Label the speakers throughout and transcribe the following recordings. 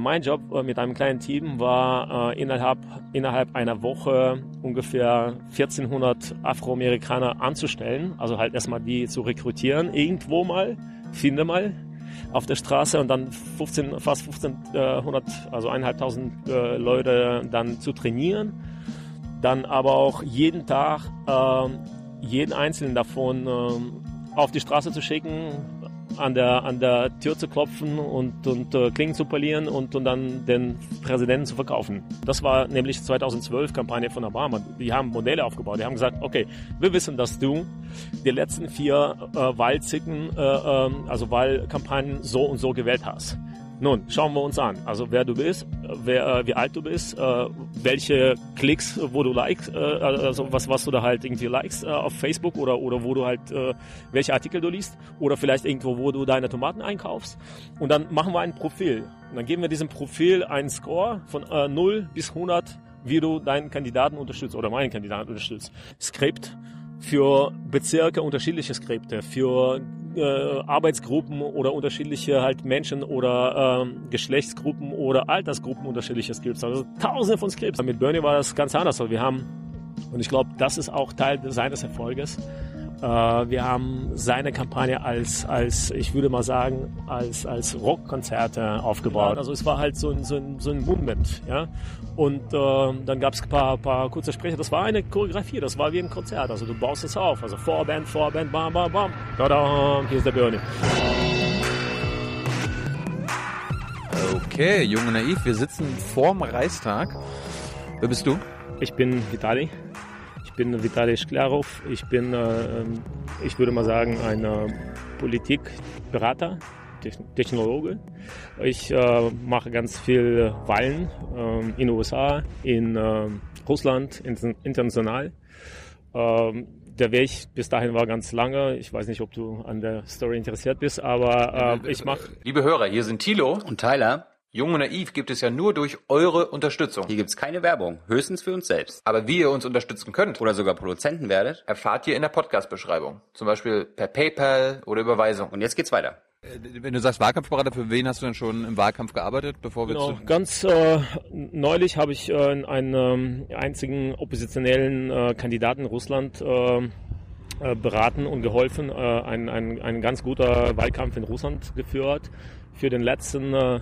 Speaker 1: Mein Job äh, mit einem kleinen Team war äh, innerhalb, innerhalb einer Woche ungefähr 1400 Afroamerikaner anzustellen. Also halt erstmal die zu rekrutieren, irgendwo mal, finde mal auf der Straße und dann 15, fast 1500, also eineinhalbtausend äh, Leute dann zu trainieren. Dann aber auch jeden Tag äh, jeden einzelnen davon äh, auf die Straße zu schicken, an der, an der Tür zu klopfen und, und äh, Klingen zu polieren und, und dann den Präsidenten zu verkaufen. Das war nämlich 2012 Kampagne von Obama. Die haben Modelle aufgebaut. Die haben gesagt, okay, wir wissen, dass du die letzten vier äh, Wahlzicken, äh, äh, also Wahlkampagnen so und so gewählt hast. Nun, schauen wir uns an. Also wer du bist, wer, äh, wie alt du bist, äh, welche Klicks, wo du likest, äh, also was, was du da halt irgendwie likest äh, auf Facebook oder, oder wo du halt, äh, welche Artikel du liest oder vielleicht irgendwo, wo du deine Tomaten einkaufst. Und dann machen wir ein Profil. Und dann geben wir diesem Profil einen Score von äh, 0 bis 100, wie du deinen Kandidaten unterstützt oder meinen Kandidaten unterstützt. Skript für Bezirke unterschiedliche Skripte, für äh, Arbeitsgruppen oder unterschiedliche halt Menschen oder ähm, Geschlechtsgruppen oder Altersgruppen unterschiedliche Skripts. Also tausende von Skripts. Mit Bernie war das ganz anders. Wir haben, und ich glaube, das ist auch Teil seines Erfolges, äh, wir haben seine Kampagne als, als, ich würde mal sagen, als, als Rockkonzerte aufgebaut. Also es war halt so ein, so ein, so ein Movement, ja. Und äh, dann gab es ein paar, paar kurze Sprecher. Das war eine Choreografie, das war wie ein Konzert. Also du baust es auf. Also Vorband, Vorband, bam, bam, bam. Tada, hier ist der Bernie.
Speaker 2: Okay, junge Naiv, wir sitzen vorm Reichstag. Wer bist du?
Speaker 1: Ich bin Vitali. Ich bin Vitali Sklarov. Ich bin, äh, ich würde mal sagen, ein äh, Politikberater, Technologe. Ich äh, mache ganz viel Wahlen äh, in den USA, in äh, Russland, in, international. Ähm, der Weg bis dahin war ganz lange. Ich weiß nicht, ob du an der Story interessiert bist, aber äh, ich mache.
Speaker 2: Liebe Hörer, hier sind Thilo und Tyler. Jung und Naiv gibt es ja nur durch eure Unterstützung.
Speaker 3: Hier gibt's keine Werbung, höchstens für uns selbst.
Speaker 2: Aber wie ihr uns unterstützen könnt
Speaker 3: oder sogar Produzenten werdet,
Speaker 2: erfahrt ihr in der Podcast-Beschreibung. Zum Beispiel per PayPal oder Überweisung.
Speaker 3: Und jetzt geht's weiter.
Speaker 2: Äh, wenn du sagst Wahlkampfberater, für wen hast du denn schon im Wahlkampf gearbeitet, bevor wir
Speaker 1: genau, ganz äh, neulich habe ich äh, einen ähm, einzigen oppositionellen äh, Kandidaten in Russland äh, äh, beraten und geholfen, äh, ein, ein, ein ganz guter Wahlkampf in Russland geführt. Für den letzten äh,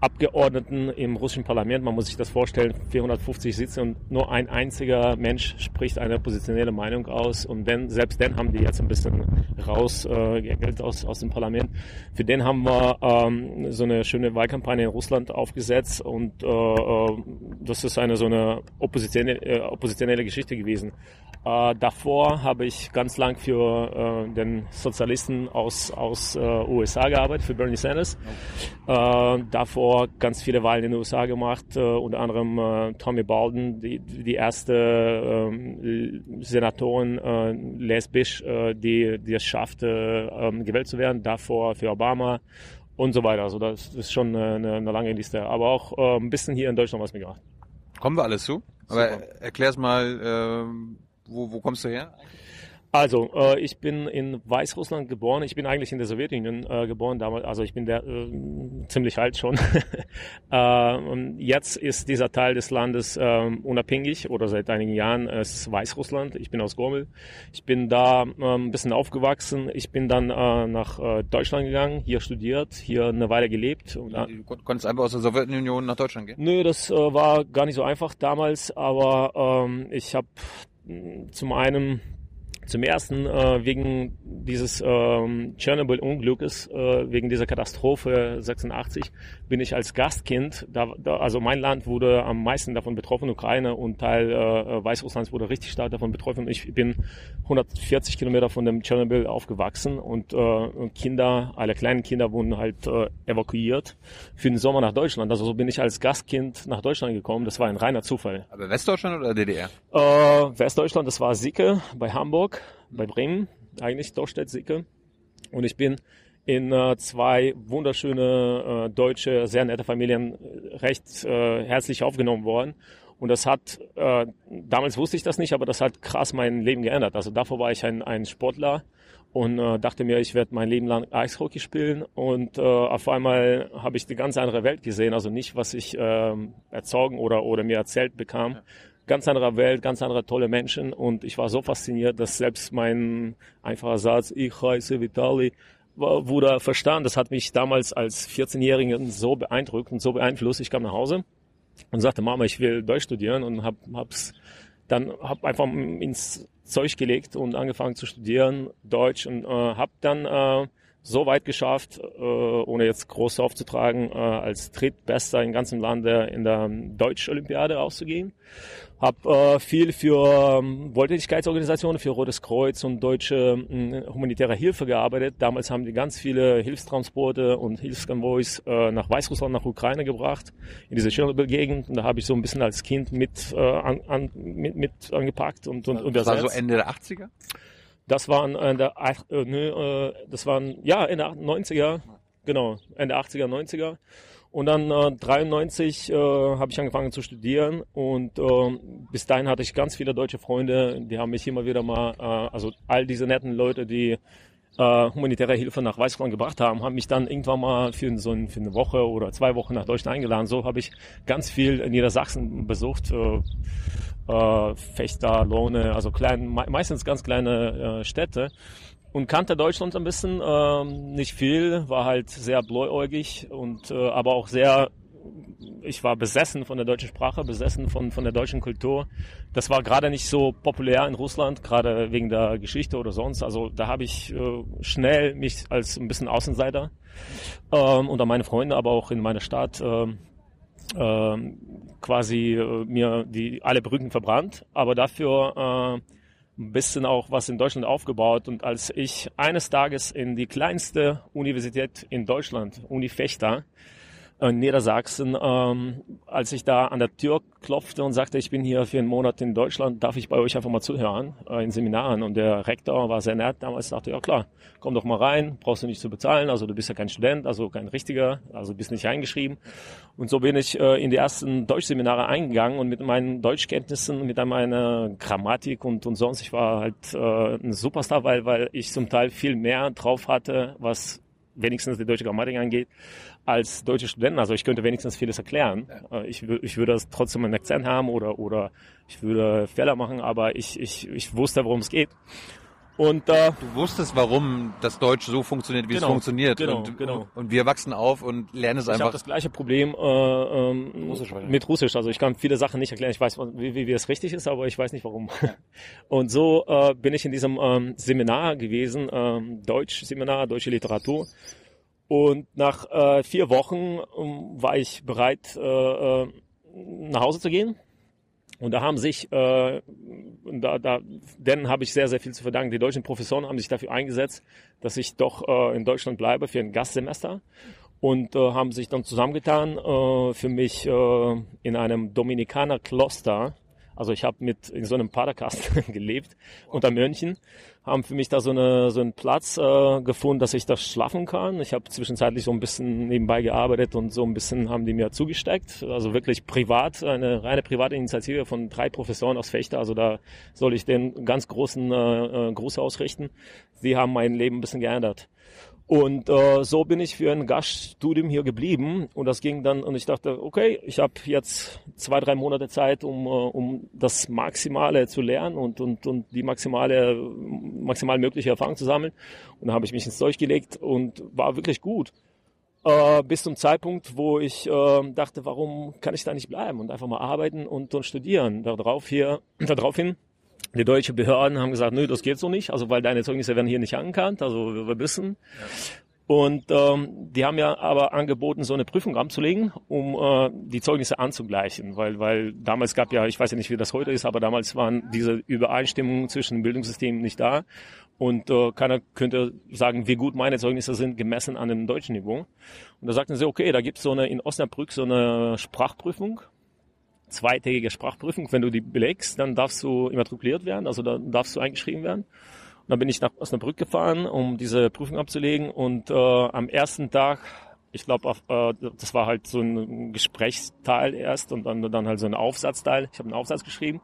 Speaker 1: Abgeordneten im russischen Parlament. Man muss sich das vorstellen, 450 Sitze und nur ein einziger Mensch spricht eine positionelle Meinung aus. Und wenn, selbst den haben die jetzt ein bisschen rausgeengelt äh, aus, aus dem Parlament. Für den haben wir ähm, so eine schöne Wahlkampagne in Russland aufgesetzt und äh, äh das ist eine so eine oppositionelle, äh, oppositionelle Geschichte gewesen. Äh, davor habe ich ganz lang für äh, den Sozialisten aus, aus äh, USA gearbeitet, für Bernie Sanders. Äh, davor davor ganz viele Wahlen in den USA gemacht, äh, unter anderem äh, Tommy Baldwin, die, die erste äh, Senatorin äh, lesbisch, äh, die, die es schaffte, äh, gewählt zu werden, davor für Obama und so weiter. Also das ist schon eine, eine lange Liste. Aber auch äh, ein bisschen hier in Deutschland was mitgemacht.
Speaker 2: Kommen wir alles zu? Aber erklär's mal, wo, wo kommst du her?
Speaker 1: Also, äh, ich bin in Weißrussland geboren. Ich bin eigentlich in der Sowjetunion äh, geboren damals. Also ich bin der, äh, ziemlich alt schon. äh, jetzt ist dieser Teil des Landes äh, unabhängig oder seit einigen Jahren ist Weißrussland. Ich bin aus Gormel. Ich bin da äh, ein bisschen aufgewachsen. Ich bin dann äh, nach äh, Deutschland gegangen, hier studiert, hier eine Weile gelebt. Und,
Speaker 2: du konntest einfach aus der Sowjetunion nach Deutschland gehen?
Speaker 1: Nö, das war gar nicht so einfach damals. Aber ähm, ich habe zum einen zum ersten äh, wegen dieses ähm, Tschernobyl-Unglückes, äh, wegen dieser Katastrophe 86, bin ich als Gastkind, da, da, also mein Land wurde am meisten davon betroffen, Ukraine und Teil äh, Weißrusslands wurde richtig stark davon betroffen. Ich bin 140 Kilometer von dem Tschernobyl aufgewachsen und äh, Kinder, alle kleinen Kinder wurden halt äh, evakuiert für den Sommer nach Deutschland. Also so bin ich als Gastkind nach Deutschland gekommen. Das war ein reiner Zufall.
Speaker 2: Aber Westdeutschland oder DDR?
Speaker 1: Äh, Westdeutschland, das war Sicke bei Hamburg bei Bremen, eigentlich Dorstedt-Sicke. Und ich bin in äh, zwei wunderschöne äh, deutsche, sehr nette Familien äh, recht äh, herzlich aufgenommen worden. Und das hat, äh, damals wusste ich das nicht, aber das hat krass mein Leben geändert. Also davor war ich ein, ein Sportler und äh, dachte mir, ich werde mein Leben lang Eishockey spielen und äh, auf einmal habe ich die ganz andere Welt gesehen, also nicht, was ich äh, erzogen oder, oder mir erzählt bekam. Ganz andere Welt, ganz andere tolle Menschen und ich war so fasziniert, dass selbst mein einfacher Satz, ich heiße Vitali, wurde verstanden. Das hat mich damals als 14-Jährigen so beeindruckt und so beeinflusst. Ich kam nach Hause und sagte, Mama, ich will Deutsch studieren und hab, hab's dann hab einfach ins Zeug gelegt und angefangen zu studieren Deutsch und äh, habe dann äh, so weit geschafft, äh, ohne jetzt groß aufzutragen, äh, als Drittbester im ganzen Lande in der Deutsch-Olympiade auszugehen. Hab äh, viel für ähm, Wohltätigkeitsorganisationen, für Rotes Kreuz und deutsche äh, humanitäre Hilfe gearbeitet. Damals haben die ganz viele Hilfstransporte und Hilfskonvois äh, nach Weißrussland, nach Ukraine gebracht, in diese Tschernobyl-Gegend. Und da habe ich so ein bisschen als Kind mit, äh, an, an, mit, mit angepackt und, und, und
Speaker 4: Das war so Ende der 80er?
Speaker 1: Das waren in der, äh, nö, äh, das waren, ja, in der 90er, genau, Ende 80er, 90er. Und dann äh, 93 äh, habe ich angefangen zu studieren und äh, bis dahin hatte ich ganz viele deutsche Freunde, die haben mich immer wieder mal, äh, also all diese netten Leute, die äh, humanitäre Hilfe nach Weißrussland gebracht haben, haben mich dann irgendwann mal für, so ein, für eine Woche oder zwei Wochen nach Deutschland eingeladen. So habe ich ganz viel in Niedersachsen besucht. Äh, äh, Fechter, Lohne, also klein, meistens ganz kleine äh, Städte und kannte Deutschland ein bisschen, ähm, nicht viel, war halt sehr bläuäugig und äh, aber auch sehr ich war besessen von der deutschen Sprache, besessen von, von der deutschen Kultur. Das war gerade nicht so populär in Russland, gerade wegen der Geschichte oder sonst. Also da habe ich äh, schnell mich als ein bisschen Außenseiter ähm, unter meine Freunde, aber auch in meiner Stadt äh, äh, quasi äh, mir die alle Brücken verbrannt. Aber dafür äh, ein bisschen auch was in Deutschland aufgebaut. Und als ich eines Tages in die kleinste Universität in Deutschland, Uni Fechter, in Niedersachsen, ähm, als ich da an der Tür klopfte und sagte, ich bin hier für einen Monat in Deutschland, darf ich bei euch einfach mal zuhören äh, in Seminaren. Und der Rektor war sehr nett damals, sagte, ja klar, komm doch mal rein, brauchst du nicht zu bezahlen, also du bist ja kein Student, also kein richtiger, also bist nicht eingeschrieben. Und so bin ich äh, in die ersten Deutschseminare eingegangen und mit meinen Deutschkenntnissen, mit meiner Grammatik und, und sonst, ich war halt äh, ein Superstar, weil, weil ich zum Teil viel mehr drauf hatte, was wenigstens die deutsche Grammatik angeht, als deutsche Studenten. Also ich könnte wenigstens vieles erklären. Äh, ich, ich würde trotzdem einen Akzent haben oder, oder ich würde Fehler machen, aber ich, ich, ich wusste, worum es geht.
Speaker 4: Und äh, du wusstest, warum das Deutsch so funktioniert, wie
Speaker 1: genau,
Speaker 4: es funktioniert.
Speaker 1: Genau,
Speaker 4: und,
Speaker 1: genau.
Speaker 4: und wir wachsen auf und lernen es
Speaker 1: ich
Speaker 4: einfach.
Speaker 1: Ich habe das gleiche Problem äh, ähm, Russisch, mit Russisch. Also ich kann viele Sachen nicht erklären. Ich weiß, wie, wie, wie das richtig ist, aber ich weiß nicht warum. Und so äh, bin ich in diesem ähm, Seminar gewesen, ähm, Deutsch-Seminar, deutsche Literatur. Und nach äh, vier Wochen ähm, war ich bereit, äh, äh, nach Hause zu gehen. Und da haben sich, äh, da, da, denen habe ich sehr, sehr viel zu verdanken. Die deutschen Professoren haben sich dafür eingesetzt, dass ich doch äh, in Deutschland bleibe für ein Gastsemester und äh, haben sich dann zusammengetan äh, für mich äh, in einem Dominikanerkloster also ich habe mit in so einem Paderkasten gelebt unter Mönchen, haben für mich da so, eine, so einen Platz äh, gefunden, dass ich da schlafen kann. Ich habe zwischenzeitlich so ein bisschen nebenbei gearbeitet und so ein bisschen haben die mir zugesteckt. Also wirklich privat, eine reine private Initiative von drei Professoren aus Fechter. Also da soll ich den ganz großen äh, äh Gruß ausrichten. Sie haben mein Leben ein bisschen geändert. Und äh, so bin ich für ein Gaststudium hier geblieben und das ging dann und ich dachte, okay, ich habe jetzt zwei, drei Monate Zeit, um, äh, um das Maximale zu lernen und, und, und die maximale, maximal mögliche Erfahrung zu sammeln. Und dann habe ich mich ins Zeug gelegt und war wirklich gut. Äh, bis zum Zeitpunkt, wo ich äh, dachte, warum kann ich da nicht bleiben und einfach mal arbeiten und, und studieren. Darauf hier, daraufhin die deutschen Behörden haben gesagt, nö, das geht so nicht, also weil deine Zeugnisse werden hier nicht anerkannt, also wir wissen. Ja. Und ähm, die haben ja aber angeboten, so eine Prüfung anzulegen, um äh, die Zeugnisse anzugleichen, weil weil damals gab ja, ich weiß ja nicht, wie das heute ist, aber damals waren diese Übereinstimmungen zwischen Bildungssystemen nicht da und äh, keiner könnte sagen, wie gut meine Zeugnisse sind gemessen an dem deutschen Niveau. Und da sagten sie, okay, da gibt's so eine in Osnabrück so eine Sprachprüfung zweitägige Sprachprüfung. Wenn du die belegst, dann darfst du immatrikuliert werden, also dann darfst du eingeschrieben werden. Und dann bin ich nach Osnabrück gefahren, um diese Prüfung abzulegen und äh, am ersten Tag ich glaube, äh, das war halt so ein Gesprächsteil erst und dann, dann halt so ein Aufsatzteil. Ich habe einen Aufsatz geschrieben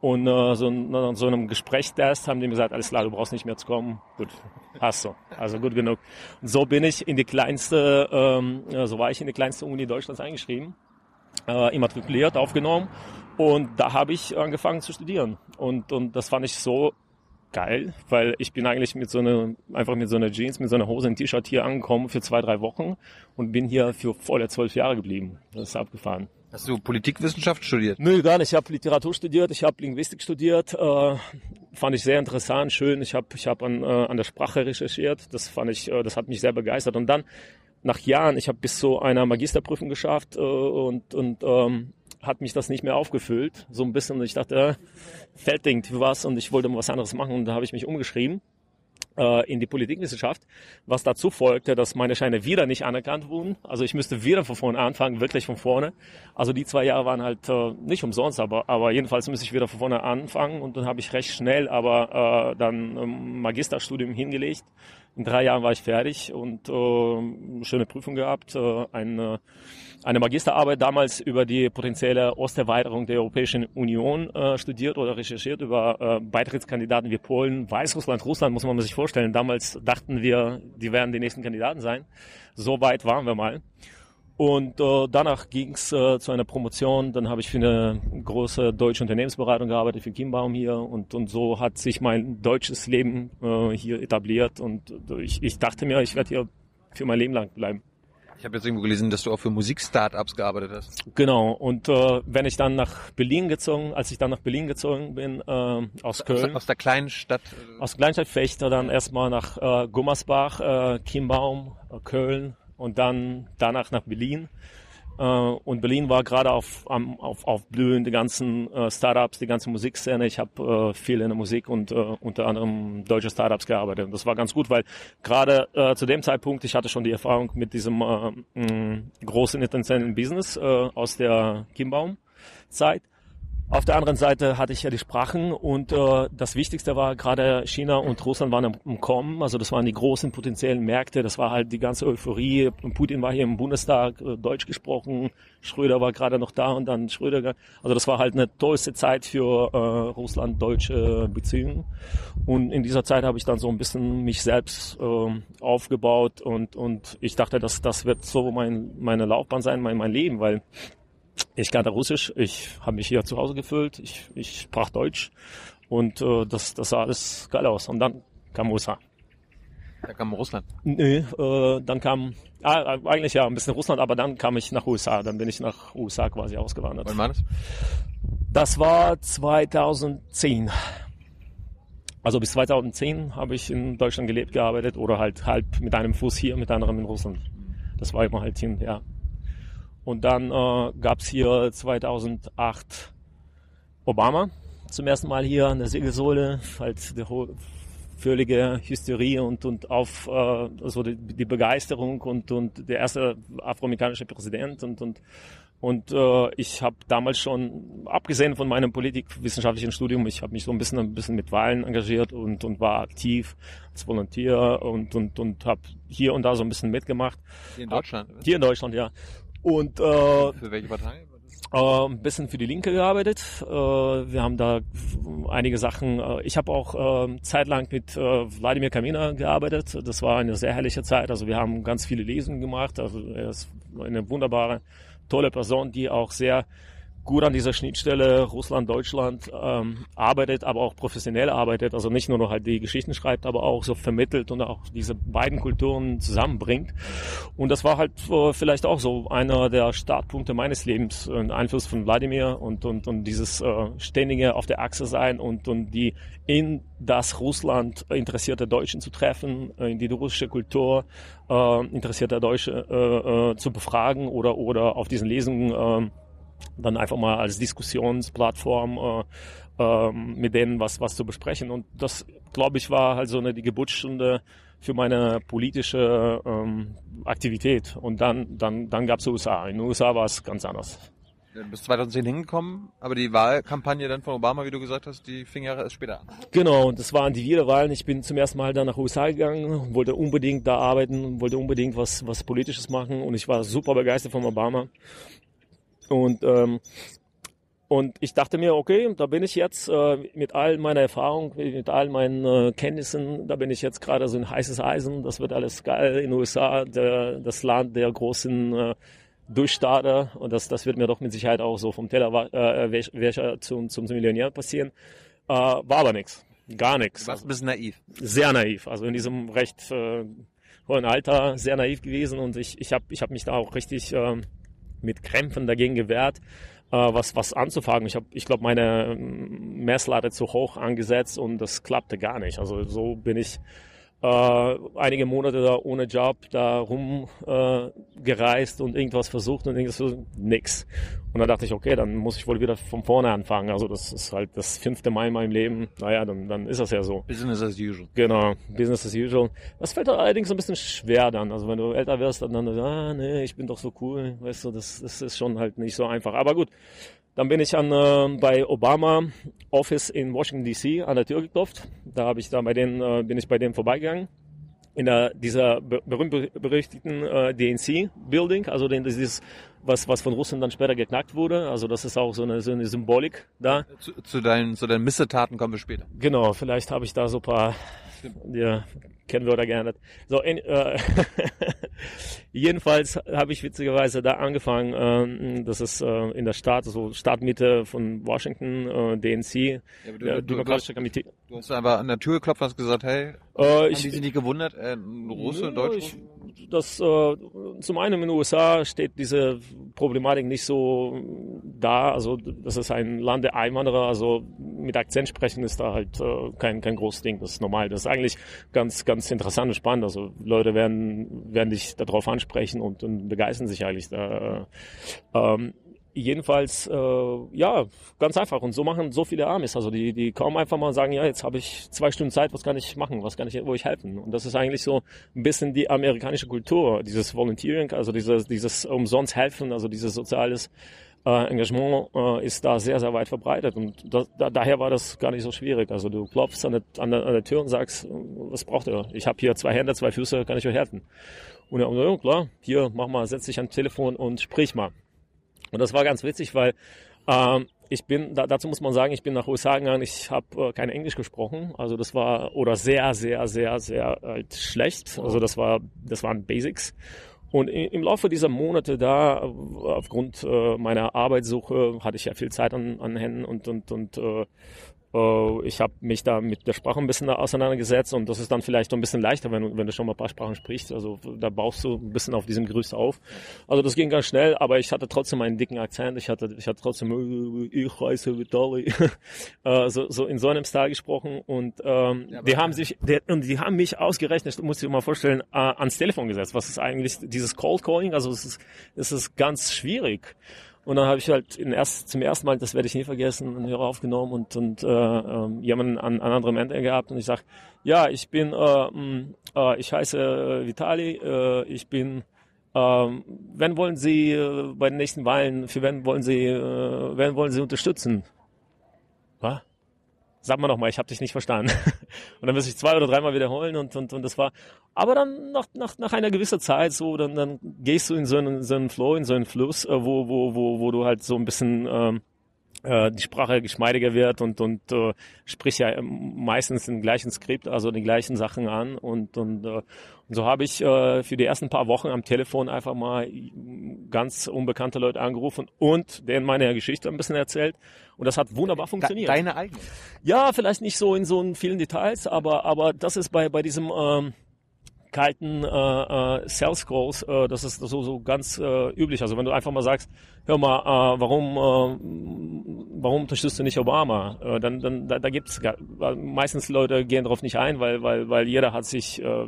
Speaker 1: Und äh, so nach so einem Gesprächstest haben die mir gesagt, alles klar, du brauchst nicht mehr zu kommen. Gut, hast du. Also gut genug. Und so bin ich in die kleinste, ähm, so war ich in die kleinste Uni Deutschlands eingeschrieben, äh, immatrikuliert, aufgenommen. Und da habe ich angefangen zu studieren. Und, und das fand ich so geil, weil ich bin eigentlich mit so einer, einfach mit so einer Jeans, mit so einer Hose und T-Shirt hier angekommen für zwei, drei Wochen und bin hier für volle zwölf Jahre geblieben. Das ist abgefahren.
Speaker 4: Hast du Politikwissenschaft studiert?
Speaker 1: Nö, gar nicht. Ich habe Literatur studiert, ich habe Linguistik studiert. Äh, fand ich sehr interessant, schön. Ich habe ich hab an, äh, an der Sprache recherchiert. Das fand ich, äh, das hat mich sehr begeistert. Und dann nach Jahren, ich habe bis zu einer Magisterprüfung geschafft äh, und, und ähm, hat mich das nicht mehr aufgefüllt. So ein bisschen. Ich dachte, äh, fällt irgendwie was und ich wollte mal was anderes machen. Und da habe ich mich umgeschrieben äh, in die Politikwissenschaft, was dazu folgte, dass meine Scheine wieder nicht anerkannt wurden. Also ich müsste wieder von vorne anfangen, wirklich von vorne. Also die zwei Jahre waren halt äh, nicht umsonst, aber, aber jedenfalls müsste ich wieder von vorne anfangen und dann habe ich recht schnell aber äh, dann ein Magisterstudium hingelegt. In drei Jahren war ich fertig und äh, schöne Prüfung gehabt, äh, eine eine Magisterarbeit damals über die potenzielle Osterweiterung der Europäischen Union äh, studiert oder recherchiert über äh, Beitrittskandidaten wie Polen, Weißrussland, Russland, muss man sich vorstellen. Damals dachten wir, die werden die nächsten Kandidaten sein. So weit waren wir mal. Und äh, danach ging es äh, zu einer Promotion. Dann habe ich für eine große deutsche Unternehmensberatung gearbeitet, für Kimbaum hier. Und, und so hat sich mein deutsches Leben äh, hier etabliert. Und äh, ich, ich dachte mir, ich werde hier für mein Leben lang bleiben.
Speaker 4: Ich habe jetzt irgendwo gelesen, dass du auch für Musikstartups gearbeitet hast.
Speaker 1: Genau. Und äh, wenn ich dann nach Berlin gezogen, als ich dann nach Berlin gezogen bin, äh, aus Köln.
Speaker 4: Aus, aus der kleinen Stadt.
Speaker 1: Äh aus der Kleinstadt Fechter, dann erstmal nach äh, Gummersbach, äh, Chiembaum, äh, Köln und dann danach nach Berlin. Äh, und Berlin war gerade auf, auf, auf Blühen, die ganzen äh, Startups, die ganze Musikszene. Ich habe äh, viel in der Musik und äh, unter anderem deutsche Startups gearbeitet. Und das war ganz gut, weil gerade äh, zu dem Zeitpunkt, ich hatte schon die Erfahrung mit diesem äh, großen internationalen Business äh, aus der Kimbaum-Zeit. Auf der anderen Seite hatte ich ja die Sprachen und äh, das Wichtigste war gerade China und Russland waren im Kommen, also das waren die großen potenziellen Märkte, das war halt die ganze Euphorie. Putin war hier im Bundestag, äh, Deutsch gesprochen, Schröder war gerade noch da und dann Schröder, also das war halt eine tollste Zeit für äh, Russland-deutsche Beziehungen. Und in dieser Zeit habe ich dann so ein bisschen mich selbst äh, aufgebaut und und ich dachte, dass das wird so mein meine Laufbahn sein, mein mein Leben, weil ich kannte Russisch, ich habe mich hier zu Hause gefühlt, ich, ich sprach Deutsch und äh, das, das sah alles geil aus. Und dann kam USA.
Speaker 4: Da kam Russland?
Speaker 1: Nee, äh, dann kam, ah, eigentlich ja, ein bisschen Russland, aber dann kam ich nach USA. Dann bin ich nach USA quasi ausgewandert.
Speaker 4: Wann war das?
Speaker 1: Das war 2010. Also bis 2010 habe ich in Deutschland gelebt, gearbeitet oder halt halb mit einem Fuß hier, mit anderem in Russland. Das war immer halt hin, ja. Und dann äh, gab es hier 2008 Obama zum ersten Mal hier an der Segelsohle, halt die völlige Hysterie und, und auf äh, also die, die Begeisterung und, und der erste afroamerikanische Präsident und, und und äh, ich habe damals schon, abgesehen von meinem politikwissenschaftlichen Studium, ich habe mich so ein bisschen, ein bisschen mit Wahlen engagiert und, und war aktiv als Volontier und, und, und habe hier und da so ein bisschen mitgemacht.
Speaker 4: Hier in Deutschland?
Speaker 1: Hier in Deutschland, ja. Und äh,
Speaker 4: für welche Partei?
Speaker 1: Äh, ein bisschen für die Linke gearbeitet. Äh, wir haben da einige Sachen. Äh, ich habe auch äh, zeitlang mit äh, Wladimir Kamina gearbeitet. Das war eine sehr herrliche Zeit. Also wir haben ganz viele Lesungen gemacht. Also er ist eine wunderbare, tolle Person, die auch sehr gut an dieser Schnittstelle Russland-Deutschland ähm, arbeitet, aber auch professionell arbeitet, also nicht nur noch halt die Geschichten schreibt, aber auch so vermittelt und auch diese beiden Kulturen zusammenbringt. Und das war halt äh, vielleicht auch so einer der Startpunkte meines Lebens, ein Einfluss von Wladimir und, und, und dieses äh, ständige auf der Achse sein und, und die in das Russland interessierte Deutschen zu treffen, äh, in die russische Kultur äh, interessierte Deutsche äh, äh, zu befragen oder, oder auf diesen Lesungen äh, dann einfach mal als Diskussionsplattform äh, äh, mit denen was, was zu besprechen. Und das, glaube ich, war halt so eine die Geburtsstunde für meine politische ähm, Aktivität. Und dann, dann, dann gab es USA. In den USA war es ganz anders.
Speaker 4: Du bist 2010 hingekommen, aber die Wahlkampagne dann von Obama, wie du gesagt hast, die fing ja erst später an.
Speaker 1: Genau, und das waren die Wiederwahlen. Ich bin zum ersten Mal dann nach USA gegangen, wollte unbedingt da arbeiten, wollte unbedingt was, was Politisches machen und ich war super begeistert von Obama. Und, ähm, Und ich dachte mir, okay, da bin ich jetzt äh, mit all meiner Erfahrung, mit all meinen äh, Kenntnissen, da bin ich jetzt gerade so ein heißes Eisen, das wird alles geil in den USA, der, das Land der großen äh, Durchstarter und das, das wird mir doch mit Sicherheit auch so vom Tellerwäscher äh, zum, zum Millionär passieren. Äh, war aber nichts, gar nichts.
Speaker 4: Warst ein bisschen naiv.
Speaker 1: Sehr naiv, also in diesem recht äh, hohen Alter sehr naiv gewesen und ich, ich habe ich hab mich da auch richtig äh, mit Krämpfen dagegen gewehrt äh, was, was anzufangen. Ich habe, ich glaube, meine ähm, Messlatte zu hoch angesetzt und das klappte gar nicht. Also so bin ich äh, einige Monate da ohne Job da rumgereist äh, und irgendwas versucht und irgendwas versucht, nix. Und dann dachte ich, okay, dann muss ich wohl wieder von vorne anfangen. Also das ist halt das fünfte Mal in meinem Leben. Naja, dann, dann ist das ja so.
Speaker 4: Business as usual.
Speaker 1: Genau, Business as usual. Das fällt allerdings ein bisschen schwer dann. Also wenn du älter wirst, dann, dann ah, nee, ich bin doch so cool. Weißt du, das, das ist schon halt nicht so einfach. Aber gut, dann bin ich an, äh, bei Obama Office in Washington DC an der Tür geklopft. Da habe ich da bei denen, äh, bin ich bei denen vorbeigegangen. In der, dieser berühmt-berüchtigten äh, DNC-Building, also den, dieses, was, was von Russland dann später geknackt wurde. Also das ist auch so eine, so eine Symbolik da.
Speaker 4: Zu, zu, deinen, zu deinen Missetaten kommen wir später.
Speaker 1: Genau, vielleicht habe ich da so ein paar ja, kennen wir oder geändert. So, in, äh, jedenfalls habe ich witzigerweise da angefangen, ähm, das ist äh, in der Stadt, so Stadtmitte von Washington, äh, DNC, ja,
Speaker 4: du, der du, Demokratische du, Komitee. Du hast einfach an der Tür geklopft und hast gesagt, hey,
Speaker 1: äh,
Speaker 4: haben
Speaker 1: ich,
Speaker 4: die sich nicht gewundert, äh, Russe, Deutsch? Ich,
Speaker 1: das, äh, zum einen in den USA steht diese Problematik nicht so da, also das ist ein Land der Einwanderer, also mit Akzent sprechen ist da halt äh, kein, kein großes Ding, das ist normal, das ist eigentlich ganz, ganz interessant und spannend, also Leute werden, werden dich darauf ansprechen und, und begeistern sich eigentlich da. Äh, ähm, jedenfalls, äh, ja, ganz einfach. Und so machen so viele Amis. Also die, die kommen einfach mal und sagen, ja, jetzt habe ich zwei Stunden Zeit, was kann ich machen, was kann ich, wo ich helfen? Und das ist eigentlich so ein bisschen die amerikanische Kultur, dieses Volunteering, also dieses, dieses umsonst helfen, also dieses soziales äh, Engagement äh, ist da sehr, sehr weit verbreitet. Und da, da, daher war das gar nicht so schwierig. Also du klopfst an der, an der, an der Tür und sagst, was braucht ihr? Ich habe hier zwei Hände, zwei Füße, kann ich euch helfen? Und er, ja, klar, hier, mach mal, setz dich ans Telefon und sprich mal. Und das war ganz witzig, weil ähm, ich bin, da, dazu muss man sagen, ich bin nach USA gegangen, ich habe äh, kein Englisch gesprochen, also das war, oder sehr, sehr, sehr, sehr halt schlecht, also das war, das waren Basics. Und im Laufe dieser Monate da, aufgrund äh, meiner Arbeitssuche, hatte ich ja viel Zeit an, an Händen und, und, und äh, äh, ich habe mich da mit der Sprache ein bisschen auseinandergesetzt und das ist dann vielleicht so ein bisschen leichter, wenn du, wenn du schon mal ein paar Sprachen sprichst. Also da baust du ein bisschen auf diesem Gerüst auf. Also das ging ganz schnell, aber ich hatte trotzdem einen dicken Akzent. Ich hatte, ich hatte trotzdem, äh, ich heiße Vitali, äh, so, so in so einem Style gesprochen und ähm, ja, die haben sich, die, und die haben mich ausgerechnet, muss ich dir mal vorstellen, äh, ans Telefon gesetzt. Was ist eigentlich dieses Cold Calling? Also es ist, es ist ganz schwierig. Und dann habe ich halt in erst, zum ersten Mal, das werde ich nie vergessen, einen Hörer aufgenommen und, und äh, äh, jemanden an, an anderem Ende gehabt und ich sag, ja, ich bin, äh, mh, äh, ich heiße äh, Vitali, äh, ich bin, äh, wenn wollen Sie äh, bei den nächsten Wahlen, für wen wollen Sie, äh, wen wollen Sie unterstützen? Was? Sag mal nochmal, ich habe dich nicht verstanden. und dann muss ich zwei oder dreimal wiederholen und, und, und das war, aber dann nach, nach, nach einer gewissen Zeit so, dann, dann gehst du in so einen, so einen Flow, in so einen Fluss, äh, wo, wo, wo, wo du halt so ein bisschen, ähm, äh, die Sprache geschmeidiger wird und und äh, spricht ja meistens den gleichen Skript, also die gleichen Sachen an und und, äh, und so habe ich äh, für die ersten paar Wochen am Telefon einfach mal ganz unbekannte Leute angerufen und denen meine Geschichte ein bisschen erzählt und das hat wunderbar funktioniert.
Speaker 4: Deine eigene?
Speaker 1: Ja, vielleicht nicht so in so vielen Details, aber aber das ist bei bei diesem ähm, kalten äh, äh, Sales Calls, äh, das ist so, so ganz äh, üblich. Also wenn du einfach mal sagst, hör mal, äh, warum, äh, warum unterstützt du nicht Obama? Äh, dann, dann, da, da gibt's meistens Leute gehen darauf nicht ein, weil, weil, weil jeder hat sich, äh,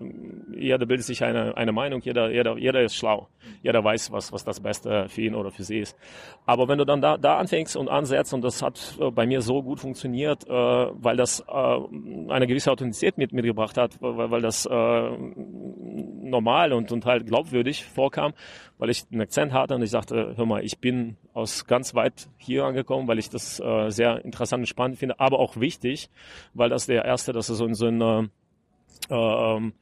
Speaker 1: jeder bildet sich eine, eine Meinung, jeder, jeder, jeder ist schlau, jeder weiß, was, was das Beste für ihn oder für sie ist. Aber wenn du dann da, da anfängst und ansetzt und das hat äh, bei mir so gut funktioniert, äh, weil das äh, eine gewisse Authentizität mit mitgebracht hat, weil, weil das äh, normal und, und halt glaubwürdig vorkam, weil ich einen Akzent hatte und ich sagte, hör mal, ich bin aus ganz weit hier angekommen, weil ich das äh, sehr interessant und spannend finde, aber auch wichtig, weil das der erste, das ist so in so ein äh, ähm,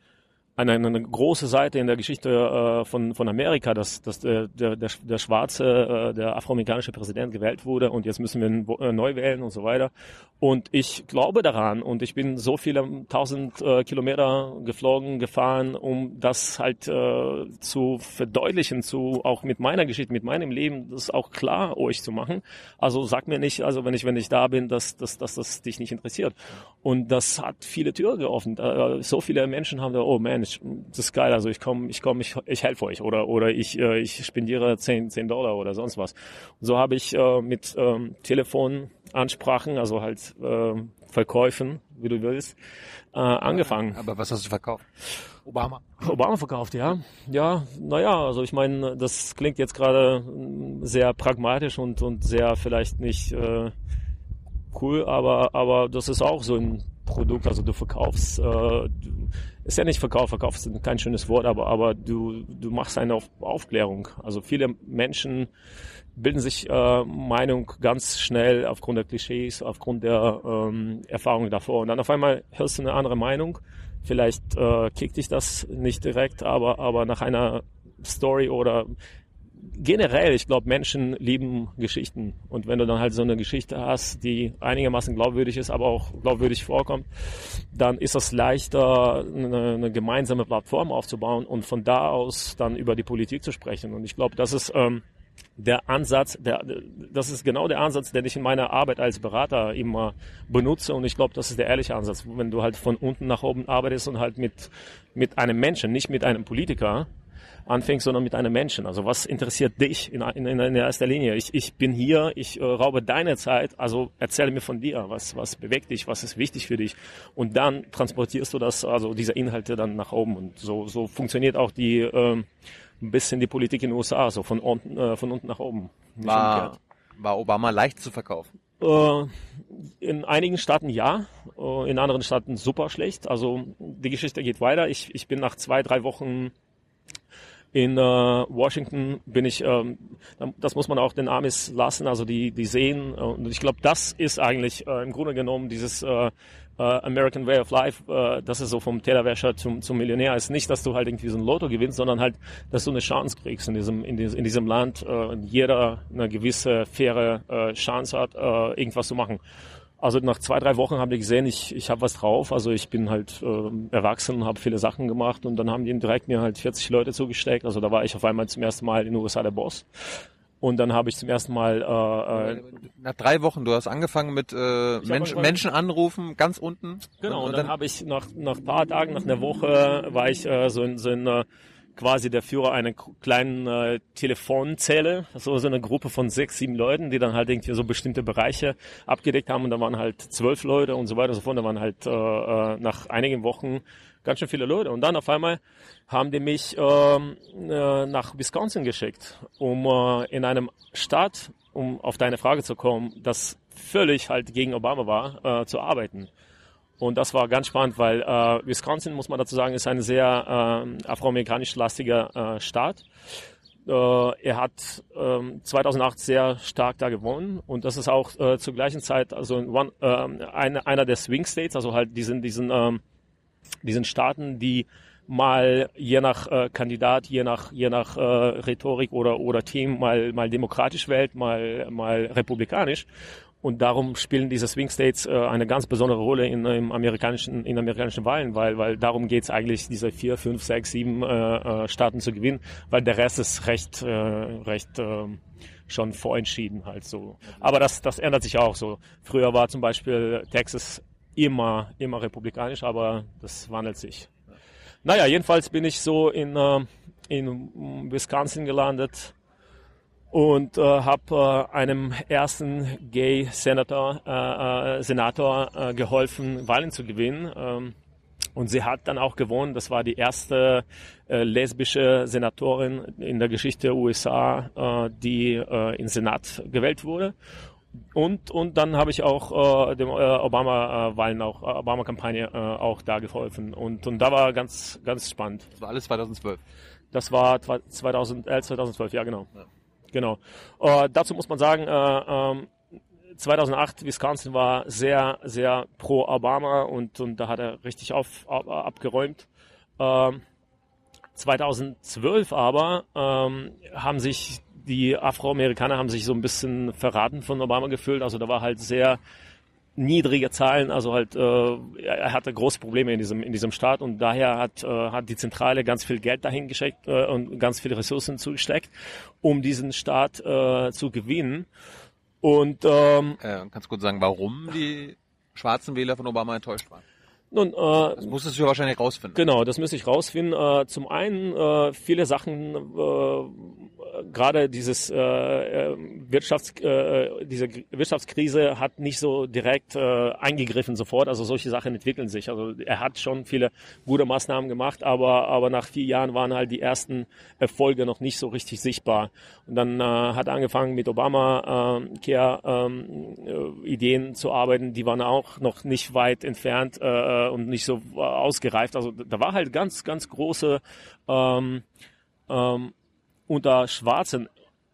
Speaker 1: eine, eine große Seite in der Geschichte äh, von, von Amerika, dass, dass der, der, der, der schwarze, äh, der afroamerikanische Präsident gewählt wurde und jetzt müssen wir äh, neu wählen und so weiter. Und ich glaube daran und ich bin so viele tausend äh, Kilometer geflogen, gefahren, um das halt äh, zu verdeutlichen, zu auch mit meiner Geschichte, mit meinem Leben, das auch klar euch zu machen. Also sag mir nicht, also wenn ich wenn ich da bin, dass, dass, dass das dich nicht interessiert. Und das hat viele Türen geöffnet. Äh, so viele Menschen haben da, oh man, ich, das ist geil, also ich komme, ich komme, ich, ich helfe euch oder oder ich, äh, ich spendiere 10, 10 Dollar oder sonst was. Und so habe ich äh, mit ähm, Telefonansprachen, also halt äh, Verkäufen, wie du willst, äh, angefangen.
Speaker 4: Aber was hast du verkauft? Obama.
Speaker 1: Obama verkauft, ja. Ja, naja, also ich meine, das klingt jetzt gerade sehr pragmatisch und, und sehr vielleicht nicht äh, cool, aber, aber das ist auch so ein Produkt, also du verkaufst, äh, ist ja nicht Verkauf, Verkauf ist kein schönes Wort, aber, aber du, du machst eine Auf Aufklärung. Also viele Menschen bilden sich äh, Meinung ganz schnell aufgrund der Klischees, aufgrund der ähm, Erfahrungen davor. Und dann auf einmal hörst du eine andere Meinung. Vielleicht äh, kickt dich das nicht direkt, aber, aber nach einer Story oder generell, ich glaube, Menschen lieben Geschichten. Und wenn du dann halt so eine Geschichte hast, die einigermaßen glaubwürdig ist, aber auch glaubwürdig vorkommt, dann ist es leichter, eine, eine gemeinsame Plattform aufzubauen und von da aus dann über die Politik zu sprechen. Und ich glaube, das ist ähm, der Ansatz, der, das ist genau der Ansatz, den ich in meiner Arbeit als Berater immer benutze und ich glaube, das ist der ehrliche Ansatz, wenn du halt von unten nach oben arbeitest und halt mit, mit einem Menschen, nicht mit einem Politiker, anfängst, sondern mit einem Menschen. Also was interessiert dich in, in, in erster Linie? Ich, ich bin hier, ich äh, raube deine Zeit, also erzähle mir von dir, was, was bewegt dich, was ist wichtig für dich und dann transportierst du das, also diese Inhalte dann nach oben und so, so funktioniert auch die, äh, ein bisschen die Politik in den USA, so von unten, äh, von unten nach oben.
Speaker 4: War, war Obama leicht zu verkaufen?
Speaker 1: Äh, in einigen Staaten ja, äh, in anderen Staaten super schlecht. Also die Geschichte geht weiter. Ich, ich bin nach zwei, drei Wochen in äh, Washington bin ich, ähm, das muss man auch den Amis lassen, also die, die sehen, und ich glaube, das ist eigentlich äh, im Grunde genommen dieses äh, äh, American Way of Life, äh, das ist so vom Tellerwäscher zum, zum Millionär, ist nicht, dass du halt irgendwie so ein Lotto gewinnst, sondern halt, dass du eine Chance kriegst in diesem, in, diesem, in diesem Land, äh, jeder eine gewisse faire äh, Chance hat, äh, irgendwas zu machen. Also nach zwei, drei Wochen haben die gesehen, ich, ich habe was drauf. Also ich bin halt äh, erwachsen und habe viele Sachen gemacht und dann haben die direkt mir halt 40 Leute zugesteckt. Also da war ich auf einmal zum ersten Mal in den USA der Boss. Und dann habe ich zum ersten Mal äh,
Speaker 4: äh, nach drei Wochen, du hast angefangen mit äh, Mensch, Menschen anrufen, ganz unten.
Speaker 1: Genau, und, und dann, dann habe ich nach nach paar Tagen, nach einer Woche, war ich äh, so in so in äh, quasi der Führer einer kleinen äh, Telefonzelle, so, so eine Gruppe von sechs, sieben Leuten, die dann halt irgendwie so bestimmte Bereiche abgedeckt haben und da waren halt zwölf Leute und so weiter und so fort. Da waren halt äh, äh, nach einigen Wochen ganz schön viele Leute. Und dann auf einmal haben die mich ähm, äh, nach Wisconsin geschickt, um äh, in einem Staat, um auf deine Frage zu kommen, das völlig halt gegen Obama war, äh, zu arbeiten. Und das war ganz spannend, weil äh, Wisconsin, muss man dazu sagen, ist ein sehr äh, afroamerikanisch lastiger äh, Staat. Äh, er hat äh, 2008 sehr stark da gewonnen und das ist auch äh, zur gleichen Zeit also one, äh, eine, einer der Swing States, also halt diesen diesen ähm, diesen Staaten, die mal je nach äh, Kandidat, je nach je nach äh, Rhetorik oder oder Team mal mal demokratisch wählt, mal mal republikanisch und darum spielen diese Swing States äh, eine ganz besondere Rolle in, im amerikanischen, in amerikanischen Wahlen, weil, weil darum geht es eigentlich, diese vier, fünf, sechs, sieben äh, äh, Staaten zu gewinnen, weil der Rest ist recht, äh, recht äh, schon vorentschieden halt so. Aber das, das ändert sich auch so. Früher war zum Beispiel Texas immer, immer republikanisch, aber das wandelt sich. Naja, jedenfalls bin ich so in, äh, in Wisconsin gelandet und äh, habe äh, einem ersten Gay Senator, äh, äh, Senator äh, geholfen, Wahlen zu gewinnen. Ähm, und sie hat dann auch gewonnen. Das war die erste äh, lesbische Senatorin in der Geschichte der USA, äh, die äh, in Senat gewählt wurde. Und, und dann habe ich auch äh, dem äh, Obama-Wahlen auch, äh, Obama-Kampagne äh, auch da geholfen. Und, und da war ganz, ganz spannend.
Speaker 4: Das war alles 2012.
Speaker 1: Das war 2011, 2012, ja genau. Ja. Genau. Äh, dazu muss man sagen, äh, ähm, 2008 Wisconsin war sehr, sehr pro Obama und, und da hat er richtig auf, ab, abgeräumt. Ähm, 2012 aber ähm, haben sich die Afroamerikaner haben sich so ein bisschen verraten von Obama gefühlt. Also da war halt sehr niedrige Zahlen, also halt äh, er hatte große Probleme in diesem in diesem Staat und daher hat äh, hat die Zentrale ganz viel Geld dahin geschickt äh, und ganz viele Ressourcen zugesteckt, um diesen Staat äh, zu gewinnen. Und ähm,
Speaker 4: äh, kannst du kurz sagen, warum die schwarzen Wähler von Obama enttäuscht waren?
Speaker 1: Nun, äh,
Speaker 4: das musstest du ja wahrscheinlich rausfinden.
Speaker 1: Genau, das müsste ich rausfinden. Äh, zum einen äh, viele Sachen, äh, gerade dieses äh, äh, Wirtschafts, äh, diese Wirtschaftskrise hat nicht so direkt äh, eingegriffen sofort. Also solche Sachen entwickeln sich. Also er hat schon viele gute Maßnahmen gemacht, aber aber nach vier Jahren waren halt die ersten Erfolge noch nicht so richtig sichtbar. Und dann äh, hat er angefangen mit Obama äh, Care ähm, äh, Ideen zu arbeiten. Die waren auch noch nicht weit entfernt. Äh, und nicht so ausgereift. Also da war halt ganz, ganz große ähm, ähm, unter Schwarzen,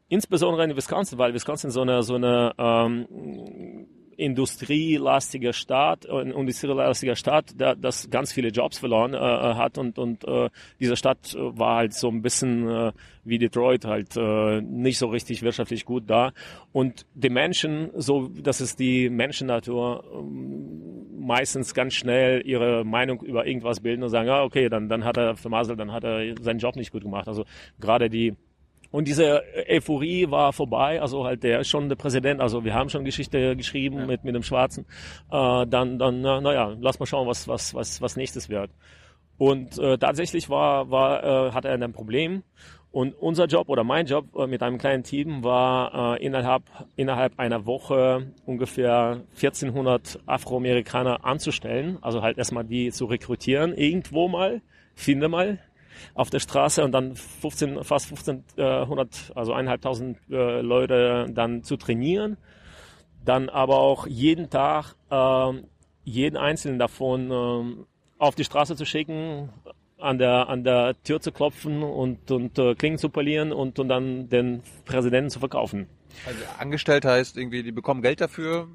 Speaker 1: insbesondere in Wisconsin, weil Wisconsin so eine so eine ähm, industrielastiger Staat, ein industrielastiger Staat, der das ganz viele Jobs verloren äh, äh, hat und und äh, diese Stadt war halt so ein bisschen äh, wie Detroit halt äh, nicht so richtig wirtschaftlich gut da und die Menschen, so das ist die Menschennatur, äh, meistens ganz schnell ihre Meinung über irgendwas bilden und sagen, ja okay, dann dann hat er vermasselt, dann hat er seinen Job nicht gut gemacht. Also gerade die und diese Euphorie war vorbei, also halt der ist schon der Präsident, also wir haben schon Geschichte geschrieben ja. mit, mit dem Schwarzen. Äh, dann, dann, na, naja, lass mal schauen, was, was, was, was nächstes wird. Und äh, tatsächlich war, war, äh, hat er ein Problem. Und unser Job oder mein Job äh, mit einem kleinen Team war äh, innerhalb, innerhalb einer Woche ungefähr 1400 Afroamerikaner anzustellen. Also halt erstmal die zu rekrutieren, irgendwo mal, finde mal, auf der Straße und dann 15, fast 1500, also eineinhalbtausend äh, Leute dann zu trainieren. Dann aber auch jeden Tag äh, jeden einzelnen davon äh, auf die Straße zu schicken, an der an der Tür zu klopfen und und äh, Klingen zu polieren und und dann den Präsidenten zu verkaufen.
Speaker 4: Also angestellt heißt irgendwie, die bekommen Geld dafür,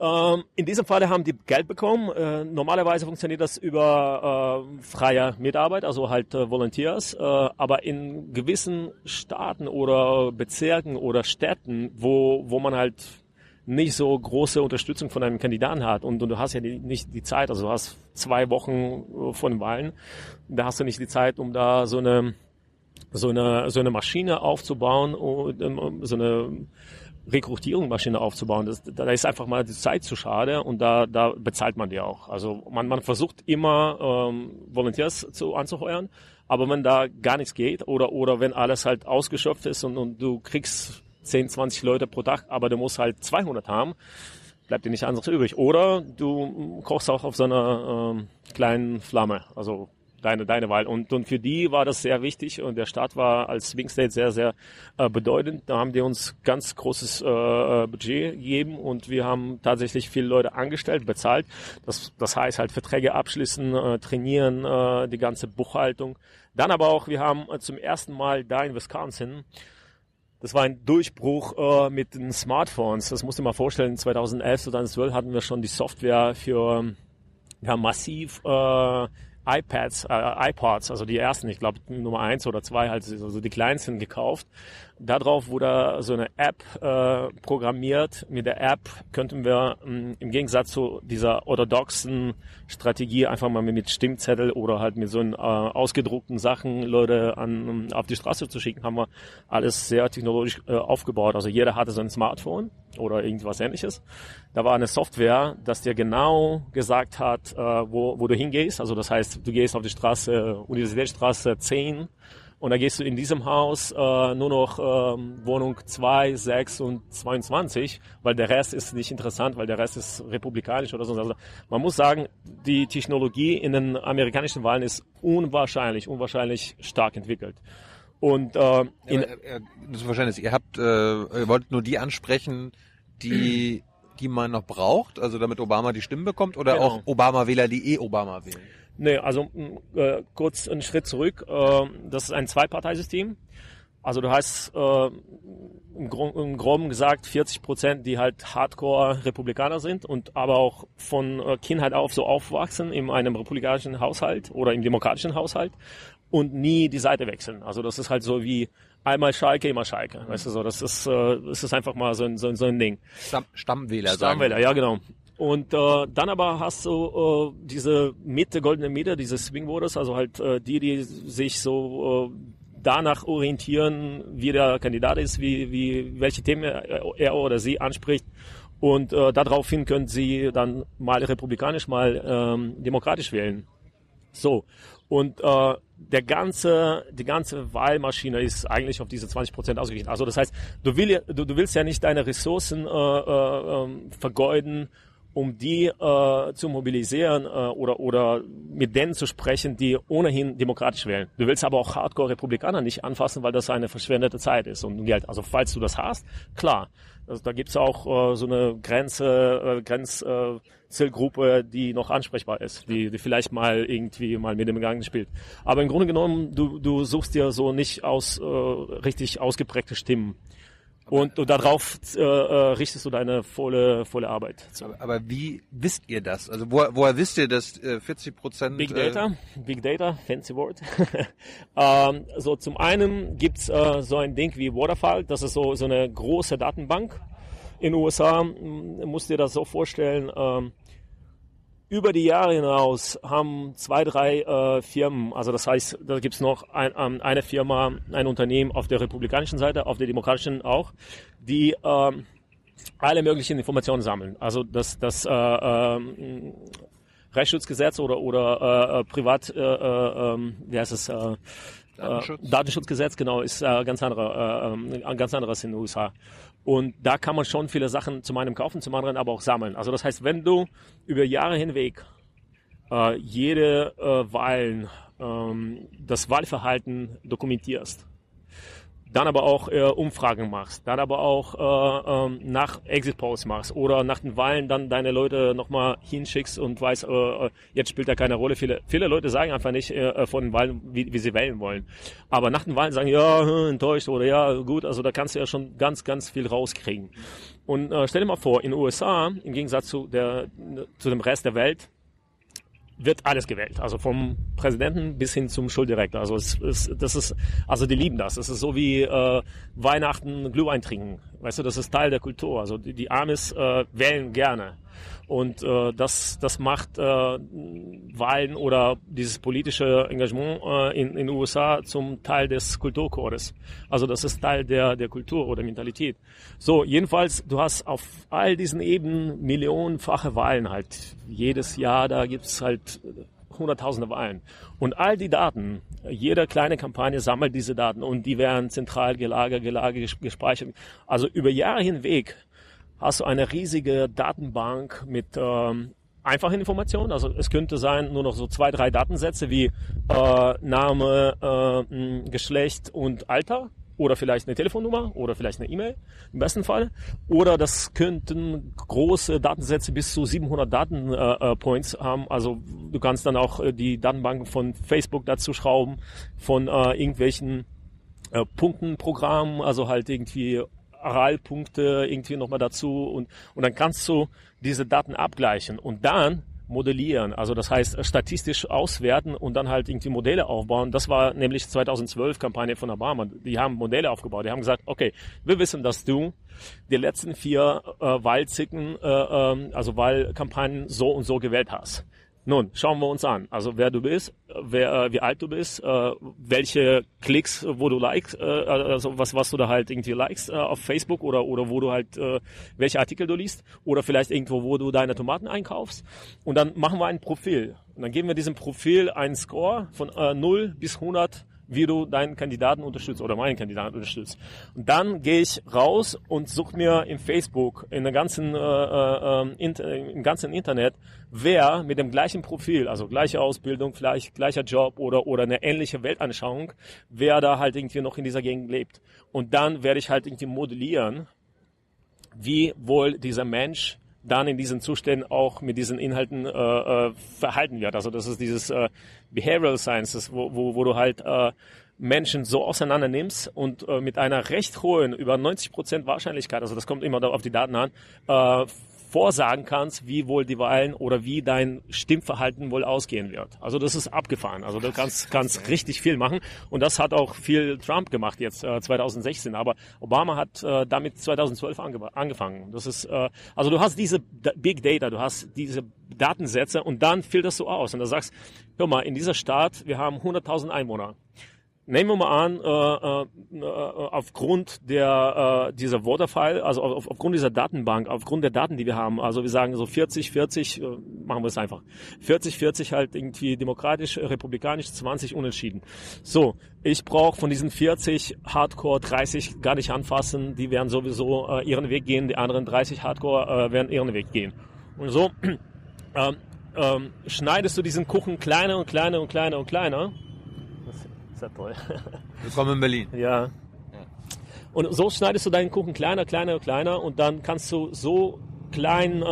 Speaker 1: ähm, in diesem Fall haben die Geld bekommen. Äh, normalerweise funktioniert das über äh, freie Mitarbeit, also halt äh, Volunteers. Äh, aber in gewissen Staaten oder Bezirken oder Städten, wo, wo man halt nicht so große Unterstützung von einem Kandidaten hat und, und du hast ja die, nicht die Zeit, also du hast zwei Wochen äh, vor den Wahlen, da hast du nicht die Zeit, um da so eine so eine so eine Maschine aufzubauen und ähm, so eine Rekrutierungsmaschine aufzubauen. Das, da ist einfach mal die Zeit zu schade und da, da bezahlt man die auch. Also man, man versucht immer ähm, Volunteers zu anzuheuern, aber wenn da gar nichts geht oder, oder wenn alles halt ausgeschöpft ist und, und du kriegst 10, 20 Leute pro Tag, aber du musst halt 200 haben, bleibt dir nicht anderes übrig. Oder du kochst auch auf so einer ähm, kleinen Flamme. Also deine, deine Wahl. Und, und für die war das sehr wichtig und der Staat war als Swing State sehr, sehr äh, bedeutend. Da haben die uns ganz großes äh, äh, Budget gegeben und wir haben tatsächlich viele Leute angestellt, bezahlt. Das, das heißt halt Verträge abschließen, äh, trainieren, äh, die ganze Buchhaltung. Dann aber auch, wir haben äh, zum ersten Mal da in Wisconsin das war ein Durchbruch äh, mit den Smartphones. Das musst du mal vorstellen, 2011, 2012 hatten wir schon die Software für, haben massiv äh, iPads, äh, iPods, also die ersten, ich glaube Nummer eins oder zwei, halt also die kleinsten gekauft. Darauf wurde so eine App äh, programmiert. Mit der App könnten wir mh, ähm, im Gegensatz zu dieser orthodoxen Strategie einfach mal mit Stimmzettel oder halt mit so einen, äh, ausgedruckten Sachen Leute an, auf die Straße zu schicken, haben wir alles sehr technologisch äh, aufgebaut. Also jeder hatte so ein Smartphone oder irgendwas ähnliches. Da war eine Software, dass dir genau gesagt hat, äh, wo, wo du hingehst. Also das heißt, du gehst auf die Straße, Universitätsstraße 10 und da gehst du in diesem Haus äh, nur noch ähm, Wohnung 2, 6 und 22, weil der Rest ist nicht interessant, weil der Rest ist republikanisch oder so. Also man muss sagen, die Technologie in den amerikanischen Wahlen ist unwahrscheinlich, unwahrscheinlich stark entwickelt. Und äh, in,
Speaker 4: ja, äh, das ist wahrscheinlich, ihr habt, äh, ihr wollt nur die ansprechen, die die man noch braucht, also damit Obama die Stimmen bekommt, oder genau. auch Obama-Wähler, die eh Obama wählen?
Speaker 1: Nee, also äh, kurz einen Schritt zurück. Äh, das ist ein Zweiparteisystem. Also du hast äh, im, Gro im Groben gesagt 40 Prozent, die halt Hardcore-Republikaner sind und aber auch von äh, Kindheit auf so aufwachsen in einem republikanischen Haushalt oder im demokratischen Haushalt und nie die Seite wechseln. Also das ist halt so wie einmal Schalke, immer Schalke. Weißt du so, das ist, äh, das ist einfach mal so ein, so, so ein Ding.
Speaker 4: Stamm, Stammwähler,
Speaker 1: Stammwähler, ja genau. Und äh, dann aber hast du äh, diese Mitte, goldene Mitte, diese Swing Voters, also halt äh, die, die sich so äh, danach orientieren, wie der Kandidat ist, wie, wie, welche Themen er oder sie anspricht. Und äh, daraufhin können sie dann mal republikanisch, mal ähm, demokratisch wählen. So. Und äh, der ganze, die ganze Wahlmaschine ist eigentlich auf diese 20 Prozent ausgerichtet. Also das heißt, du, will, du, du willst ja nicht deine Ressourcen äh, äh, ähm, vergeuden, um die äh, zu mobilisieren äh, oder, oder mit denen zu sprechen, die ohnehin demokratisch wählen. Du willst aber auch Hardcore-Republikaner nicht anfassen, weil das eine verschwendete Zeit ist und Geld. Also falls du das hast, klar. Also da gibt's auch äh, so eine Grenze, äh, Grenzzielgruppe, äh, die noch ansprechbar ist, die, die vielleicht mal irgendwie mal mit dem Gang spielt. Aber im Grunde genommen, du, du suchst dir so nicht aus äh, richtig ausgeprägte Stimmen. Und, und darauf äh, äh, richtest du deine volle, volle Arbeit.
Speaker 4: Aber, aber wie wisst ihr das? Also woher, woher wisst ihr, dass äh, 40 Prozent...
Speaker 1: Big Data, äh, Big Data, fancy word. ähm, so zum einen gibt's äh, so ein Ding wie Waterfall, das ist so, so eine große Datenbank in den USA. Musst dir das so vorstellen, ähm, über die Jahre hinaus haben zwei, drei äh, Firmen, also das heißt, da gibt's noch ein, ähm, eine Firma, ein Unternehmen auf der republikanischen Seite, auf der demokratischen auch, die ähm, alle möglichen Informationen sammeln. Also das, das äh, äh, Rechtsschutzgesetz oder, oder äh, äh Privat, äh, äh, ähm, wie heißt es, äh, Datenschutz. Datenschutzgesetz, genau, ist äh, ganz andere, äh, ein ganz anderes in den USA. Und da kann man schon viele Sachen zum einen kaufen, zum anderen aber auch sammeln. Also das heißt, wenn du über Jahre hinweg äh, jede äh, Wahlen, ähm, das Wahlverhalten dokumentierst, dann aber auch äh, Umfragen machst, dann aber auch äh, ähm, nach Exit Polls machst oder nach den Wahlen dann deine Leute nochmal hinschickst und weißt, äh, äh, jetzt spielt da keine Rolle. Viele, viele Leute sagen einfach nicht äh, äh, von den Wahlen, wie, wie sie wählen wollen. Aber nach den Wahlen sagen, ja, hm, enttäuscht oder ja, gut, also da kannst du ja schon ganz, ganz viel rauskriegen. Und äh, stell dir mal vor, in den USA, im Gegensatz zu, der, zu dem Rest der Welt, wird alles gewählt. Also vom Präsidenten bis hin zum Schuldirektor. Also es, es, das ist, also die lieben das. Es ist so wie äh, Weihnachten Glühwein trinken. Weißt du, das ist Teil der Kultur. Also die, die Amis äh, wählen gerne. Und äh, das, das macht äh, Wahlen oder dieses politische Engagement äh, in den USA zum Teil des Kulturchores. Also das ist Teil der, der Kultur oder Mentalität. So, jedenfalls, du hast auf all diesen Ebenen millionenfache Wahlen halt. Jedes Jahr, da gibt's halt hunderttausende Wahlen. Und all die Daten, jede kleine Kampagne sammelt diese Daten und die werden zentral gelagert, gelagert, gespeichert. Also über Jahre hinweg hast du eine riesige Datenbank mit ähm, einfachen Informationen. Also es könnte sein nur noch so zwei, drei Datensätze wie äh, Name, äh, Geschlecht und Alter oder vielleicht eine Telefonnummer oder vielleicht eine E-Mail im besten Fall. Oder das könnten große Datensätze bis zu 700 Datenpoints äh, haben. Also du kannst dann auch äh, die Datenbanken von Facebook dazu schrauben, von äh, irgendwelchen äh, Punktenprogrammen, also halt irgendwie Aralpunkte irgendwie nochmal dazu und, und dann kannst du diese Daten abgleichen und dann modellieren, also das heißt statistisch auswerten und dann halt irgendwie Modelle aufbauen. Das war nämlich 2012 Kampagne von Obama. Die haben Modelle aufgebaut. Die haben gesagt, okay, wir wissen, dass du die letzten vier äh, Wahlzicken, äh, äh, also Wahlkampagnen so und so gewählt hast. Nun, schauen wir uns an. Also wer du bist, wer, äh, wie alt du bist, äh, welche Klicks, wo du likest, äh, also was, was du da halt irgendwie likest äh, auf Facebook oder, oder wo du halt, äh, welche Artikel du liest oder vielleicht irgendwo, wo du deine Tomaten einkaufst. Und dann machen wir ein Profil. Und dann geben wir diesem Profil einen Score von äh, 0 bis 100 wie du deinen Kandidaten unterstützt oder meinen Kandidaten unterstützt. Und dann gehe ich raus und suche mir im Facebook, in der ganzen, äh, äh, ähm, im ganzen Internet, wer mit dem gleichen Profil, also gleiche Ausbildung, vielleicht gleicher Job oder, oder eine ähnliche Weltanschauung, wer da halt irgendwie noch in dieser Gegend lebt. Und dann werde ich halt irgendwie modellieren, wie wohl dieser Mensch dann in diesen Zuständen auch mit diesen Inhalten äh, äh, verhalten wird. Also das ist dieses äh, Behavioral Sciences, wo, wo, wo du halt äh, Menschen so auseinander nimmst und äh, mit einer recht hohen, über 90 Prozent Wahrscheinlichkeit, also das kommt immer auf die Daten an, äh, vorsagen kannst, wie wohl die Wahlen oder wie dein Stimmverhalten wohl ausgehen wird. Also das ist abgefahren. Also du kannst, kannst richtig viel machen. Und das hat auch viel Trump gemacht jetzt äh, 2016. Aber Obama hat äh, damit 2012 ange angefangen. Das ist, äh, also du hast diese Big Data, du hast diese Datensätze und dann filterst du aus. Und du sagst, hör mal, in dieser Stadt, wir haben 100.000 Einwohner. Nehmen wir mal an, äh, äh, aufgrund der äh, dieser Waterfall, also auf, aufgrund dieser Datenbank, aufgrund der Daten, die wir haben, also wir sagen so 40, 40, äh, machen wir es einfach, 40, 40 halt irgendwie demokratisch, republikanisch, 20 unentschieden. So, ich brauche von diesen 40 Hardcore 30 gar nicht anfassen, die werden sowieso äh, ihren Weg gehen, die anderen 30 Hardcore äh, werden ihren Weg gehen. Und so ähm, ähm, schneidest du diesen Kuchen kleiner und kleiner und kleiner und kleiner ja toll.
Speaker 4: Willkommen in Berlin.
Speaker 1: Ja. Und so schneidest du deinen Kuchen kleiner, kleiner, kleiner und dann kannst du so klein, äh,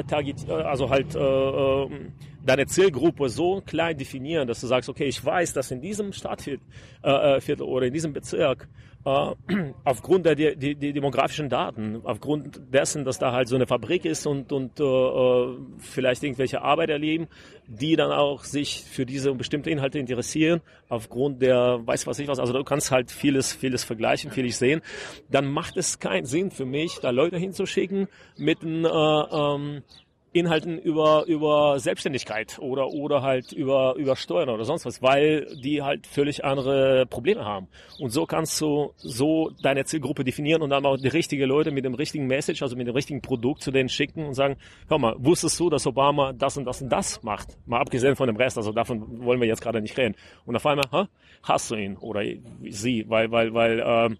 Speaker 1: äh target, äh, also halt äh, ähm, deine Zielgruppe so klein definieren, dass du sagst, okay, ich weiß, dass in diesem Stadtviertel äh, äh oder in diesem Bezirk äh, aufgrund der die, die, die demografischen Daten, aufgrund dessen, dass da halt so eine Fabrik ist und, und äh, äh, vielleicht irgendwelche Arbeiter leben, die dann auch sich für diese bestimmte Inhalte interessieren, aufgrund der, weiß was ich was, also du kannst halt vieles, vieles vergleichen, vieles sehen, dann macht es keinen Sinn für mich, da Leute hinzuschicken mit einem äh, ähm, Inhalten über, über Selbstständigkeit oder, oder halt über, über Steuern oder sonst was, weil die halt völlig andere Probleme haben. Und so kannst du so deine Zielgruppe definieren und dann auch die richtigen Leute mit dem richtigen Message, also mit dem richtigen Produkt zu denen schicken und sagen, hör mal, wusstest du, dass Obama das und das und das macht? Mal abgesehen von dem Rest, also davon wollen wir jetzt gerade nicht reden. Und auf einmal, ha, hast du ihn oder sie, weil, weil, weil, äh,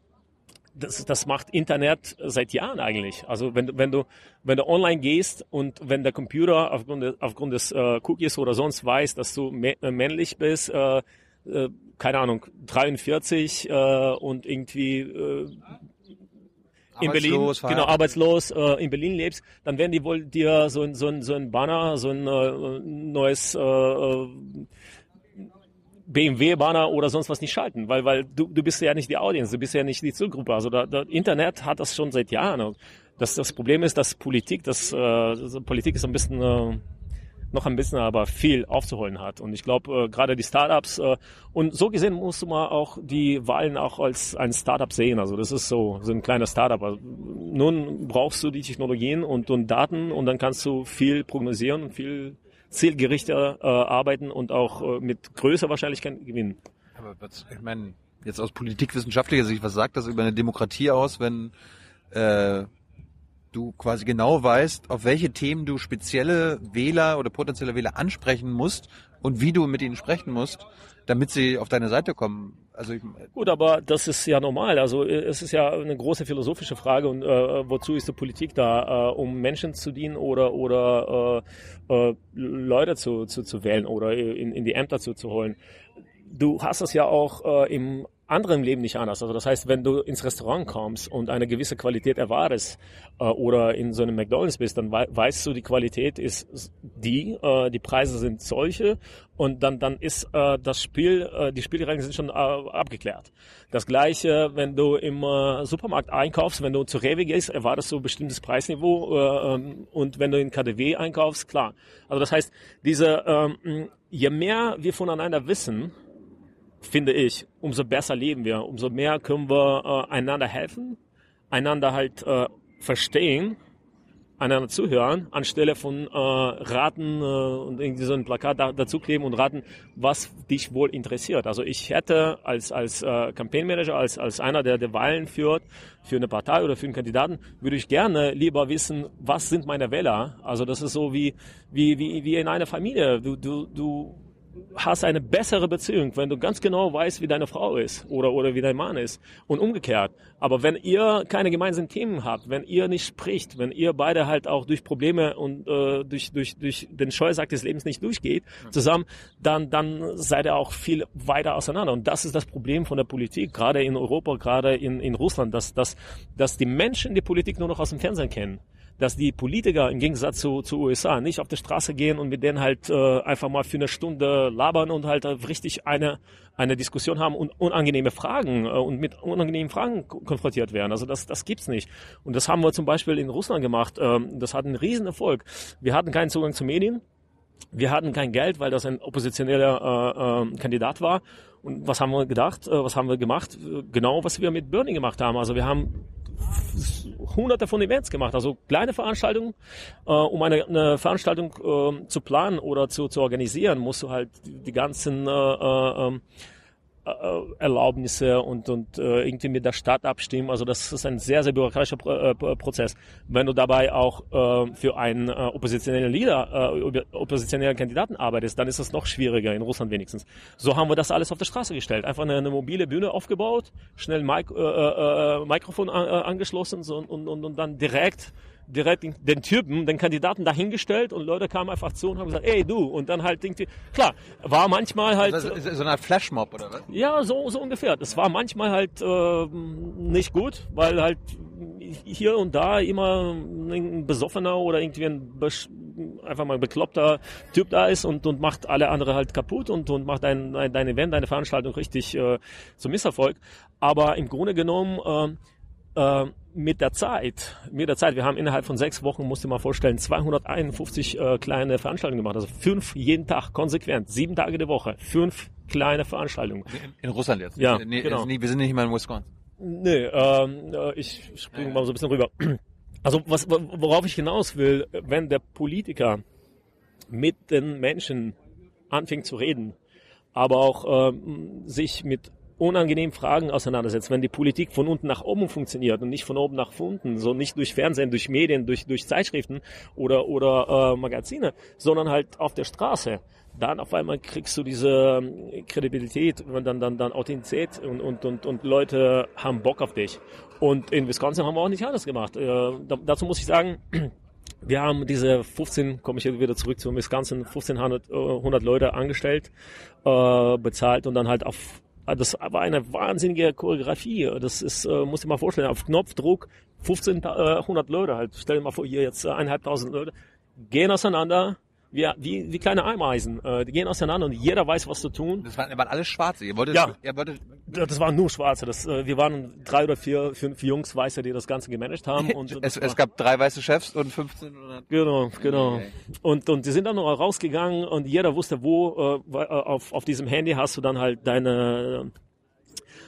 Speaker 1: das, das macht Internet seit Jahren eigentlich. Also wenn, wenn du wenn du online gehst und wenn der Computer aufgrund des, aufgrund des äh, Cookies oder sonst weiß, dass du äh, männlich bist, äh, äh, keine Ahnung, 43 äh, und irgendwie äh, in Berlin, genau, arbeitslos äh, in Berlin lebst, dann werden die wohl dir so ein, so ein, so ein Banner, so ein äh, neues äh, äh BMW-Banner oder sonst was nicht schalten, weil, weil du, du bist ja nicht die Audience, du bist ja nicht die Zielgruppe. Also da, da Internet hat das schon seit Jahren. Das, das Problem ist, dass Politik, das, äh, Politik ist ein bisschen äh, noch ein bisschen aber viel aufzuholen hat. Und ich glaube, äh, gerade die Startups, äh, und so gesehen musst du mal auch die Wahlen auch als ein Startup sehen. Also das ist so, so ein kleiner Startup. Also nun brauchst du die Technologien und, und Daten und dann kannst du viel prognosieren und viel zielgerichteter äh, arbeiten und auch äh, mit größerer Wahrscheinlichkeit gewinnen.
Speaker 4: Aber was, ich meine, jetzt aus politikwissenschaftlicher Sicht, was sagt das über eine Demokratie aus, wenn äh, du quasi genau weißt, auf welche Themen du spezielle Wähler oder potenzielle Wähler ansprechen musst und wie du mit ihnen sprechen musst, damit sie auf deine Seite kommen. Also ich,
Speaker 1: Gut, aber das ist ja normal. Also äh, es ist ja eine große philosophische Frage und äh, wozu ist die Politik da, äh, um Menschen zu dienen oder oder äh, äh, Leute zu, zu, zu wählen oder in, in die Ämter zu, zu holen? Du hast das ja auch äh, im anderen Leben nicht anders. Also das heißt, wenn du ins Restaurant kommst und eine gewisse Qualität erwartest äh, oder in so einem McDonald's bist, dann we weißt du, die Qualität ist die, äh, die Preise sind solche und dann dann ist äh, das Spiel, äh, die Spielregeln sind schon äh, abgeklärt. Das gleiche, wenn du im äh, Supermarkt einkaufst, wenn du zu Rewe gehst, erwartest du ein bestimmtes Preisniveau äh, ähm, und wenn du in KDW einkaufst, klar. Also das heißt, diese ähm, je mehr wir voneinander wissen, finde ich, umso besser leben wir, umso mehr können wir äh, einander helfen, einander halt äh, verstehen, einander zuhören, anstelle von äh, raten äh, und irgendwie so ein Plakat da, dazu kleben und raten, was dich wohl interessiert. Also ich hätte als als äh, Campaign Manager, als als einer, der der Wahlen führt für eine Partei oder für einen Kandidaten, würde ich gerne lieber wissen, was sind meine Wähler. Also das ist so wie wie wie wie in einer Familie. Du du du hast eine bessere Beziehung, wenn du ganz genau weißt, wie deine Frau ist oder, oder wie dein Mann ist und umgekehrt. Aber wenn ihr keine gemeinsamen Themen habt, wenn ihr nicht spricht, wenn ihr beide halt auch durch Probleme und äh, durch, durch, durch den Scheusack des Lebens nicht durchgeht zusammen, dann, dann seid ihr auch viel weiter auseinander. Und das ist das Problem von der Politik, gerade in Europa, gerade in, in Russland, dass, dass, dass die Menschen die Politik nur noch aus dem Fernsehen kennen dass die Politiker im Gegensatz zu, zu USA nicht auf die Straße gehen und mit denen halt äh, einfach mal für eine Stunde labern und halt richtig eine, eine Diskussion haben und unangenehme Fragen äh, und mit unangenehmen Fragen konfrontiert werden. Also das, das gibt's nicht. Und das haben wir zum Beispiel in Russland gemacht. Ähm, das hat einen riesen Erfolg. Wir hatten keinen Zugang zu Medien. Wir hatten kein Geld, weil das ein oppositioneller äh, äh, Kandidat war. Und was haben wir gedacht? Äh, was haben wir gemacht? Genau, was wir mit Bernie gemacht haben. Also wir haben hunderte von Events gemacht, also kleine Veranstaltungen. Äh, um eine, eine Veranstaltung äh, zu planen oder zu, zu organisieren, musst du halt die, ganzen äh, äh, ähm, äh, Erlaubnisse und, und äh, irgendwie mit der Stadt abstimmen. Also das ist ein sehr, sehr bürokratischer Pro äh, Prozess. Wenn du dabei auch äh, für einen äh, oppositionellen Leader, äh, oppositionellen Kandidaten arbeitest, dann ist das noch schwieriger, in Russland wenigstens. So haben wir das alles auf der Straße gestellt. Einfach eine, eine mobile Bühne aufgebaut, schnell Mik äh, äh, Mikrofon an, äh, angeschlossen so, und, und, und dann direkt direkt den Typen, den Kandidaten dahingestellt und Leute kamen einfach zu und haben gesagt, ey du und dann halt irgendwie, klar, war manchmal halt
Speaker 4: also, so eine Flashmob oder was?
Speaker 1: Ja, so so ungefähr. Das war manchmal halt äh, nicht gut, weil halt hier und da immer ein besoffener oder irgendwie ein einfach mal ein bekloppter Typ da ist und, und macht alle andere halt kaputt und, und macht dein, dein Event, deine Veranstaltung richtig äh, zum Misserfolg. Aber im Grunde genommen äh, äh, mit der Zeit, mit der Zeit, wir haben innerhalb von sechs Wochen, musst du dir mal vorstellen, 251 äh, kleine Veranstaltungen gemacht. Also fünf jeden Tag, konsequent, sieben Tage die Woche, fünf kleine Veranstaltungen.
Speaker 4: In, in Russland jetzt?
Speaker 1: Ja,
Speaker 4: nee,
Speaker 1: genau.
Speaker 4: Nee, wir sind nicht mal in Wisconsin.
Speaker 1: Nee, ähm, äh, ich springe ja. mal so ein bisschen rüber. Also was, worauf ich hinaus will, wenn der Politiker mit den Menschen anfängt zu reden, aber auch ähm, sich mit unangenehmen Fragen auseinandersetzt, wenn die Politik von unten nach oben funktioniert und nicht von oben nach unten, so nicht durch Fernsehen, durch Medien, durch, durch Zeitschriften oder, oder äh, Magazine, sondern halt auf der Straße, dann auf einmal kriegst du diese ähm, Kredibilität und dann, dann, dann Authentizität und, und, und, und Leute haben Bock auf dich. Und in Wisconsin haben wir auch nicht anders gemacht. Äh, da, dazu muss ich sagen, wir haben diese 15, komme ich wieder zurück zu Wisconsin, 1500 100 Leute angestellt, äh, bezahlt und dann halt auf das war eine wahnsinnige Choreografie. Das ist, äh, muss ich mal vorstellen, auf Knopfdruck 1500 äh, Leute halt. Stell dir mal vor, hier jetzt äh, eineinhalbtausend Leute gehen auseinander, wie, wie, wie kleine Ameisen. Äh, die gehen auseinander und jeder weiß, was zu tun.
Speaker 4: Das waren, waren alles Schwarze. Ihr wolltet,
Speaker 1: ja,
Speaker 4: ihr wolltet
Speaker 1: das waren nur Schwarze. Das, äh, wir waren drei oder vier, fünf Jungs Weiße, die das Ganze gemanagt haben. Und,
Speaker 4: es, es gab drei weiße Chefs und 15 oder...
Speaker 1: Genau, genau. Okay. Und, und die sind dann noch rausgegangen und jeder wusste, wo äh, auf, auf diesem Handy hast du dann halt deine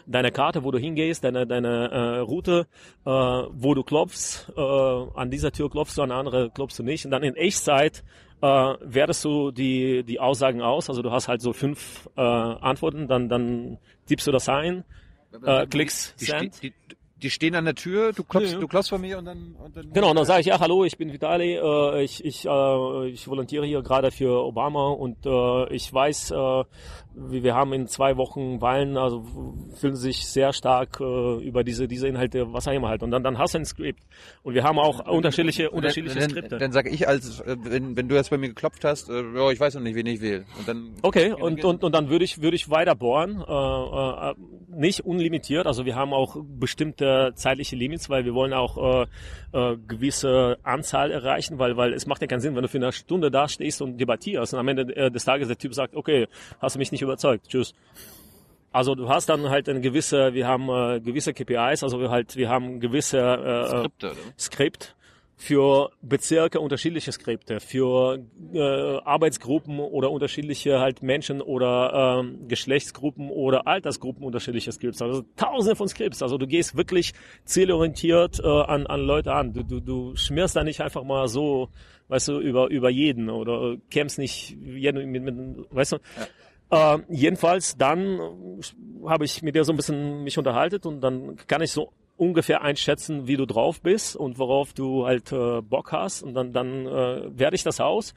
Speaker 1: deine Karte, wo du hingehst, deine, deine äh, Route, äh, wo du klopfst. Äh, an dieser Tür klopfst du, an der anderen klopfst du nicht. Und dann in Echtzeit äh, wertest du die, die Aussagen aus. Also du hast halt so fünf äh, Antworten, dann, dann tippst du das ein, äh, klickst
Speaker 4: die,
Speaker 1: Send.
Speaker 4: Die, die stehen an der Tür, du klopfst, ja, ja. du klopfst von mir und dann, und dann
Speaker 1: Genau, und dann sage ich, ja, hallo, ich bin Vitali, äh, ich, ich, äh, ich volontiere hier gerade für Obama und äh, ich weiß, äh, wir haben in zwei Wochen Wahlen, also fühlen sich sehr stark äh, über diese diese Inhalte, was auch immer halt. Und dann dann hast du ein Skript. Und wir haben auch unterschiedliche unterschiedliche
Speaker 4: dann,
Speaker 1: Skripte.
Speaker 4: Dann sage ich als äh, wenn, wenn du jetzt bei mir geklopft hast, äh, ja, ich weiß noch nicht, wen ich will. Und dann
Speaker 1: okay und und und dann würde ich würde ich weiter bohren, äh, äh, nicht unlimitiert. Also wir haben auch bestimmte zeitliche Limits, weil wir wollen auch äh, äh, gewisse Anzahl erreichen, weil weil es macht ja keinen Sinn, wenn du für eine Stunde da stehst und debattierst und am Ende äh, des Tages der Typ sagt, okay, hast du mich nicht nicht überzeugt. Tschüss. Also du hast dann halt eine gewisse, wir haben äh, gewisse KPIs, also wir halt, wir haben gewisse äh, Skripte, Skript für Bezirke unterschiedliche Skripte, für äh, Arbeitsgruppen oder unterschiedliche halt Menschen oder ähm, Geschlechtsgruppen oder Altersgruppen unterschiedliche Skripts. Also tausende von Skripts. Also du gehst wirklich zielorientiert äh, an, an Leute an. Du, du, du schmierst da nicht einfach mal so, weißt du, über, über jeden oder kämpfst nicht jeden mit, mit weißt du. Ja äh, jedenfalls dann habe ich mit dir so ein bisschen mich unterhalten und dann kann ich so ungefähr einschätzen, wie du drauf bist und worauf du halt äh, Bock hast. Und dann dann äh, werde ich das aus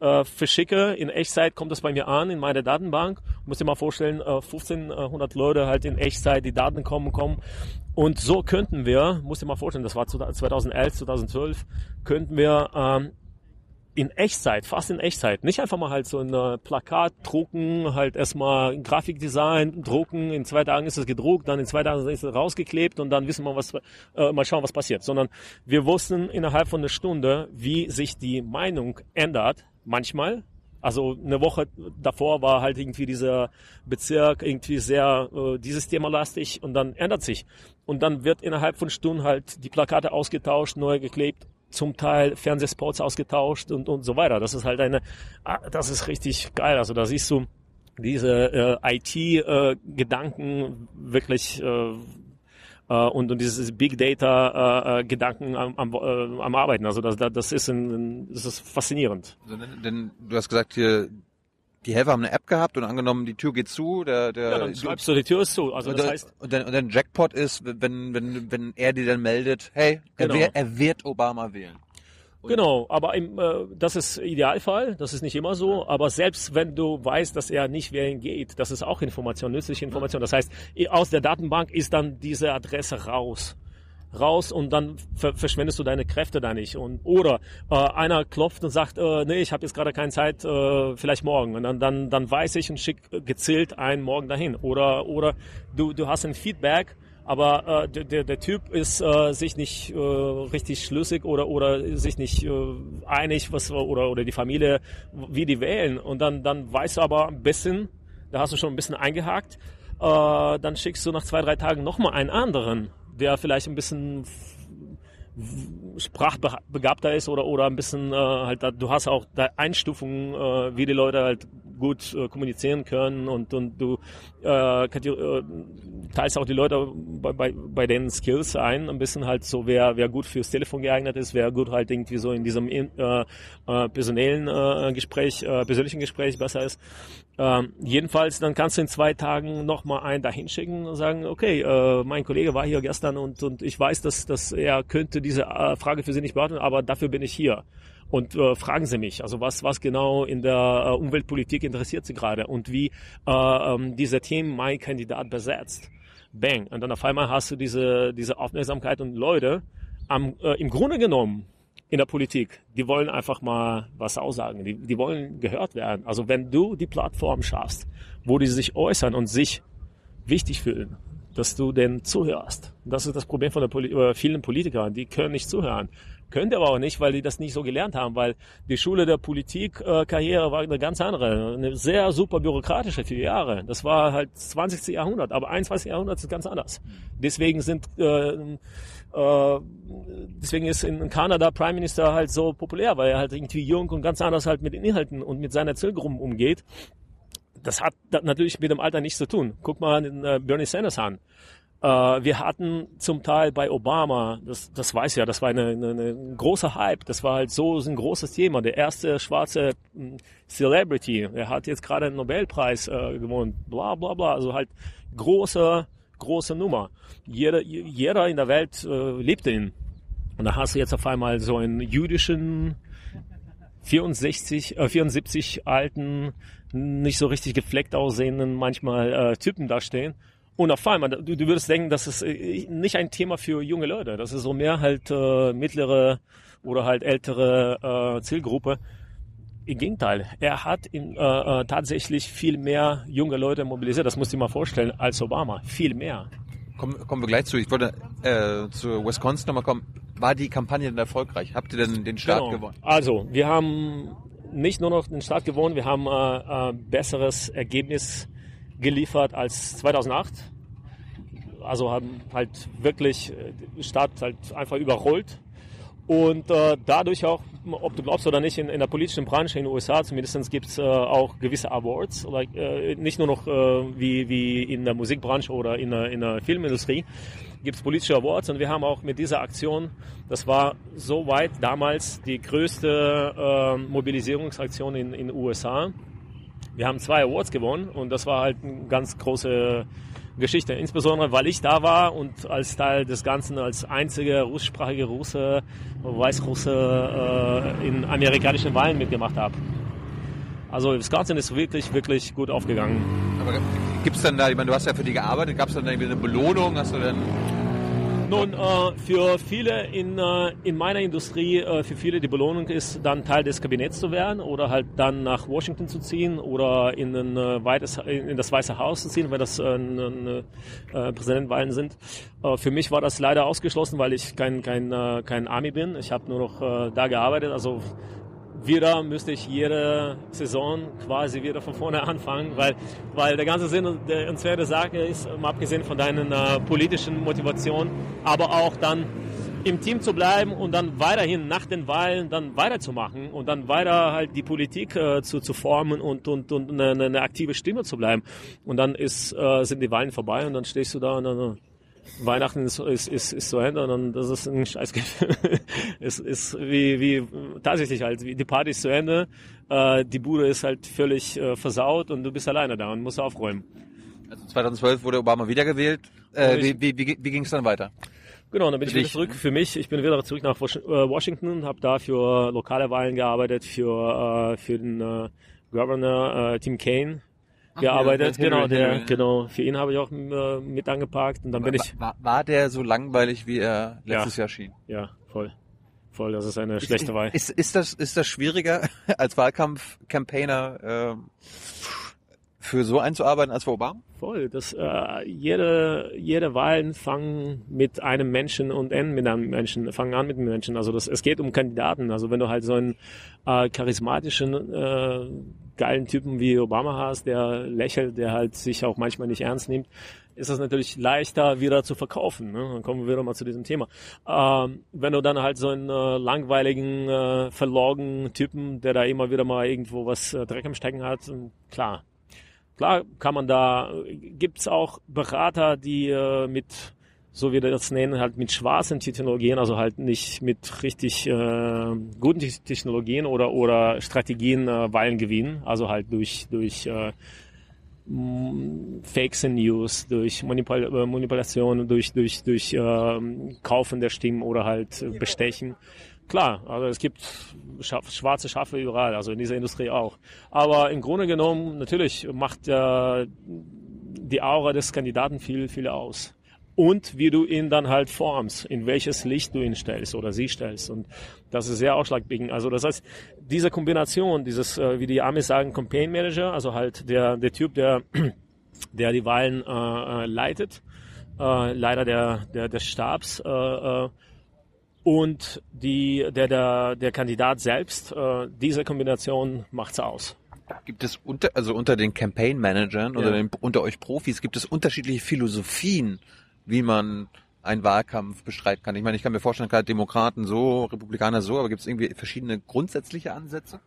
Speaker 1: äh, verschicke. In Echtzeit kommt das bei mir an in meine Datenbank. Muss dir mal vorstellen äh, 1500 Leute halt in Echtzeit die Daten kommen kommen. Und so könnten wir muss dir mal vorstellen das war 2011 2012 könnten wir ähm, in Echtzeit, fast in Echtzeit. Nicht einfach mal halt so ein äh, Plakat drucken, halt erstmal Grafikdesign drucken, in zwei Tagen ist es gedruckt, dann in zwei Tagen ist es rausgeklebt und dann wissen wir, was, äh, mal schauen, was passiert. Sondern wir wussten innerhalb von einer Stunde, wie sich die Meinung ändert, manchmal. Also eine Woche davor war halt irgendwie dieser Bezirk irgendwie sehr äh, dieses Thema lastig und dann ändert sich. Und dann wird innerhalb von Stunden halt die Plakate ausgetauscht, neu geklebt zum Teil Fernsehspots ausgetauscht und, und so weiter. Das ist halt eine, ah, das ist richtig geil. Also da siehst du diese äh, IT-Gedanken äh, wirklich äh, äh, und, und dieses Big Data äh, äh Gedanken am, am, am Arbeiten. Also das, das ist ein, das ist faszinierend.
Speaker 4: Also denn, denn du hast gesagt hier die Helfer haben eine App gehabt und angenommen, die Tür geht zu, der, der,
Speaker 1: ja, dann schreibst du, die Tür ist zu. Also
Speaker 4: das
Speaker 1: der, heißt,
Speaker 4: und dann, und dann Jackpot ist, wenn, wenn, wenn er dir dann meldet, hey, genau. er, wird, er wird Obama wählen.
Speaker 1: Und genau, aber im, äh, das ist Idealfall, das ist nicht immer so, aber selbst wenn du weißt, dass er nicht wählen geht, das ist auch Information, nützliche Information. Das heißt, aus der Datenbank ist dann diese Adresse raus raus und dann ver verschwendest du deine Kräfte da nicht. Und, oder äh, einer klopft und sagt, äh, nee, ich habe jetzt gerade keine Zeit, äh, vielleicht morgen. Und dann, dann, dann weiß ich und schick gezielt einen morgen dahin. Oder, oder du, du hast ein Feedback, aber äh, der, der, der Typ ist äh, sich nicht äh, richtig schlüssig oder, oder sich nicht äh, einig, was oder, oder die Familie, wie die wählen. Und dann, dann weißt du aber ein bisschen, da hast du schon ein bisschen eingehakt, äh, dann schickst du nach zwei, drei Tagen nochmal einen anderen der vielleicht ein bisschen sprachbegabter ist oder oder ein bisschen äh, halt du hast auch da Einstufungen äh, wie die Leute halt gut äh, kommunizieren können und und du äh, äh, teilst auch die Leute bei, bei, bei den Skills ein ein bisschen halt so wer wer gut fürs Telefon geeignet ist wer gut halt irgendwie so in diesem äh, äh, personellen äh, Gespräch äh, persönlichen Gespräch besser ist ähm, jedenfalls, dann kannst du in zwei Tagen nochmal einen dahin schicken und sagen, okay, äh, mein Kollege war hier gestern und, und ich weiß, dass, dass er könnte diese äh, Frage für Sie nicht beantworten, aber dafür bin ich hier. Und äh, fragen Sie mich, also was, was genau in der äh, Umweltpolitik interessiert Sie gerade und wie äh, ähm, diese Themen mein Kandidat besetzt. Bang. Und dann auf einmal hast du diese, diese Aufmerksamkeit und Leute, am, im Grunde genommen, in der Politik. Die wollen einfach mal was aussagen. Die, die wollen gehört werden. Also wenn du die Plattform schaffst, wo die sich äußern und sich wichtig fühlen, dass du denen zuhörst. Das ist das Problem von der Poli äh, vielen Politikern. Die können nicht zuhören. Können aber auch nicht, weil die das nicht so gelernt haben, weil die Schule der Politikkarriere äh, war eine ganz andere. Eine sehr super bürokratische vier Jahre. Das war halt 20. Jahrhundert, aber 21. Jahrhundert ist ganz anders. Deswegen sind äh, deswegen ist in Kanada Prime Minister halt so populär, weil er halt irgendwie jung und ganz anders halt mit den Inhalten und mit seiner Zielgruppe umgeht. Das hat natürlich mit dem Alter nichts zu tun. Guck mal den, äh, Bernie Sanders an. Äh, wir hatten zum Teil bei Obama, das, das weiß ja, das war eine, eine, eine große Hype, das war halt so ein großes Thema. Der erste schwarze hm, Celebrity, er hat jetzt gerade einen Nobelpreis äh, gewonnen, bla bla bla, also halt große große Nummer. Jeder, jeder in der Welt äh, lebt ihn. Und da hast du jetzt auf einmal so einen jüdischen 64, äh, 74 alten, nicht so richtig gefleckt aussehenden manchmal äh, Typen da stehen. Und auf einmal, du, du würdest denken, das ist äh, nicht ein Thema für junge Leute. Das ist so mehr halt äh, mittlere oder halt ältere äh, Zielgruppe. Im Gegenteil, er hat in, äh, äh, tatsächlich viel mehr junge Leute mobilisiert, das musst du dir mal vorstellen, als Obama. Viel mehr.
Speaker 4: Kommen, kommen wir gleich zu. Ich wollte äh, zu Wisconsin nochmal kommen. War die Kampagne denn erfolgreich? Habt ihr denn den Staat genau. gewonnen?
Speaker 1: Also, wir haben nicht nur noch den Staat gewonnen, wir haben äh, äh, besseres Ergebnis geliefert als 2008. Also haben halt wirklich äh, den Staat halt einfach überrollt und äh, dadurch auch, ob du glaubst oder nicht, in, in der politischen Branche in den USA zumindest gibt es äh, auch gewisse Awards, like, äh, nicht nur noch äh, wie, wie in der Musikbranche oder in der, in der Filmindustrie, gibt es politische Awards und wir haben auch mit dieser Aktion, das war soweit damals die größte äh, Mobilisierungsaktion in den USA. Wir haben zwei Awards gewonnen und das war halt eine ganz große Geschichte. Insbesondere, weil ich da war und als Teil des Ganzen als einziger russischsprachige Russe, Weißrusse äh, in amerikanischen Wahlen mitgemacht habe. Also Wisconsin ist wirklich, wirklich gut aufgegangen.
Speaker 4: Aber gibt es dann da, ich meine, du hast ja für die gearbeitet, gab es dann irgendwie eine Belohnung? Hast du denn
Speaker 1: Nun, äh, für viele in, äh, in meiner Industrie, äh, für viele die Belohnung ist, dann Teil des Kabinetts zu werden oder halt dann nach Washington zu ziehen oder in, ein, äh, weites, in das Weiße Haus zu ziehen, wenn das äh, äh, Präsidentenwahlen sind. Äh, für mich war das leider ausgeschlossen, weil ich kein, kein, kein Army bin. Ich habe nur noch da gearbeitet. Also wieder müsste ich jede Saison quasi wieder von vorne anfangen, weil, weil der ganze Sinn und Zweck der Sache ist, mal abgesehen von deinen äh, politischen Motivationen, aber auch dann im Team zu bleiben und dann weiterhin nach den Wahlen dann weiterzumachen und dann weiter halt die Politik äh, zu, zu formen und, und, und eine, eine aktive Stimme zu bleiben. Und dann ist, äh, sind die Wahlen vorbei und dann stehst du da und dann Weihnachten ist, ist, ist, ist zu Ende und das ist ein Scheißgefühl. es ist wie, wie, tatsächlich halt, wie, die Party ist zu Ende, äh, die Bude ist halt völlig äh, versaut und du bist alleine da und musst aufräumen.
Speaker 4: Also 2012 wurde Obama wiedergewählt. Äh, wie wie, wie, wie ging es dann weiter?
Speaker 1: Genau, dann bin für ich wieder zurück für mich. Ich bin wieder zurück nach äh, Washington, habe da für lokale Wahlen gearbeitet, für, äh, für den äh, Governor äh, Tim Kaine gearbeitet. Ja, genau, der, genau. Für ihn habe ich auch äh, mit angepackt und dann bin ich.
Speaker 4: War, war der so langweilig, wie er letztes
Speaker 1: ja,
Speaker 4: Jahr schien?
Speaker 1: Ja, voll. Voll, das ist eine ist, schlechte Wahl.
Speaker 4: Ist, ist, das, ist das schwieriger als Wahlkampf-Campaigner äh, für so einzuarbeiten als für Obama?
Speaker 1: Voll. Das, äh, jede, jede Wahlen fangen mit einem Menschen und enden mit einem Menschen, fangen an mit einem Menschen. Also das, es geht um Kandidaten. Also wenn du halt so einen äh, charismatischen, äh, geilen Typen wie Obama hast, der lächelt, der halt sich auch manchmal nicht ernst nimmt, ist das natürlich leichter wieder zu verkaufen. Ne? Dann kommen wir wieder mal zu diesem Thema. Ähm, wenn du dann halt so einen äh, langweiligen, äh, verlogenen Typen, der da immer wieder mal irgendwo was äh, Dreck im Stecken hat, klar, Klar kann man da, gibt's auch Berater, die äh, mit, so wie wir das nennen, halt mit schwarzen Technologien, also halt nicht mit richtig äh, guten Technologien oder, oder Strategien äh, Wahlen gewinnen, also halt durch, durch äh, Fakes and News, durch Manipul äh, Manipulation, durch, durch, durch äh, Kaufen der Stimmen oder halt Bestechen. Klar, also es gibt schwarze Schafe überall, also in dieser Industrie auch. Aber im Grunde genommen, natürlich macht äh, die Aura des Kandidaten viel, viel aus. Und wie du ihn dann halt formst, in welches Licht du ihn stellst oder sie stellst. Und das ist sehr ausschlaggebend. Also das heißt, diese Kombination, dieses, äh, wie die Amis sagen, Campaign Manager, also halt der, der Typ, der, der die Wahlen äh, äh leitet, äh, leider der, der, des Stabs, äh, äh, und die, der, der, der Kandidat selbst, diese Kombination macht's aus.
Speaker 4: Gibt es unter, also unter den Campaign Managern ja. oder den, unter euch Profis, gibt es unterschiedliche Philosophien, wie man einen Wahlkampf bestreiten kann? Ich meine, ich kann mir vorstellen, gerade Demokraten so, Republikaner so, aber gibt es irgendwie verschiedene grundsätzliche Ansätze?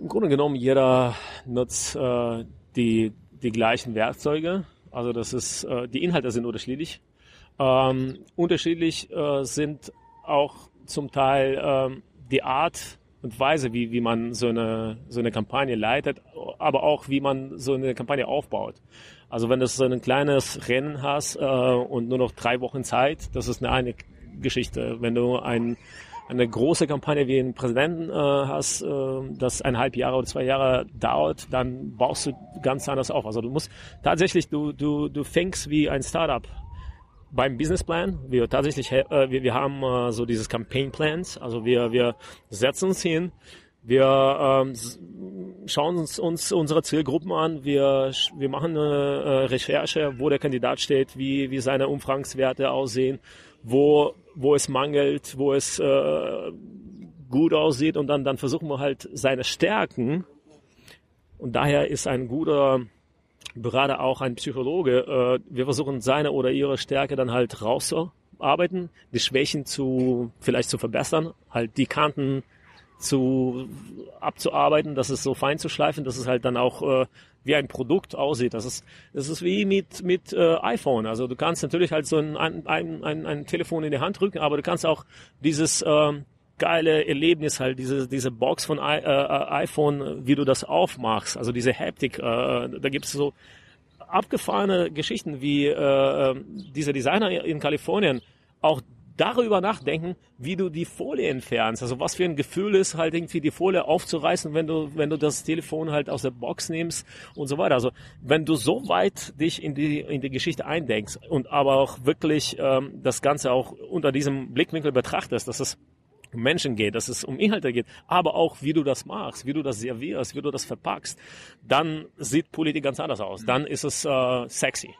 Speaker 1: Im Grunde genommen, jeder nutzt äh, die, die gleichen Werkzeuge. Also das ist, äh, die Inhalte sind unterschiedlich. Ähm, unterschiedlich äh, sind auch zum Teil ähm, die Art und Weise, wie, wie man so eine, so eine Kampagne leitet, aber auch wie man so eine Kampagne aufbaut. Also wenn du so ein kleines Rennen hast äh, und nur noch drei Wochen Zeit, das ist eine, eine Geschichte. Wenn du ein, eine große Kampagne wie einen Präsidenten äh, hast, äh, das eineinhalb Jahre oder zwei Jahre dauert, dann baust du ganz anders auf. Also du musst tatsächlich, du, du, du fängst wie ein Startup beim Businessplan. Wir tatsächlich, äh, wir, wir haben äh, so dieses Campaign Plans. Also wir, wir setzen uns hin, wir ähm, schauen uns, uns unsere Zielgruppen an, wir, wir machen eine äh, Recherche, wo der Kandidat steht, wie, wie seine Umfragswerte aussehen, wo, wo es mangelt, wo es äh, gut aussieht. Und dann, dann versuchen wir halt seine Stärken. Und daher ist ein guter Berater auch ein Psychologe. Äh, wir versuchen seine oder ihre Stärke dann halt rauszuarbeiten, die Schwächen zu vielleicht zu verbessern, halt die Kanten zu abzuarbeiten, dass es so fein zu schleifen, dass es halt dann auch äh, wie ein Produkt aussieht. Das ist das ist wie mit mit äh, iPhone. Also du kannst natürlich halt so ein, ein, ein, ein Telefon in die Hand drücken, aber du kannst auch dieses ähm, geile Erlebnis halt, diese, diese Box von I, äh, äh, iPhone, wie du das aufmachst, also diese Haptik, äh, da gibt es so abgefahrene Geschichten, wie äh, äh, dieser Designer in Kalifornien auch darüber nachdenken, wie du die Folie entfernst. Also was für ein Gefühl ist halt irgendwie die Folie aufzureißen, wenn du, wenn du das Telefon halt aus der Box nimmst und so weiter. Also wenn du so weit dich in die, in die Geschichte eindenkst und aber auch wirklich ähm, das Ganze auch unter diesem Blickwinkel betrachtest, dass es um Menschen geht, dass es um Inhalte geht, aber auch wie du das machst, wie du das servierst, wie du das verpackst, dann sieht Politik ganz anders aus. Dann ist es äh, sexy.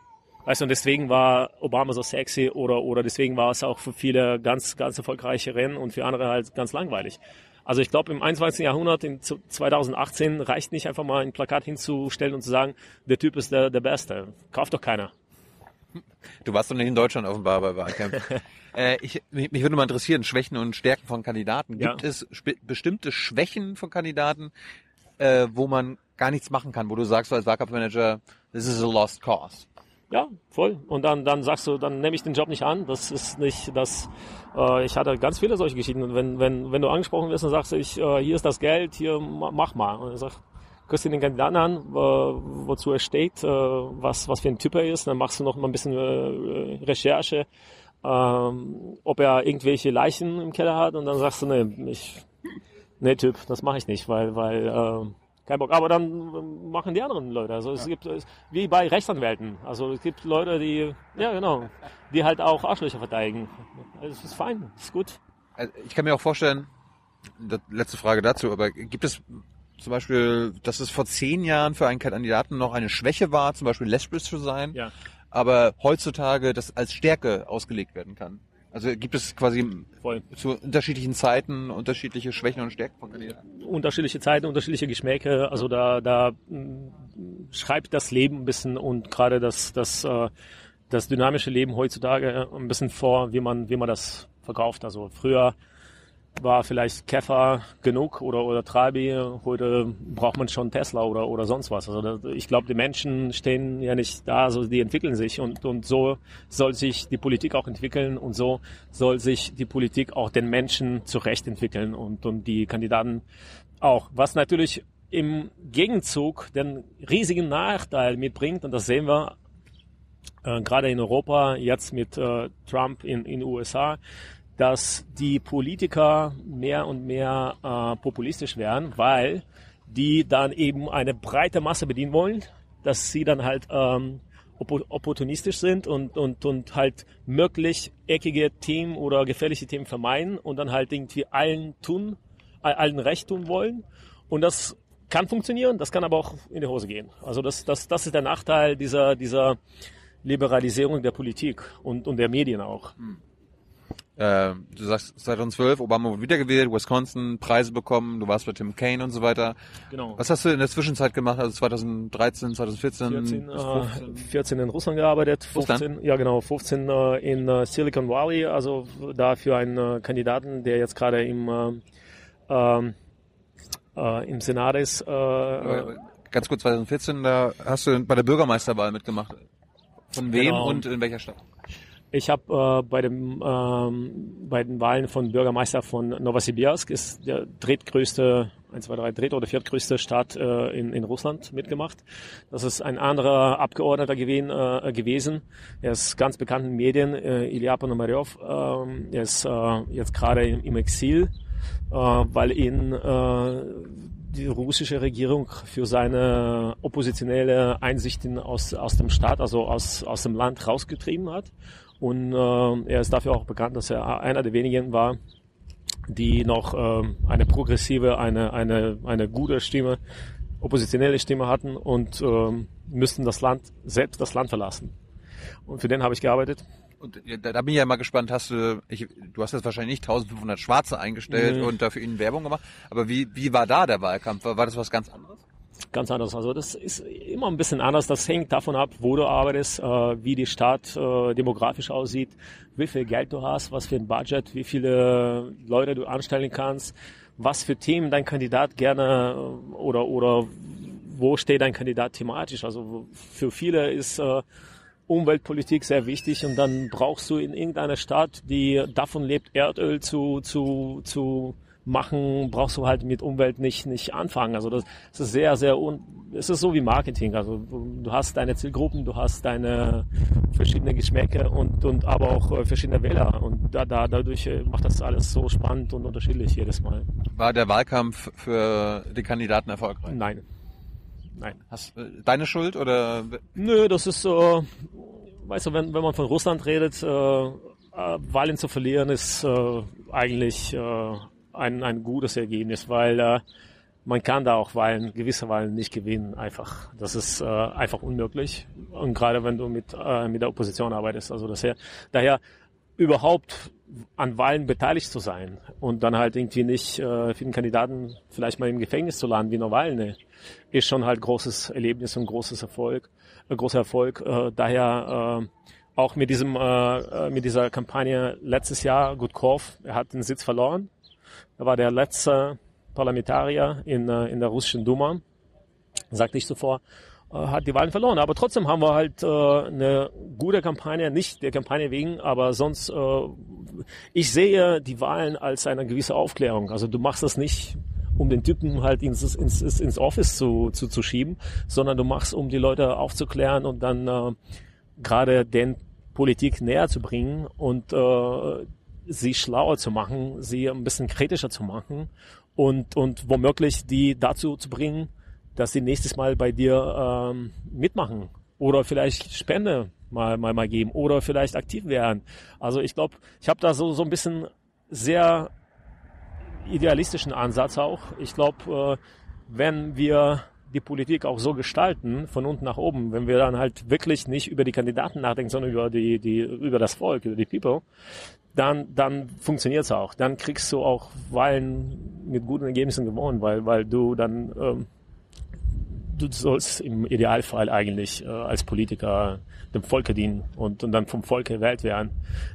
Speaker 1: Weißt du, und deswegen war Obama so sexy oder, oder deswegen war es auch für viele ganz, ganz erfolgreiche Rennen und für andere halt ganz langweilig. Also ich glaube, im 21. Jahrhundert, in 2018, reicht nicht einfach mal ein Plakat hinzustellen und zu sagen, der Typ ist der, der Beste. Kauft doch keiner.
Speaker 4: Du warst doch nicht in Deutschland offenbar bei Wahlkämpfen. äh, ich, mich, mich würde mal interessieren, Schwächen und Stärken von Kandidaten. Gibt
Speaker 1: Ja.
Speaker 4: es bestimmte Schwächen von Kandidaten, äh, wo man gar nichts machen kann, wo du sagst als Wahlkampfmanager, this is a lost cause?
Speaker 1: Ja, voll. Und dann, dann sagst du, dann nehme ich den Job nicht an. Das ist nicht das. Äh, ich hatte ganz viele solche Geschichten. Und wenn, wenn, wenn du angesprochen wirst, dann sagst ich, äh, hier ist das Geld, hier ma- mach mal. Und ich sag, guckst dir den Kandidaten an, äh, wozu er steht, äh, was, was für ein Typ er ist. Dann machst du noch mal ein bisschen äh, Recherche, ähm, ob er irgendwelche Leichen im Keller hat. Und dann sagst du, nee, ich, nee, Typ, das mache ich nicht, weil, weil äh, kein Bock. Aber dann ähm, machen die anderen Leute. Also es gibt es, wie bei Rechtsanwälten. Also es gibt Leute, die ja genau, die halt auch Arschlöcher verteidigen. Also es ist fein, ist gut.
Speaker 4: Also ich kann mir auch vorstellen, letzte Frage dazu, aber gibt es zum Beispiel, dass es vor zehn Jahren für einen Kandidaten noch eine Schwäche war, zum Beispiel lesbisch zu sein,
Speaker 1: Ja.
Speaker 4: aber heutzutage das als Stärke ausgelegt werden kann? Also gibt es quasi
Speaker 1: Voll.
Speaker 4: zu unterschiedlichen Zeiten unterschiedliche Schwächen und Stärken von Kandidaten?
Speaker 1: Unterschiedliche Zeiten, unterschiedliche Geschmäcke. Also da, da mh, schreibt das Leben ein bisschen und gerade das, das, äh, das dynamische Leben heutzutage ein bisschen vor, wie man, wie man das verkauft. Also früher war vielleicht Käfer genug oder, oder Trabi. Heute braucht man schon Tesla oder, oder sonst was. Also ich glaube, die Menschen stehen ja nicht da, also die entwickeln sich und, und so soll sich die Politik auch entwickeln und so soll sich die Politik auch den Menschen zurecht entwickeln und, und die Kandidaten auch. Was natürlich im Gegenzug den riesigen Nachteil mitbringt, und das sehen wir äh, gerade in Europa, jetzt mit äh, Trump in in USA, dass die Politiker mehr und mehr äh, populistisch werden, weil die dann eben eine breite Masse bedienen wollen, dass sie dann halt ähm, oppo- opportunistisch sind und, und, und halt möglich eckige Themen oder gefährliche Themen vermeiden und dann halt irgendwie allen tun, all- allen recht tun wollen. Und das kann funktionieren, das kann aber auch in die Hose gehen. Also das, das, das ist der Nachteil dieser, dieser Liberalisierung der Politik und, und der Medien auch.
Speaker 4: Äh, du sagst 2012, Obama wurde wiedergewählt, Wisconsin, Preise bekommen, du warst bei Tim Kaine und so weiter.
Speaker 1: Genau.
Speaker 4: Was hast du in der Zwischenzeit gemacht, also 2013, 2014?
Speaker 1: 14,
Speaker 4: bis
Speaker 1: äh,
Speaker 4: 15?
Speaker 1: 14 in Russland gearbeitet,
Speaker 4: Russland?
Speaker 1: 15, ja genau, 15 äh, in äh, Silicon Valley, also da für einen äh, Kandidaten, der jetzt gerade im, äh, ähm, äh, im Senat ist.
Speaker 4: Ganz kurz, 2014, da hast du bei der Bürgermeisterwahl mitgemacht. Von wem
Speaker 1: Genau.
Speaker 4: und in welcher Stadt?
Speaker 1: Ich habe äh, bei, dem, ähm, bei den Wahlen von Bürgermeister von Novosibirsk, ist der drittgrößte, 1, 2, 3, dritt- oder viertgrößte Stadt äh, in, in Russland mitgemacht. Das ist ein anderer Abgeordneter gewesen. Äh, gewesen. Er ist ganz bekannt in Medien, äh, Ilya Ponomarev. Ähm, er ist äh, jetzt gerade im, im Exil, äh, weil ihn äh, die russische Regierung für seine oppositionelle Einsichten aus, aus dem Staat, also aus, aus dem Land rausgetrieben hat. Und äh, er ist dafür auch bekannt, dass er einer der wenigen war, die noch ähm, eine progressive, eine, eine, eine gute Stimme, oppositionelle Stimme hatten und ähm, müssten das Land, selbst das Land verlassen. Und für den habe ich gearbeitet.
Speaker 4: Und da, da bin ich ja mal gespannt, hast du, ich, du hast jetzt wahrscheinlich nicht 1500 Schwarze eingestellt
Speaker 1: Nee.
Speaker 4: und dafür ihnen Werbung gemacht, aber wie, wie war da der Wahlkampf? War, war das was ganz anderes?
Speaker 1: Ganz anders. Also das ist immer ein bisschen anders. Das hängt davon ab, wo du arbeitest, äh, wie die Stadt äh, demografisch aussieht, wie viel Geld du hast, was für ein Budget, wie viele Leute du anstellen kannst, was für Themen dein Kandidat gerne äh, oder oder wo steht dein Kandidat thematisch. Also für viele ist Umweltpolitik sehr wichtig und dann brauchst du in irgendeiner Stadt, die davon lebt, Erdöl zu, zu, zu machen, brauchst du halt mit Umwelt nicht, nicht anfangen. Also das, das ist sehr, sehr, un, es ist so wie Marketing. Also du hast deine Zielgruppen, du hast deine verschiedenen Geschmäcke und, und aber auch äh, verschiedene Wähler. Und da, da, dadurch äh, macht das alles so spannend und unterschiedlich jedes Mal.
Speaker 4: War der Wahlkampf für die Kandidaten erfolgreich?
Speaker 1: Nein. Nein.
Speaker 4: Hast, äh, deine Schuld oder?
Speaker 1: Nö, das ist so, weißt du, wenn, wenn man von Russland redet, äh, Wahlen zu verlieren ist äh, eigentlich äh, ein, ein gutes Ergebnis, weil äh, man kann da auch Wahlen, gewisse Wahlen nicht gewinnen, einfach. Das ist äh, einfach unmöglich. Und gerade wenn du mit, äh, mit der Opposition arbeitest. Also das her, daher überhaupt an Wahlen beteiligt zu sein und dann halt irgendwie nicht äh, vielen Kandidaten vielleicht mal im Gefängnis zu landen wie Nawalny, ist schon halt großes Erlebnis und großes Erfolg, äh, großer Erfolg. Äh, daher äh, auch mit diesem äh, äh mit dieser Kampagne letztes Jahr Gutkov, er hat den Sitz verloren er war der letzte Parlamentarier in, äh, in der russischen Duma, sagte ich zuvor, äh, hat die Wahlen verloren. Aber trotzdem haben wir halt äh, eine gute Kampagne, nicht der Kampagne wegen, aber sonst, äh, ich sehe die Wahlen als eine gewisse Aufklärung. Also du machst das nicht um den Typen halt ins, ins, ins Office zu, zu, zu schieben, sondern du machst, um die Leute aufzuklären und dann äh, gerade den Politik näher zu bringen und äh, sie schlauer zu machen, sie ein bisschen kritischer zu machen und, und womöglich die dazu zu bringen, dass sie nächstes Mal bei dir ähm, mitmachen oder vielleicht Spende mal, mal, mal geben oder vielleicht aktiv werden. Also ich glaube, ich habe da so, so ein bisschen sehr idealistischen Ansatz auch. Ich glaube, äh, wenn wir die Politik auch so gestalten, von unten nach oben, wenn wir dann halt wirklich nicht über die Kandidaten nachdenken, sondern über die, die, über das Volk, über die People, dann, dann funktioniert es auch. Dann kriegst du auch Wahlen mit guten Ergebnissen gewonnen, weil, weil du dann, ähm, du sollst im Idealfall eigentlich äh, als Politiker dem Volke dienen und, und dann vom Volk gewählt werden.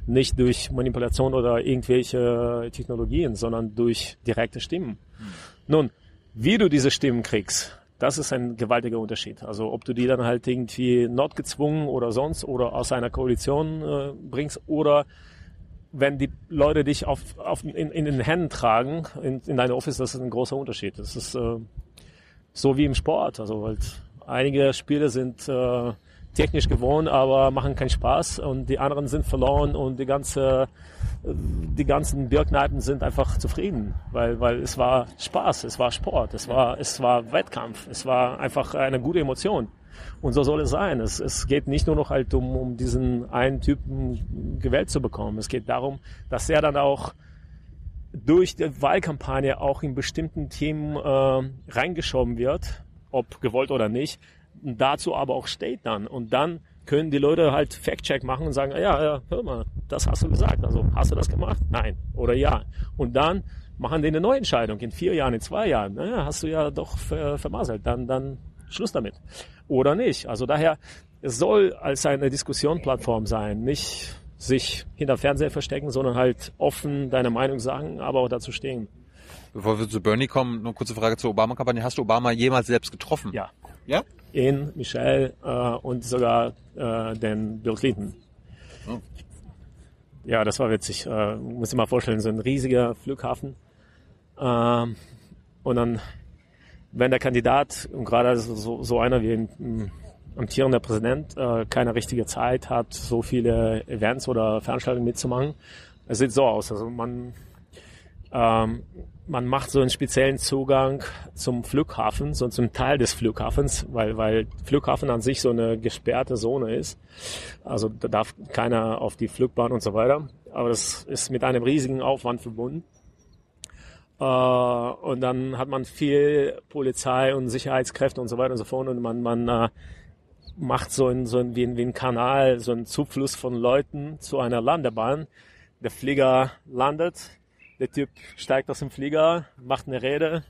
Speaker 1: Nicht durch Manipulation oder irgendwelche Technologien, sondern durch direkte Stimmen. Mhm. Nun, wie du diese Stimmen kriegst, das ist ein gewaltiger Unterschied. Also ob du die dann halt irgendwie notgezwungen oder sonst oder aus einer Koalition äh, bringst oder wenn die Leute dich auf, auf in, in den Händen tragen in, in deine Office, das ist ein großer Unterschied. Das ist äh, so wie im Sport. Also halt einige Spiele sind äh, technisch gewohnt, aber machen keinen Spaß und die anderen sind verloren und die ganze die ganzen Bierkneipen sind einfach zufrieden, weil weil es war Spaß, es war Sport, es war es war Wettkampf, es war einfach eine gute Emotion. Und so soll es sein. Es, es geht nicht nur noch halt um, um diesen einen Typen gewählt zu bekommen. Es geht darum, dass er dann auch durch die Wahlkampagne auch in bestimmten Themen äh, reingeschoben wird, ob gewollt oder nicht, dazu aber auch steht dann. Und dann können die Leute halt Fact-Check machen und sagen, ja, ja, hör mal, das hast du gesagt. Also hast du das gemacht? Nein. Oder ja. Und dann machen die eine neue Entscheidung in vier Jahren, in zwei Jahren. Naja, hast du ja doch vermasselt. Dann, dann Schluss damit. Oder nicht. Also daher, es soll als eine Diskussionsplattform sein, nicht sich hinter Fernseher verstecken, sondern halt offen deine Meinung sagen, aber auch dazu stehen.
Speaker 4: Bevor wir zu Bernie kommen, eine kurze Frage zur Obama-Kampagne. Hast du Obama jemals selbst getroffen?
Speaker 1: Ja.
Speaker 4: Ja?
Speaker 1: In Michelle äh, und sogar äh, den Bill Clinton. Oh. Ja, das war witzig. Äh, muss ich mal vorstellen, so ein riesiger Flughafen. Äh, und dann wenn der Kandidat und gerade so, so einer wie ein amtierender Präsident äh, keine richtige Zeit hat, so viele Events oder Veranstaltungen mitzumachen, es sieht so aus. Also man ähm, man macht so einen speziellen Zugang zum Flughafen, so zum Teil des Flughafens, weil, weil Flughafen an sich so eine gesperrte Zone ist. Also da darf keiner auf die Flugbahn und so weiter. Aber das ist mit einem riesigen Aufwand verbunden. Äh, und dann hat man viel Polizei und Sicherheitskräfte und so weiter und so fort und man, man äh, macht so ein, so ein, wie, ein, wie ein Kanal, so ein Zufluss von Leuten zu einer Landebahn. Der Flieger landet, der Typ steigt aus dem Flieger, macht eine Rede,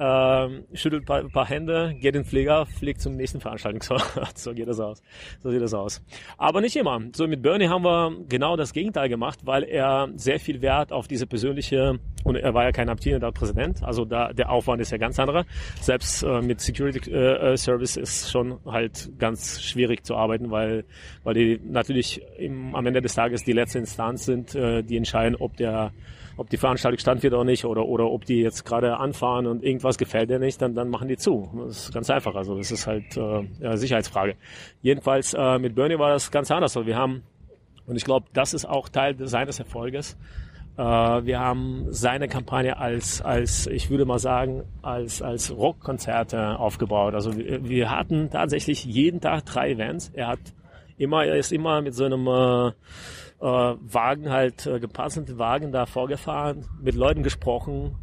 Speaker 1: ähm, schüttelt ein paar, paar Hände, geht in den Flieger, fliegt zum nächsten Veranstaltungsort. so geht das aus. So sieht das aus. Aber nicht immer. So mit Bernie haben wir genau das Gegenteil gemacht, weil er sehr viel Wert auf diese persönliche und er war ja kein amtierender Präsident, also da der Aufwand ist ja ganz anderer. Selbst äh, mit Security äh, Service ist schon halt ganz schwierig zu arbeiten, weil weil die natürlich im, am Ende des Tages die letzte Instanz sind, äh, die entscheiden, ob der ob die Veranstaltung stattfindet oder nicht, oder, oder ob die jetzt gerade anfahren und irgendwas gefällt dir nicht, dann, dann machen die zu. Das ist ganz einfach. Also das ist halt äh, ja, Sicherheitsfrage. Jedenfalls äh, mit Bernie war das ganz anders. Also wir haben, und ich glaube, das ist auch Teil seines Erfolges, äh, wir haben seine Kampagne als, als, ich würde mal sagen, als, als Rockkonzerte aufgebaut. Also wir, wir hatten tatsächlich jeden Tag drei Events. Er hat immer, er ist immer mit so einem äh, äh, Wagen halt, äh, gepanzerten Wagen da vorgefahren, mit Leuten gesprochen,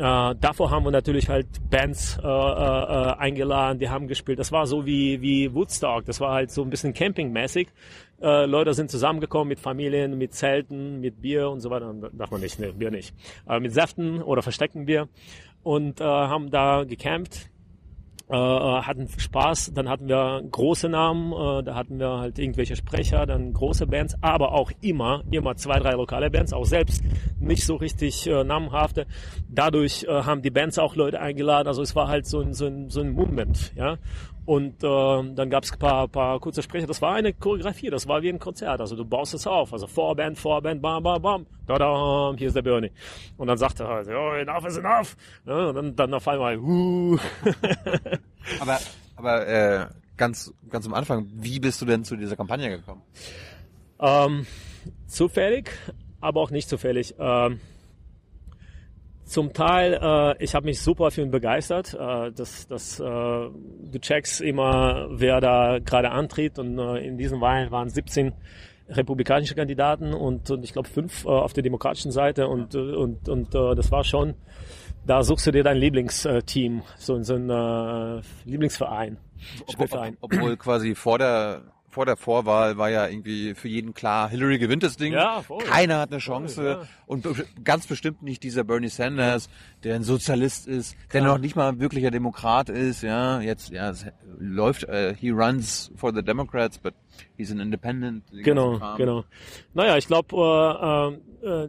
Speaker 1: äh, davor haben wir natürlich halt Bands äh, äh, eingeladen, die haben gespielt. Das war so wie, wie Woodstock, das war halt so ein bisschen campingmäßig. Äh, Leute sind zusammengekommen mit Familien, mit Zelten, mit Bier und so weiter. Darf man nicht, ne, Bier nicht. Aber mit Säften oder versteckten Bier. Und äh, haben da gecampt äh, äh, hatten Spaß. Dann hatten wir große Namen, äh, da hatten wir halt irgendwelche Sprecher, dann große Bands, aber auch immer, immer zwei, drei lokale Bands, auch selbst nicht so richtig äh, namenhafte. Dadurch äh, haben die Bands auch Leute eingeladen, also es war halt so ein, so ein, so ein Movement, ja. Und äh, dann gab es ein paar, paar kurze Sprecher. Das war eine Choreografie, das war wie ein Konzert. Also du baust es auf. Also Vorband, Vorband, bam, bam, bam. Da, da, hier ist der Bernie. Und dann sagt er halt, oh, enough is enough. Ja, und dann, dann auf einmal, uh.
Speaker 4: aber aber äh, ganz, ganz am Anfang, wie bist du denn zu dieser Kampagne gekommen?
Speaker 1: Ähm, zufällig, aber auch nicht zufällig. Ähm, zum Teil, äh, ich habe mich super für ihn begeistert. Äh, das, das, äh, du checkst immer, wer da gerade antritt und äh, in diesen Wahlen waren 17 republikanische Kandidaten und, und ich glaube fünf äh, auf der demokratischen Seite und, und, und äh, das war schon, da suchst du dir dein Lieblingsteam, so, so ein äh, Lieblingsverein.
Speaker 4: Spielverein. Obwohl quasi vor der vor der Vorwahl war ja irgendwie für jeden klar, Hillary gewinnt das Ding. Ja, voll. Keiner hat eine Chance. Voll, ja. Und ganz bestimmt nicht dieser Bernie Sanders, der ein Sozialist ist, der noch nicht mal ein wirklicher Demokrat ist. Ja, jetzt ja, es läuft. Uh, he runs for the Democrats, but he's an independent.
Speaker 1: Genau, genau. Naja, ich glaube, äh, äh,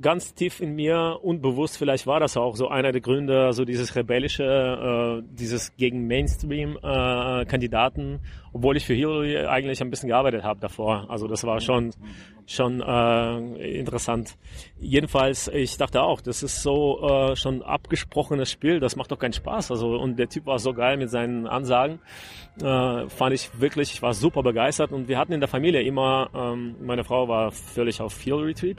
Speaker 1: ganz tief in mir, unbewusst vielleicht war das auch so einer der Gründe, so dieses rebellische, äh, dieses gegen Mainstream-Kandidaten, äh, obwohl ich für Hillary eigentlich ein bisschen gearbeitet habe davor. Also das war schon schon äh, interessant. Jedenfalls, ich dachte auch, das ist so äh, schon abgesprochenes Spiel, das macht doch keinen Spaß. Also und der Typ war so geil mit seinen Ansagen, äh, fand ich wirklich, ich war super begeistert und wir hatten in der Familie immer, ähm, meine Frau war völlig auf Hillary-Trieb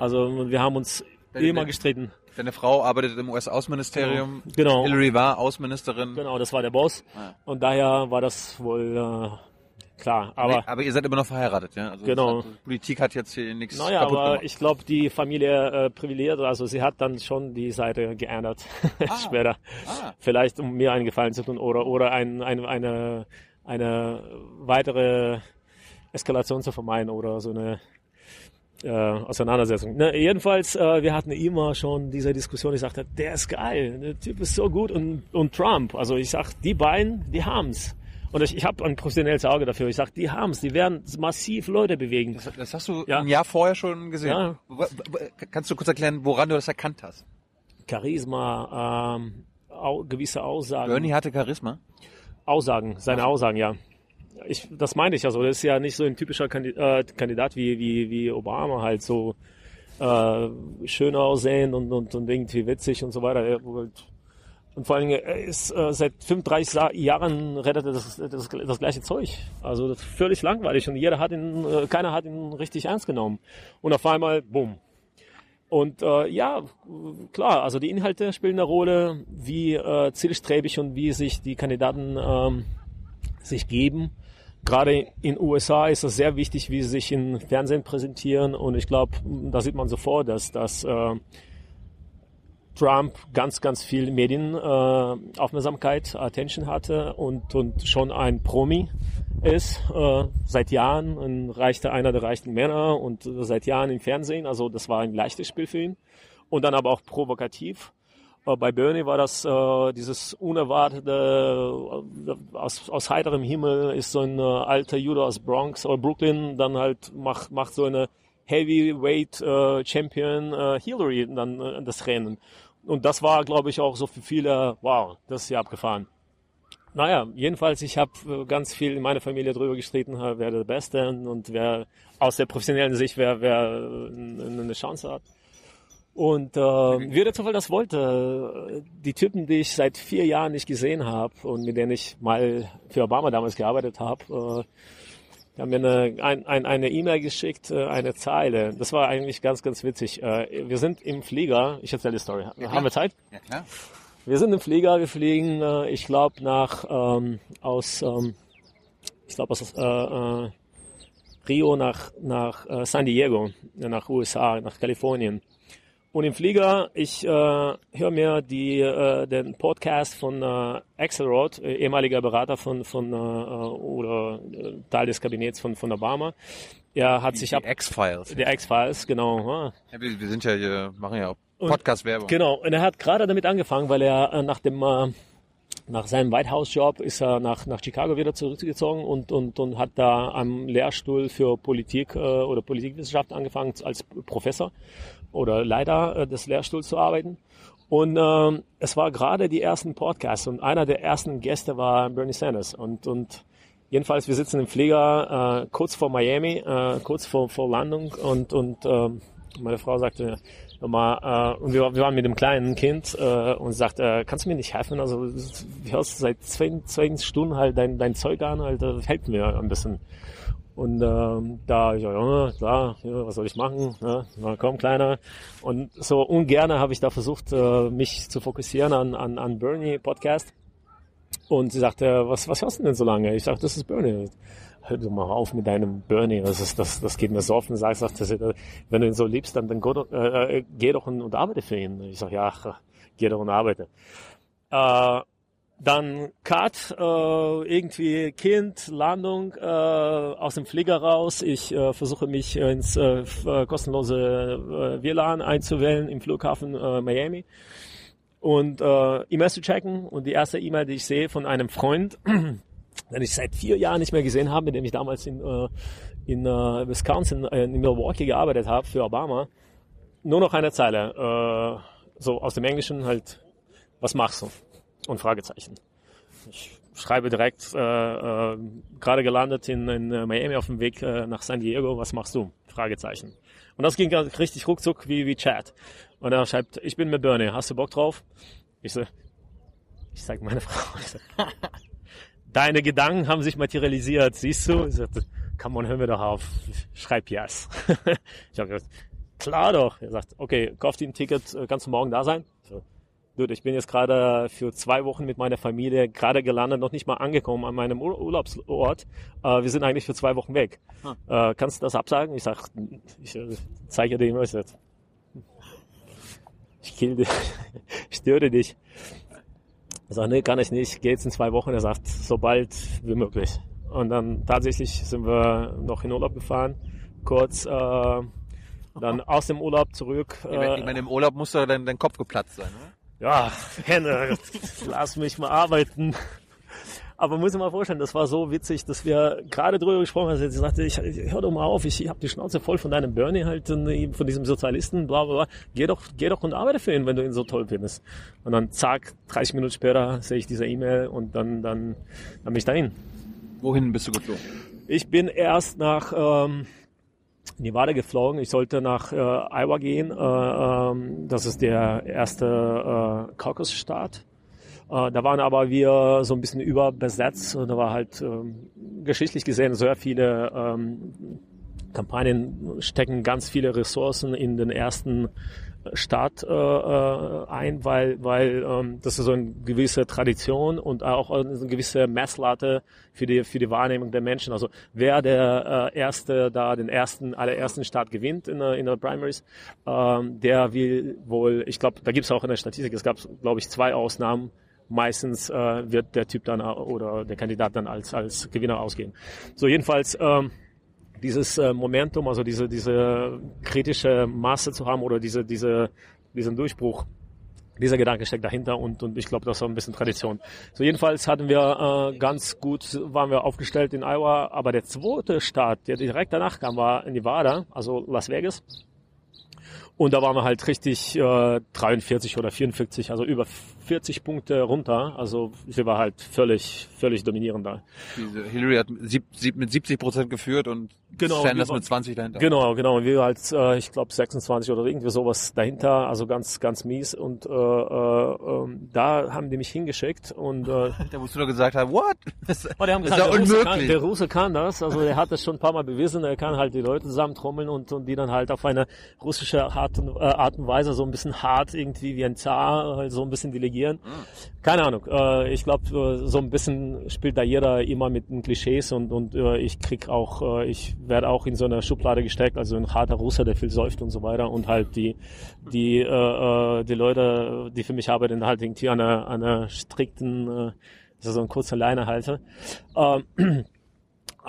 Speaker 1: also wir haben uns Deine, immer gestritten.
Speaker 4: Deine Frau arbeitet im US-Außenministerium.
Speaker 1: Genau.
Speaker 4: Hillary war Außenministerin.
Speaker 1: Genau, das war der Boss. Ah. Und daher war das wohl äh, klar. Aber, nee,
Speaker 4: aber ihr seid immer noch verheiratet, ja? Also
Speaker 1: genau.
Speaker 4: Hat, Politik hat jetzt hier nichts
Speaker 1: naja, aber gemacht. ich glaube, die Familie äh, privilegiert, also sie hat dann schon die Seite geändert ah. später. Ah. Vielleicht um mir einen Gefallen zu tun oder oder ein, ein, eine eine weitere Eskalation zu vermeiden oder so eine äh, Auseinandersetzung. Ne, jedenfalls, äh, wir hatten immer schon diese Diskussion. Ich sagte, der ist geil, der Typ ist so gut und, und Trump. Also ich sag, die beiden, die haben's. Und ich, ich habe ein professionelles Auge dafür. Ich sag, die haben's, die werden massiv Leute bewegen.
Speaker 4: Das, das hast du ja. ein Jahr vorher schon gesehen. Ja. Kannst du kurz erklären, woran du das erkannt hast?
Speaker 1: Charisma, ähm, au, gewisse Aussagen.
Speaker 4: Bernie hatte Charisma?
Speaker 1: Aussagen, seine Aussagen, ja ich, das meine ich ja so. Das ist ja nicht so ein typischer äh, Kandidat wie, wie, wie Obama halt so äh, schön aussehen und, und, und irgendwie witzig und so weiter. Und vor Dingen, er ist äh, seit 35 Jahren rettet er das, das, das gleiche Zeug. Also das ist völlig langweilig und jeder hat ihn, äh, keiner hat ihn richtig ernst genommen. Und auf einmal, bumm. Und äh, ja, klar, also die Inhalte spielen eine Rolle, wie äh, zielstrebig und wie sich die Kandidaten ähm, sich geben gerade in USA ist es sehr wichtig, wie sie sich im Fernsehen präsentieren. Und ich glaube, da sieht man sofort, dass, dass äh, Trump ganz, ganz viel Medienaufmerksamkeit, äh, Attention hatte und, und schon ein Promi ist, äh, seit Jahren ein reichter, einer der reichsten Männer und seit Jahren im Fernsehen. Also das war ein leichtes Spiel für ihn. Und dann aber auch provokativ. Äh, bei Bernie war das äh, dieses unerwartete, äh, aus, aus heiterem Himmel ist so ein äh, alter Jude aus Bronx oder Brooklyn, dann halt macht, macht so eine Heavyweight äh, Champion äh, Hillary dann äh, das Rennen. Und das war, glaube ich, auch so für viele, wow, das ist ja abgefahren. Naja, jedenfalls, ich habe äh, ganz viel in meiner Familie drüber gestritten, wer der Beste und wer aus der professionellen Sicht wer, wer eine Chance hat. Und äh, wie der Zufall das wollte, die Typen, die ich seit vier Jahren nicht gesehen habe und mit denen ich mal für Obama damals gearbeitet habe, äh, die haben mir eine ein, ein, eine E-Mail geschickt, äh, eine Zeile. Das war eigentlich ganz, ganz witzig. Äh, wir sind im Flieger, ich erzähle die Story.
Speaker 4: Ja,
Speaker 1: haben wir Zeit?
Speaker 4: Ja, klar.
Speaker 1: Wir sind im Flieger, wir fliegen, äh, ich glaube, nach ähm, aus, ähm, ich glaube aus äh, äh, Rio nach nach äh, San Diego, nach USA, nach Kalifornien. Und im Flieger, ich äh, höre mir die, äh, den Podcast von äh, Axelrod, äh, ehemaliger Berater von, von äh, oder äh, Teil des Kabinetts von, von Obama. Er hat
Speaker 4: Die,
Speaker 1: sich
Speaker 4: die
Speaker 1: ab
Speaker 4: X-Files.
Speaker 1: der X-Files, genau.
Speaker 4: Ja, wir, wir sind ja hier, machen ja auch Podcast-Werbung.
Speaker 1: Genau, und er hat gerade damit angefangen, weil er äh, nach dem äh, nach seinem White House Job ist er nach nach Chicago wieder zurückgezogen und und und hat da am Lehrstuhl für Politik äh, oder Politikwissenschaft angefangen als Professor oder Leiter äh, des Lehrstuhls zu arbeiten. Und ähm, es war gerade die ersten Podcasts und einer der ersten Gäste war Bernie Sanders und und Jedenfalls, wir sitzen im Flieger äh, kurz vor Miami, äh, kurz vor, vor Landung und, und ähm, meine Frau sagte nochmal, äh, und wir, wir waren mit dem kleinen Kind äh, und sagte, äh, kannst du mir nicht helfen? Also du hörst seit zwei, zwei Stunden halt dein, dein Zeug an, halt, äh, helf mir ein bisschen. Und ähm, da, ich, ja, klar, ja, was soll ich machen? Ja, na komm, Kleiner. Und so ungerne habe ich da versucht, äh, mich zu fokussieren an, an, an Bernie Podcast. Und sie sagte, was, was hörst du denn so lange? Ich sagte, das ist Bernie. Hör doch mal auf mit deinem Bernie. Das, ist, das, das geht mir so auf den Sack. Sagt, das, wenn du ihn so liebst, dann, dann doch, äh, äh, geh doch und, arbeite für ihn. Ich sag, ja, geh doch und arbeite. Äh, dann Cut, äh, irgendwie Kind, Landung, äh, aus dem Flieger raus. Ich äh, versuche mich ins äh, äh, kostenlose äh, WLAN einzuwählen im Flughafen äh, Miami und äh, E-Mails zu checken. Und die erste E-Mail, die ich sehe von einem Freund, den ich seit vier Jahren nicht mehr gesehen habe, mit dem ich damals in, äh, in äh, Wisconsin, äh, in Milwaukee gearbeitet habe für Obama, nur noch eine Zeile, äh, so aus dem Englischen halt, was machst du? Und Fragezeichen. Ich schreibe direkt, äh, äh, gerade gelandet in, in äh, Miami auf dem Weg äh, nach San Diego, was machst du? Fragezeichen. Und das ging richtig ruckzuck wie, wie Chat. Und er schreibt, ich bin mit Bernie, hast du Bock drauf? Ich so, ich sag meine Frau, ich so, deine Gedanken haben sich materialisiert, siehst du? Ich sagte, come on, hör mir doch auf, schreib yes. ich habe gesagt, klar doch. Er sagt, okay, kauf dir ein Ticket, äh, kannst du morgen da sein? Ich Dude, ich bin jetzt gerade für zwei Wochen mit meiner Familie gerade gelandet, noch nicht mal angekommen an meinem Ur Urlaubsort. Äh, wir sind eigentlich für zwei Wochen weg. Äh, kannst du das absagen? Ich sag, ich äh, zeige dir immer, ich sag, ich kill dich, ich störe dich. Er sagt, nee, kann ich nicht, geht jetzt in zwei Wochen. Er sagt, so bald wie möglich. Und dann tatsächlich sind wir noch in Urlaub gefahren, kurz, äh, dann aus dem Urlaub zurück.
Speaker 4: Ich meine, ich
Speaker 1: Äh,
Speaker 4: meine, im Urlaub muss doch dein, dein Kopf geplatzt sein, oder?
Speaker 1: Ja, Henne, lass mich mal arbeiten. Aber muss ich mal vorstellen, das war so witzig, dass wir gerade drüber gesprochen haben. Sie sagte, ich, hör doch mal auf, ich, ich habe die Schnauze voll von deinem Bernie halt, und von diesem Sozialisten, bla bla bla. Geh doch, geh doch und arbeite für ihn, wenn du ihn so toll findest. Und dann zack, 30 Minuten später sehe ich diese E-Mail und dann, dann, dann bin ich dahin.
Speaker 4: Wohin bist du geflogen?
Speaker 1: Ich bin erst nach ähm, Nevada geflogen. Ich sollte nach äh, Iowa gehen. Äh, ähm, das ist der erste äh, Caucus-Staat. Äh, da waren aber wir so ein bisschen überbesetzt. Da war halt ähm, geschichtlich gesehen sehr viele ähm, Kampagnen stecken ganz viele Ressourcen in den ersten Staat äh, äh, ein, weil weil ähm, das ist so eine gewisse Tradition und auch eine gewisse Messlatte für die für die Wahrnehmung der Menschen. Also wer der äh, erste da den ersten allerersten Staat gewinnt in der in der Primaries, ähm, der will wohl, ich glaube, da gibt es auch in der Statistik, es gab glaube ich zwei Ausnahmen. Meistens äh, wird der Typ dann au- oder der Kandidat dann als als Gewinner ausgehen. So jedenfalls. Ähm, dieses äh, Momentum, also diese, diese kritische Masse zu haben oder diese, diese, diesen Durchbruch, dieser Gedanke steckt dahinter und, und ich glaube, das war ein bisschen Tradition. So jedenfalls hatten wir äh, ganz gut, waren wir aufgestellt in Iowa, aber der zweite Staat, der direkt danach kam, war Nevada, also Las Vegas. Und da waren wir halt richtig äh, 43 oder 44, also über 40 Punkte runter. Also sie war halt völlig, völlig dominierend da.
Speaker 4: Diese Hillary hat sieb, sieb, mit 70 Prozent geführt und
Speaker 1: Genau,
Speaker 4: Sanders
Speaker 1: wir-
Speaker 4: mit 20 dahinter.
Speaker 1: Genau, genau. Und wir halt, äh, ich glaube 26 oder irgendwie sowas dahinter, also ganz, ganz mies. Und äh, äh, ähm, da haben die mich hingeschickt und äh,
Speaker 4: Da musst du doch gesagt haben, what? Das,
Speaker 1: Oh, die haben
Speaker 4: das
Speaker 1: gesagt,
Speaker 4: ist
Speaker 1: der,
Speaker 4: ja
Speaker 1: Russe kann,
Speaker 4: unmöglich.
Speaker 1: der Russe kann das, also er hat das schon ein paar Mal bewiesen, er kann halt die Leute zusammentrommeln und, und die dann halt auf eine russische Art und, äh, Art und Weise so ein bisschen hart irgendwie wie ein Zar halt so ein bisschen delegieren. Keine Ahnung, äh, ich glaube äh, so ein bisschen spielt da jeder immer mit den Klischees und, und äh, ich krieg auch, äh, ich werde auch in so eine Schublade gesteckt, also ein harter Russe, der viel säuft und so weiter und halt die, die, äh, äh, die Leute, die für mich arbeiten, halt irgendwie an einer, an einer strikten, äh, also so ein kurzer Leine halte. Ähm,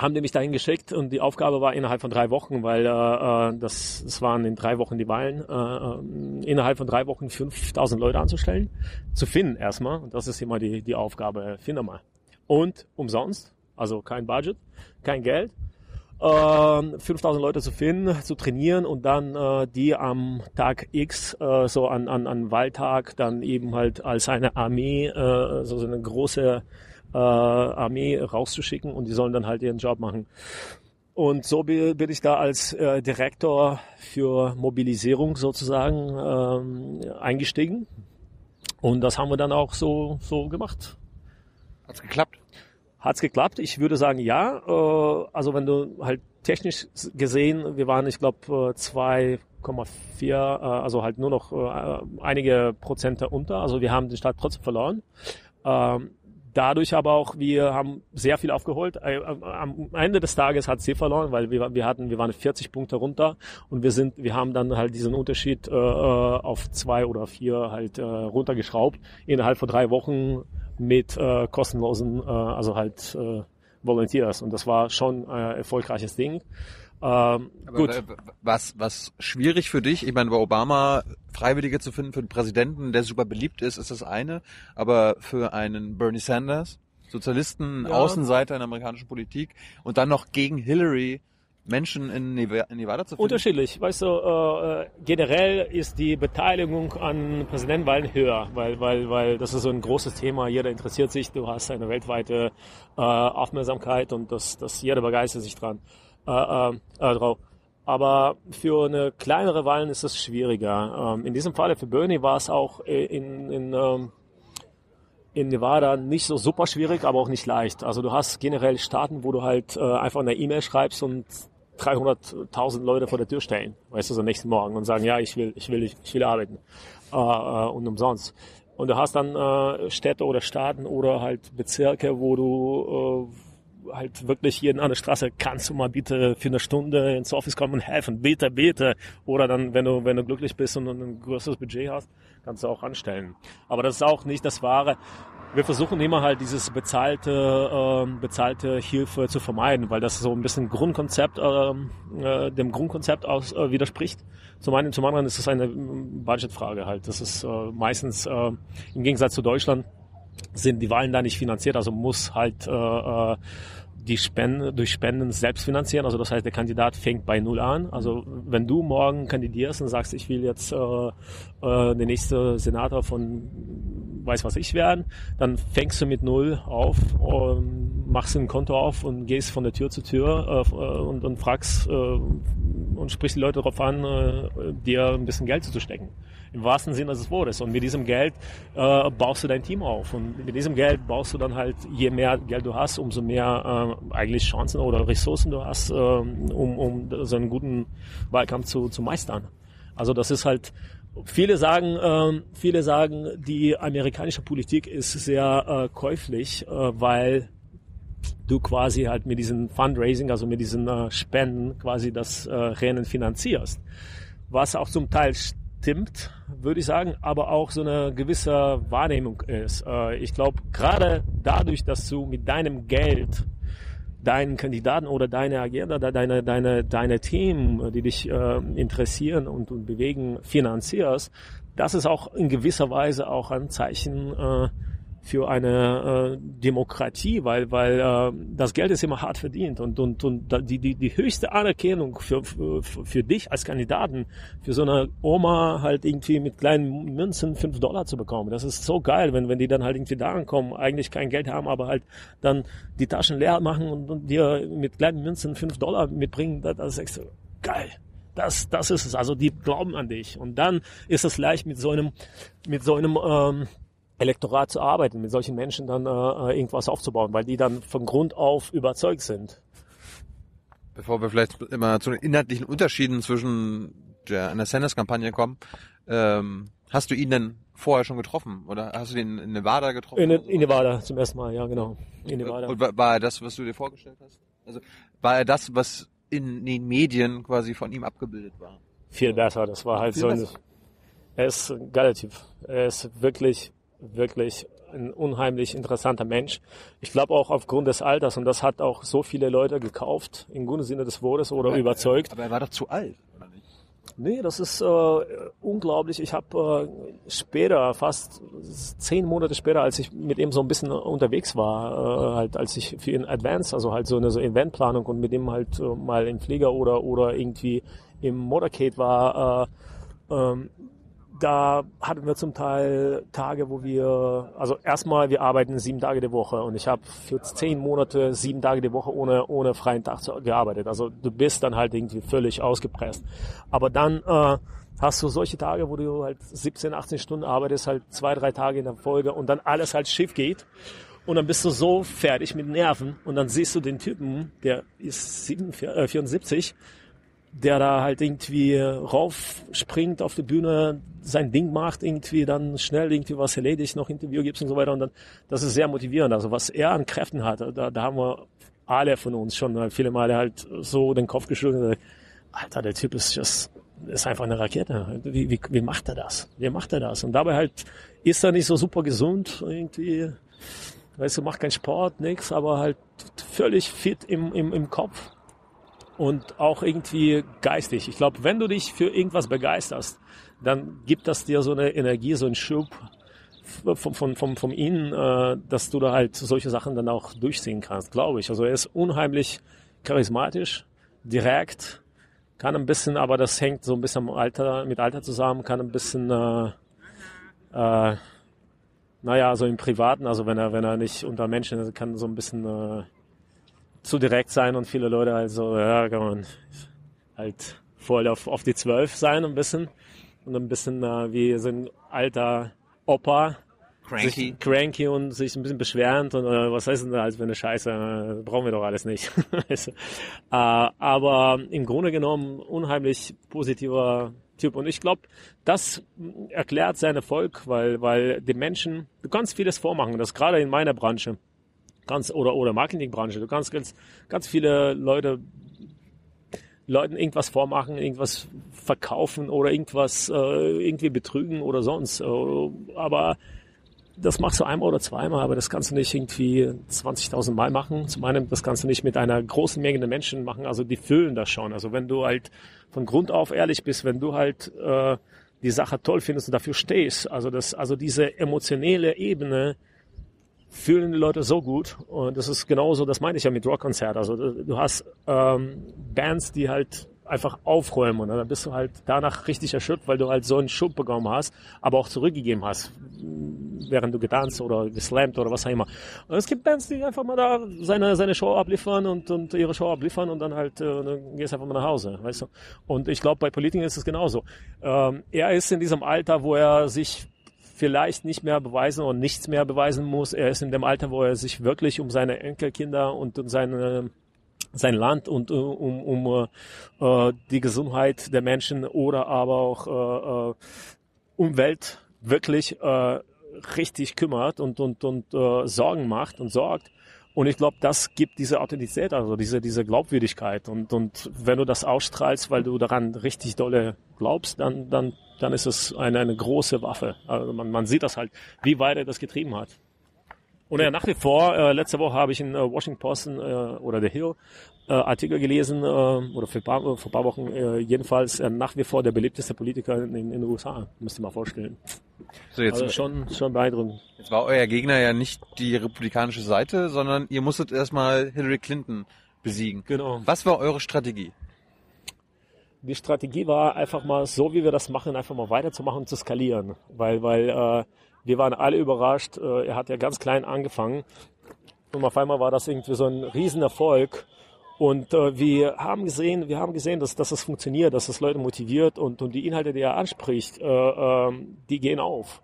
Speaker 1: haben die mich dahin geschickt und die Aufgabe war innerhalb von drei Wochen, weil äh, äh, das, das waren in drei Wochen die Wahlen, äh, äh, innerhalb von drei Wochen 5000 Leute anzustellen, zu finden erstmal. Und das ist immer die, die Aufgabe, finde mal. Und umsonst, also kein Budget, kein Geld. Ähm, 5000 Leute zu finden, zu trainieren und dann äh, die am Tag X, äh, so an, an, an Wahltag, dann eben halt als eine Armee, äh, so eine große äh, Armee rauszuschicken und die sollen dann halt ihren Job machen. Und so bi- bin ich da als äh, Direktor für Mobilisierung sozusagen ähm, eingestiegen. Und das haben wir dann auch so, so gemacht.
Speaker 4: Hat's geklappt?
Speaker 1: Hat's geklappt? Ich würde sagen, ja. Äh, also wenn du halt technisch gesehen, wir waren, ich glaube, 2,4, äh, also halt nur noch äh, einige Prozente unter. Also wir haben den Start trotzdem verloren. Ähm, dadurch aber auch, wir haben sehr viel aufgeholt. Äh, Am Ende des Tages hat sie verloren, weil wir, wir hatten, wir waren 40 Punkte runter und wir sind, wir haben dann halt diesen Unterschied äh, auf zwei oder vier halt äh, runtergeschraubt innerhalb von drei Wochen mit äh, kostenlosen, äh, also halt äh, Volunteers und das war schon äh, erfolgreiches Ding. Ähm,
Speaker 4: Aber
Speaker 1: gut.
Speaker 4: äh, Was, was schwierig für dich, ich meine, bei Obama Freiwillige zu finden für einen Präsidenten, der super beliebt ist, ist das eine. Aber für einen Bernie Sanders, Sozialisten,
Speaker 1: Ja.
Speaker 4: Außenseiter in der amerikanischen Politik und dann noch gegen Hillary Menschen in Neva- in Nevada zu finden.
Speaker 1: Unterschiedlich. Weißt du, äh, äh, generell ist die Beteiligung an Präsidentenwahlen höher, weil, weil, weil das ist so ein großes Thema. Jeder interessiert sich. Du hast eine weltweite äh, Aufmerksamkeit und das, das jeder begeistert sich dran äh, äh, äh, drauf. Aber für eine kleinere Wahlen ist es schwieriger. Ähm, in diesem Falle für Bernie war es auch äh, in, in ähm, in Nevada nicht so super schwierig, aber auch nicht leicht. Also du hast generell Staaten, wo du halt äh, einfach eine E-Mail schreibst und 300.000 Leute vor der Tür stellen, weißt du, so nächsten Morgen und sagen, ja, ich will, ich will, ich will arbeiten äh, äh, und umsonst. Und du hast dann äh, Städte oder Staaten oder halt Bezirke, wo du äh, halt wirklich jeden an der Straße kannst du mal bitte für eine Stunde ins Office kommen und helfen, bitte, bitte. Oder dann, wenn du, wenn du glücklich bist und ein größeres Budget hast, kannst du auch anstellen. Aber das ist auch nicht das Wahre. Wir versuchen immer halt dieses bezahlte, ähm, bezahlte Hilfe zu vermeiden, weil das so ein bisschen Grundkonzept, ähm, äh, dem Grundkonzept aus, äh, widerspricht. Zum einen, zum anderen ist es eine ähm, Budgetfrage halt. Das ist äh, meistens äh, im Gegensatz zu Deutschland sind die Wahlen da nicht finanziert, also muss halt äh, äh, die Spenden durch Spenden selbst finanzieren. Also das heißt, der Kandidat fängt bei null an. Also wenn du morgen kandidierst und sagst, ich will jetzt äh, äh, der nächste Senator von weiß was ich werden, dann fängst du mit null auf, und machst ein Konto auf und gehst von der Tür zu Tür äh, und, und fragst äh, und sprichst die Leute darauf an, äh, dir ein bisschen Geld zu stecken. Im wahrsten Sinne des Wortes. Und mit diesem Geld äh, baust du dein Team auf. Und mit diesem Geld baust du dann halt, je mehr Geld du hast, umso mehr äh, eigentlich Chancen oder Ressourcen du hast, äh, um, um so einen guten Wahlkampf zu, zu meistern. Also das ist halt, viele sagen, äh, viele sagen, die amerikanische Politik ist sehr äh, käuflich, äh, weil du quasi halt mit diesen Fundraising, also mit diesen äh, Spenden quasi das äh, Rennen finanzierst. Was auch zum Teil stimmt, würde ich sagen, aber auch so eine gewisse Wahrnehmung ist. Äh, ich glaube, gerade dadurch, dass du mit deinem Geld deinen Kandidaten oder deine Agenda, deine, deine, deine Themen, die dich äh, interessieren und, und bewegen, finanzierst, das ist auch in gewisser Weise auch ein Zeichen, äh, für eine äh, Demokratie, weil weil äh, das Geld ist immer hart verdient und und und die die die höchste Anerkennung für für, für dich als Kandidaten für so eine Oma halt irgendwie mit kleinen Münzen fünf Dollar zu bekommen, das ist so geil, wenn wenn die dann halt irgendwie da ankommen, eigentlich kein Geld haben, aber halt dann die Taschen leer machen und, und dir mit kleinen Münzen fünf Dollar mitbringen, das, das ist echt so geil. Das, das ist es. Also die glauben an dich. Und dann ist es leicht mit so einem, mit so einem ähm, Elektorat zu arbeiten, mit solchen Menschen dann äh, äh, irgendwas aufzubauen, weil die dann von Grund auf überzeugt sind.
Speaker 4: Bevor wir vielleicht immer zu den inhaltlichen Unterschieden zwischen der einer Sanders-Kampagne kommen, ähm, hast du ihn denn vorher schon getroffen oder hast du ihn in Nevada getroffen?
Speaker 1: In, in Nevada zum ersten Mal, ja genau. In Nevada.
Speaker 4: Und war, war er das, was du dir vorgestellt hast? Also war er das, was in den Medien quasi von ihm abgebildet war?
Speaker 1: Viel besser. Das war halt
Speaker 4: Viel
Speaker 1: so ein,
Speaker 4: besser.
Speaker 1: er ist ein geiler Typ. Er ist wirklich wirklich ein unheimlich interessanter Mensch. Ich glaube auch aufgrund des Alters und das hat auch so viele Leute gekauft, im guten Sinne des Wortes oder überzeugt.
Speaker 4: Aber er war doch zu alt, oder nicht?
Speaker 1: Nee, das ist äh, unglaublich. Ich habe äh, später, fast zehn Monate später, als ich mit ihm so ein bisschen unterwegs war, äh, halt als ich für ihn Advance, also halt so eine so Eventplanung und mit ihm halt äh, mal im Flieger oder oder irgendwie im Motorcade war, äh, ähm, da hatten wir zum Teil Tage, wo wir, also erstmal, wir arbeiten sieben Tage die Woche und ich habe für zehn Monate sieben Tage die Woche ohne, ohne freien Tag gearbeitet. Also du bist dann halt irgendwie völlig ausgepresst. Aber dann äh, hast du solche Tage, wo du halt 17, 18 Stunden arbeitest, halt zwei, drei Tage in der Folge und dann alles halt schief geht. Und dann bist du so fertig mit Nerven und dann siehst du den Typen, der ist 7, äh, 74, der da halt irgendwie raufspringt auf die Bühne, sein Ding macht, irgendwie dann schnell irgendwie was erledigt, noch Interview gibt und so weiter. Und dann, das ist sehr motivierend. Also was er an Kräften hat, da, da haben wir alle von uns schon viele Male halt so den Kopf geschüttelt und gesagt, Alter, der Typ ist just, ist einfach eine Rakete. Wie, wie, wie macht er das? Wie macht er das? Und dabei halt ist er nicht so super gesund irgendwie. Weißt du, macht keinen Sport, nix, aber halt völlig fit im, im, im Kopf und auch irgendwie geistig. Ich glaube, wenn du dich für irgendwas begeisterst, dann gibt das dir so eine Energie, so einen Schub von, von, von innen, äh, dass du da halt solche Sachen dann auch durchziehen kannst, glaube ich. Also er ist unheimlich charismatisch, direkt, kann ein bisschen, aber das hängt so ein bisschen Alter, mit Alter zusammen, kann ein bisschen, äh, äh, naja, so im Privaten, also wenn er, wenn er nicht unter Menschen ist, kann so ein bisschen äh, zu direkt sein und viele Leute halt so, ja, kann man halt voll auf, auf die Zwölf sein ein bisschen und ein bisschen äh, wie so ein alter Opa,
Speaker 4: Cranky.
Speaker 1: sich cranky und sich ein bisschen beschwerend und äh, was heißt denn da alles für eine Scheiße, äh, brauchen wir doch alles nicht. Du? äh, aber im Grunde genommen unheimlich positiver Typ und ich glaube, das erklärt seinen Erfolg, weil, weil die Menschen, du kannst vieles vormachen, das gerade in meiner Branche, ganz oder oder Marketingbranche. Du kannst ganz ganz viele Leute Leuten irgendwas vormachen, irgendwas verkaufen oder irgendwas äh, irgendwie betrügen oder sonst. Äh, aber das machst du einmal oder zweimal, aber das kannst du nicht irgendwie 20.000 Mal machen. Zum einen, das kannst du nicht mit einer großen Menge der Menschen machen. Also die fühlen das schon. Also wenn du halt von Grund auf ehrlich bist, wenn du halt äh, die Sache toll findest und dafür stehst, also das, also diese emotionelle Ebene, fühlen die Leute so gut und das ist genauso, das meine ich ja mit Rockkonzert. Also du du hast ähm, Bands, die halt einfach aufräumen und dann bist du halt danach richtig erschöpft, weil du halt so einen Schub bekommen hast, aber auch zurückgegeben hast, während du getanzt oder geslammt oder was auch immer. Und es gibt Bands, die einfach mal da seine, seine Show abliefern und, und ihre Show abliefern und dann halt, äh, dann gehst einfach mal nach Hause, weißt du. Und ich glaube, bei Politikern ist es genauso. Ähm, er ist in diesem Alter, wo er sich vielleicht nicht mehr beweisen und nichts mehr beweisen muss. Er ist in dem Alter, wo er sich wirklich um seine Enkelkinder und um seine sein Land und äh, um, um äh, die Gesundheit der Menschen oder aber auch äh, Umwelt wirklich äh, richtig kümmert und und und äh, Sorgen macht und sorgt. Und ich glaube, das gibt diese Authentizität, also diese, diese Glaubwürdigkeit. Und, und wenn du das ausstrahlst, weil du daran richtig dolle glaubst, dann, dann, dann ist es eine, eine große Waffe. Also man, man sieht das halt, wie weit er das getrieben hat. Und ja, nach wie vor, äh, letzte Woche habe ich in äh, Washington Post äh, oder The Hill äh, Artikel gelesen, äh, oder für paar, vor ein paar Wochen äh, jedenfalls, äh, nach wie vor der beliebteste Politiker in, in den USA, müsst ihr mal vorstellen.
Speaker 4: So, jetzt,
Speaker 1: Also schon, schon beeindruckend.
Speaker 4: jetzt war euer Gegner ja nicht die republikanische Seite, sondern ihr musstet erstmal Hillary Clinton besiegen.
Speaker 1: Genau.
Speaker 4: Was war eure Strategie?
Speaker 1: Die Strategie war einfach mal so, wie wir das machen, einfach mal weiterzumachen und zu skalieren. Weil, weil äh, wir waren alle überrascht. Äh, er hat ja ganz klein angefangen. Und auf einmal war das irgendwie so ein Riesenerfolg. Und äh, wir haben gesehen, wir haben gesehen, dass, dass das funktioniert, dass das Leute motiviert und, und die Inhalte, die er anspricht, äh, ähm, die gehen auf.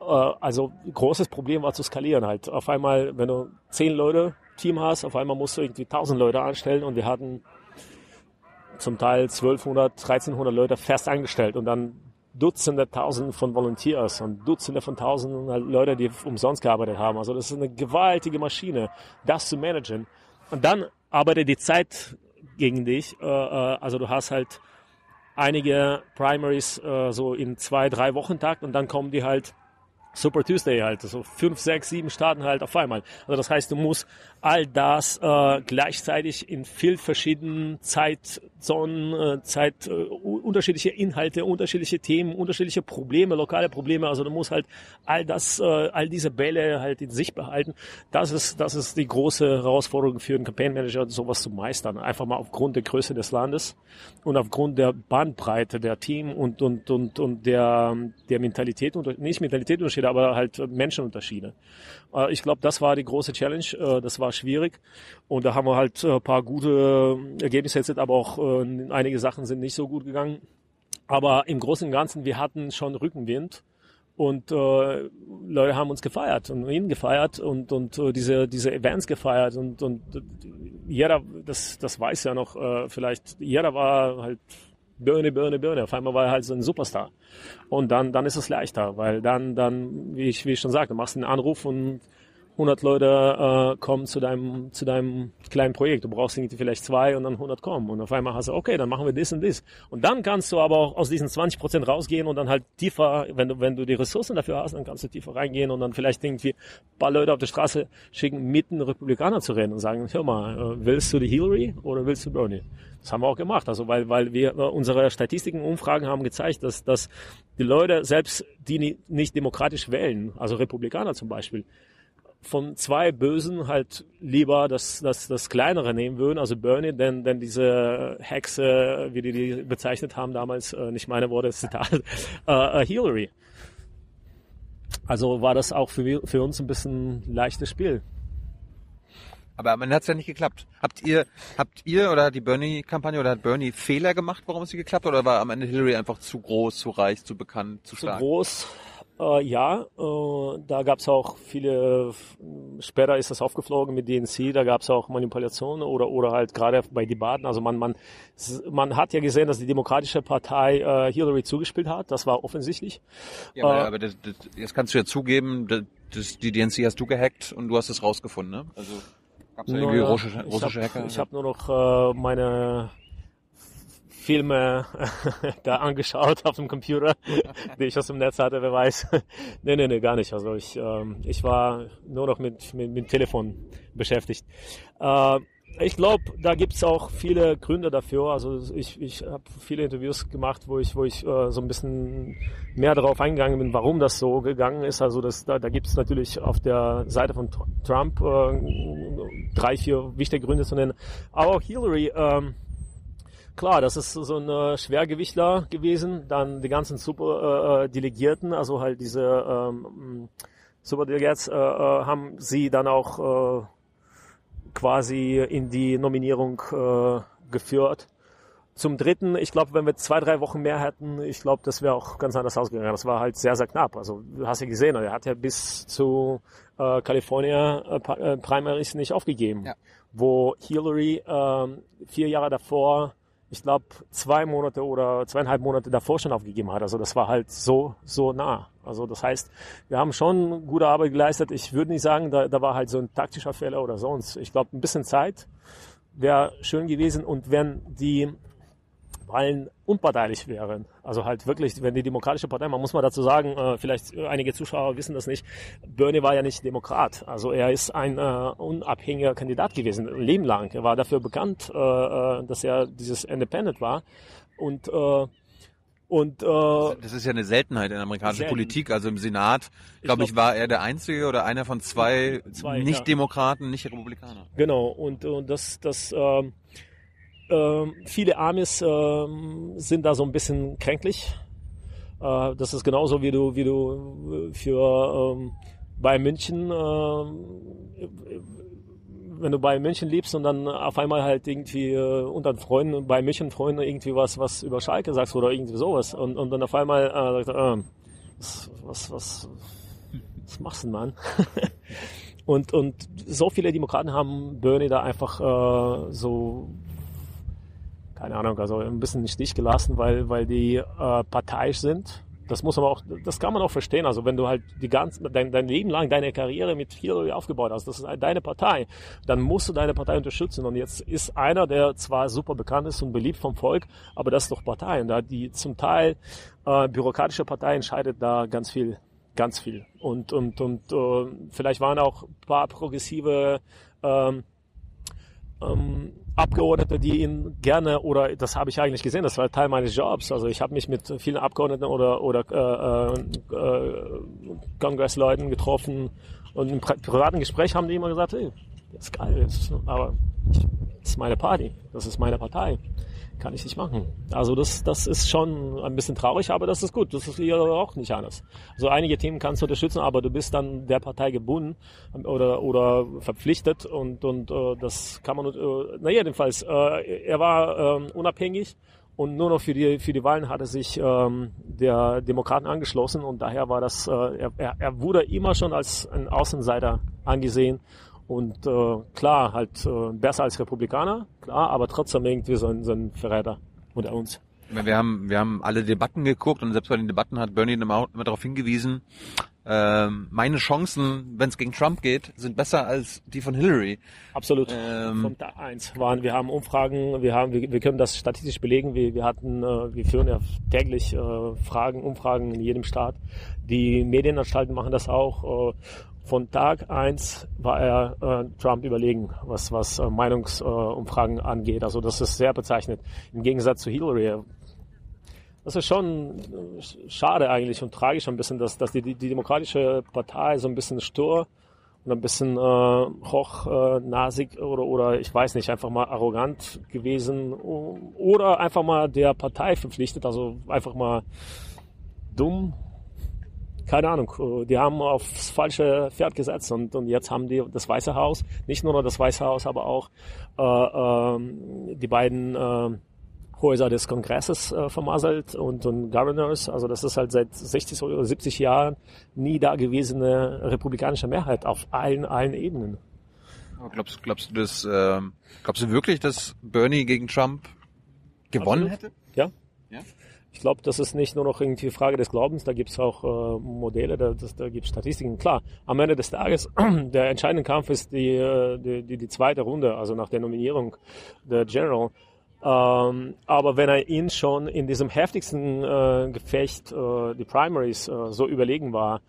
Speaker 1: Äh, also großes Problem war zu skalieren halt. Auf einmal, wenn du zehn Leute Team hast, auf einmal musst du irgendwie tausend Leute anstellen und wir hatten zum Teil 1200, 1300 Leute fest angestellt und dann Dutzende, Tausende von Volunteers und Dutzende von Tausenden halt Leute, die umsonst gearbeitet haben. Also das ist eine gewaltige Maschine, das zu managen. Und dann arbeitet die Zeit gegen dich. Äh, äh, also du hast halt einige Primaries äh, so in zwei, drei Wochen Takt und dann kommen die halt Super Tuesday halt, so fünf, sechs, sieben Staaten halt auf einmal. Also das heißt, du musst all das äh, gleichzeitig in viel verschiedenen Zeitzonen, äh, Zeit, äh, unterschiedliche Inhalte, unterschiedliche Themen, unterschiedliche Probleme, lokale Probleme. Also du musst halt all das, äh, all diese Bälle halt in sich behalten. Das ist, das ist die große Herausforderung für einen Campaign Manager, sowas zu meistern. Einfach mal aufgrund der Größe des Landes und aufgrund der Bandbreite der Team und und und und der der Mentalität und nicht Mentalitätsunterschiede, aber halt Menschenunterschiede. Äh, Ich glaube, das war die große Challenge. Äh, Das war schwierig und da haben wir halt äh, ein paar gute Ergebnisse jetzt, aber auch äh, einige Sachen sind nicht so gut gegangen. Aber im Großen und Ganzen, wir hatten schon Rückenwind und äh, Leute haben uns gefeiert und ihn gefeiert und und äh, diese diese Events gefeiert und und äh, jeder das das weiß ja noch äh, vielleicht jeder war halt Birne Birne Birne. Auf einmal war er halt so ein Superstar. Und dann dann ist es leichter weil dann dann wie ich wie ich schon sagte machst einen Anruf und 100 Leute äh, kommen zu deinem zu deinem kleinen Projekt. Du brauchst irgendwie vielleicht zwei und dann 100 kommen. Und auf einmal hast du, okay, dann machen wir das und das. Und dann kannst du aber auch aus diesen 20 Prozent rausgehen und dann halt tiefer, wenn du wenn du die Ressourcen dafür hast, dann kannst du tiefer reingehen und dann vielleicht irgendwie paar Leute auf die Straße schicken, mit einem Republikaner zu reden und sagen, hör mal, äh, willst du die Hillary oder willst du Bernie? Das haben wir auch gemacht. Also weil weil wir äh, unsere Statistiken, Umfragen haben gezeigt, dass dass die Leute selbst die ni- nicht demokratisch wählen, also Republikaner zum Beispiel von zwei Bösen halt lieber das, das, das Kleinere nehmen würden, also Bernie, denn, denn diese Hexe, wie die die bezeichnet haben damals, äh, nicht meine Worte, Zitat, äh, äh, Hillary. Also war das auch für, für uns ein bisschen leichtes Spiel.
Speaker 4: Aber am Ende hat's ja nicht geklappt. Habt ihr, habt ihr oder hat die Bernie-Kampagne oder hat Bernie Fehler gemacht, warum es nicht geklappt hat? Oder war am Ende Hillary einfach zu groß, zu reich, zu bekannt, zu
Speaker 1: Zu
Speaker 4: stark?
Speaker 1: groß, äh, ja, äh, da gab es auch viele, später ist das aufgeflogen mit DNC, da gab es auch Manipulationen oder, oder halt gerade bei Debatten, also man, man, man hat ja gesehen, dass die Demokratische Partei äh, Hillary zugespielt hat, das war offensichtlich.
Speaker 4: Ja, aber,
Speaker 1: Äh,
Speaker 4: aber das, das, jetzt kannst du ja zugeben, das, das, die DNC hast du gehackt und du hast es rausgefunden, ne? Also gab's ja irgendwie
Speaker 1: Naja,
Speaker 4: russische,
Speaker 1: ich
Speaker 4: russische
Speaker 1: hab,
Speaker 4: Hacker?
Speaker 1: Ich habe nur noch äh, meine Filme da angeschaut auf dem Computer, die ich aus dem Netz hatte, wer weiß. nee, nee, nee, gar nicht. Also ich, ähm, ich war nur noch mit, mit, mit Telefon beschäftigt. Äh, ich glaube, da gibt's auch viele Gründe dafür. Also ich, ich habe viele Interviews gemacht, wo ich, wo ich äh, so ein bisschen mehr darauf eingegangen bin, warum das so gegangen ist. Also das, da, da gibt's natürlich auf der Seite von Tr- Trump äh, drei, vier wichtige Gründe zu nennen. Aber auch Hillary, ähm, klar, das ist so ein äh, Schwergewichtler gewesen. Dann die ganzen Superdelegierten, also halt diese ähm, Superdelegates, äh, äh, haben sie dann auch äh, quasi in die Nominierung äh, geführt. Zum Dritten, ich glaube, wenn wir zwei, drei Wochen mehr hätten, ich glaube, das wäre auch ganz anders ausgegangen. Das war halt sehr, sehr knapp. Also du hast ja gesehen, er hat ja bis zu äh, California äh, äh, Primaries nicht aufgegeben.
Speaker 4: Ja.
Speaker 1: Wo Hillary ähm, vier Jahre davor, ich glaube, zwei Monate oder zweieinhalb Monate davor schon aufgegeben hat. Also das war halt so, so nah. Also das heißt, wir haben schon gute Arbeit geleistet. Ich würde nicht sagen, da, da war halt so ein taktischer Fehler oder sonst. Ich glaube, ein bisschen Zeit wäre schön gewesen und wenn die Wahlen unparteilich wären. Also halt wirklich, wenn die Demokratische Partei, man muss mal dazu sagen, äh, vielleicht einige Zuschauer wissen das nicht, Bernie war ja nicht Demokrat. Also er ist ein äh, unabhängiger Kandidat gewesen, ein Leben lang. Er war dafür bekannt, äh, äh dass er dieses Independent war. Und äh, und äh,
Speaker 4: das ist ja eine Seltenheit in der amerikanischen selten. Politik. Also im Senat, glaube ich, glaub, ich, war er der einzige oder einer von zwei, zwei Nicht-Demokraten, ja. Nicht-Republikaner.
Speaker 1: Genau. Und, und das, das äh, äh, viele Amis äh, sind da so ein bisschen kränklich. Äh, das ist genauso wie du, wie du für ähm, bei München äh, wenn du bei München liebst und dann auf einmal halt irgendwie äh, unter Freunden, bei München Freunden irgendwie was, was über Schalke sagst oder irgendwie sowas und, und dann auf einmal äh, sagt er, äh, was, was, was, was machst du denn, Mann? und, und so viele Demokraten haben Bernie da einfach äh, so keine Ahnung, also ein bisschen im Stich gelassen, weil, weil die äh, parteiisch sind das muss man auch, das kann man auch verstehen. Also wenn du halt die ganze, dein, dein Leben lang deine Karriere mit Hillary aufgebaut hast, das ist deine Partei, dann musst du deine Partei unterstützen. Und jetzt ist einer, der zwar super bekannt ist und beliebt vom Volk, aber das ist doch Partei. Und da die zum Teil äh, bürokratische Partei entscheidet da ganz viel, ganz viel. Und und und äh, vielleicht waren auch ein paar progressive ähm, ähm, Abgeordnete, die ihn gerne oder das habe ich eigentlich gesehen, das war Teil meines Jobs. Also ich habe mich mit vielen Abgeordneten oder oder äh, äh, Kongressleuten getroffen und im privaten Gespräch haben die immer gesagt, hey, das ist geil, das ist, aber ich, das ist meine Party, das ist meine Partei kann ich nicht machen. Also das, das ist schon ein bisschen traurig, aber das ist gut. Das ist hier auch nicht anders. Also einige Themen kannst du unterstützen, aber du bist dann der Partei gebunden oder, oder verpflichtet und, und äh, das kann man, äh, na jedenfalls, äh, er war äh, unabhängig und nur noch für die, für die Wahlen hat er sich ähm, der Demokraten angeschlossen und daher war das, äh, er, er wurde immer schon als ein Außenseiter angesehen und äh, klar, halt äh, besser als Republikaner, klar, aber trotzdem irgendwie so ein, so ein Verräter unter uns.
Speaker 4: Wir haben, wir haben alle Debatten geguckt und selbst bei den Debatten hat Bernie immer, immer darauf hingewiesen, ähm, meine Chancen, wenn es gegen Trump geht, sind besser als die von Hillary.
Speaker 1: Absolut. Ähm, von Tag eins waren, wir haben Umfragen, wir haben, wir, wir können das statistisch belegen. Wir, wir hatten, äh, wir führen ja täglich äh, Fragen, Umfragen in jedem Staat. Die Medienanstalten machen das auch. Äh, von Tag eins war er äh, Trump überlegen, was, was äh, Meinungsumfragen äh, angeht. Also das ist sehr bezeichnet. Im Gegensatz zu Hillary. Das ist schon äh, schade eigentlich und tragisch ein bisschen, dass, dass die, die Demokratische Partei so ein bisschen stur und ein bisschen äh, hochnasig äh, oder, oder ich weiß nicht, einfach mal arrogant gewesen oder einfach mal der Partei verpflichtet, also einfach mal dumm keine Ahnung, die haben aufs falsche Pferd gesetzt und, und jetzt haben die das Weiße Haus, nicht nur das Weiße Haus, aber auch äh, äh, die beiden äh, Häuser des Kongresses äh, vermasselt und, und Governors. Also das ist halt seit 60 oder 70 Jahren nie dagewesene republikanische Mehrheit auf allen, allen Ebenen.
Speaker 4: Glaubst, glaubst du das, äh, glaubst du wirklich, dass Bernie gegen Trump gewonnen Absolut. hätte?
Speaker 1: Ja. Ja? Ich glaube, das ist nicht nur noch irgendwie Frage des Glaubens, da gibt es auch äh, Modelle, da, da gibt es Statistiken. Klar, am Ende des Tages, der entscheidende Kampf ist die, äh, die, die, die zweite Runde, also nach der Nominierung der General. Ähm, aber wenn er ihn schon in diesem heftigsten äh, Gefecht, äh, die Primaries, äh, so überlegen war,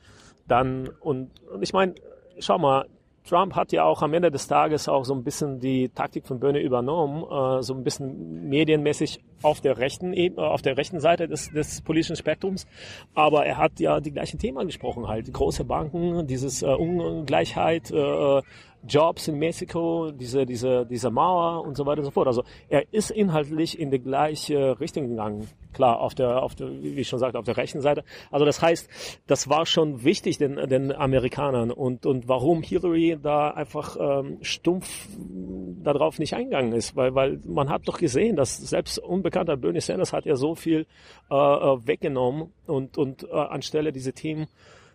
Speaker 1: dann, und, und ich meine, schau mal, Trump hat ja auch am Ende des Tages auch so ein bisschen die Taktik von Bernie übernommen, äh, so ein bisschen medienmäßig auf der rechten Ebene, auf der rechten Seite des, des politischen Spektrums. Aber er hat ja die gleichen Themen angesprochen halt. Große Banken, dieses äh, Ungleichheit, äh, Jobs in Mexiko, diese, diese, diese Mauer und so weiter und so fort. Also er ist inhaltlich in die gleiche Richtung gegangen. Klar, auf der, auf der, wie ich schon sagte, auf der rechten Seite. Also das heißt, das war schon wichtig den, den Amerikanern und, und warum Hillary da einfach ähm, stumpf darauf nicht eingegangen ist, weil, weil man hat doch gesehen, dass selbst unbekannter Bernie Sanders hat ja so viel äh, äh weggenommen und, und äh, anstelle diese Themen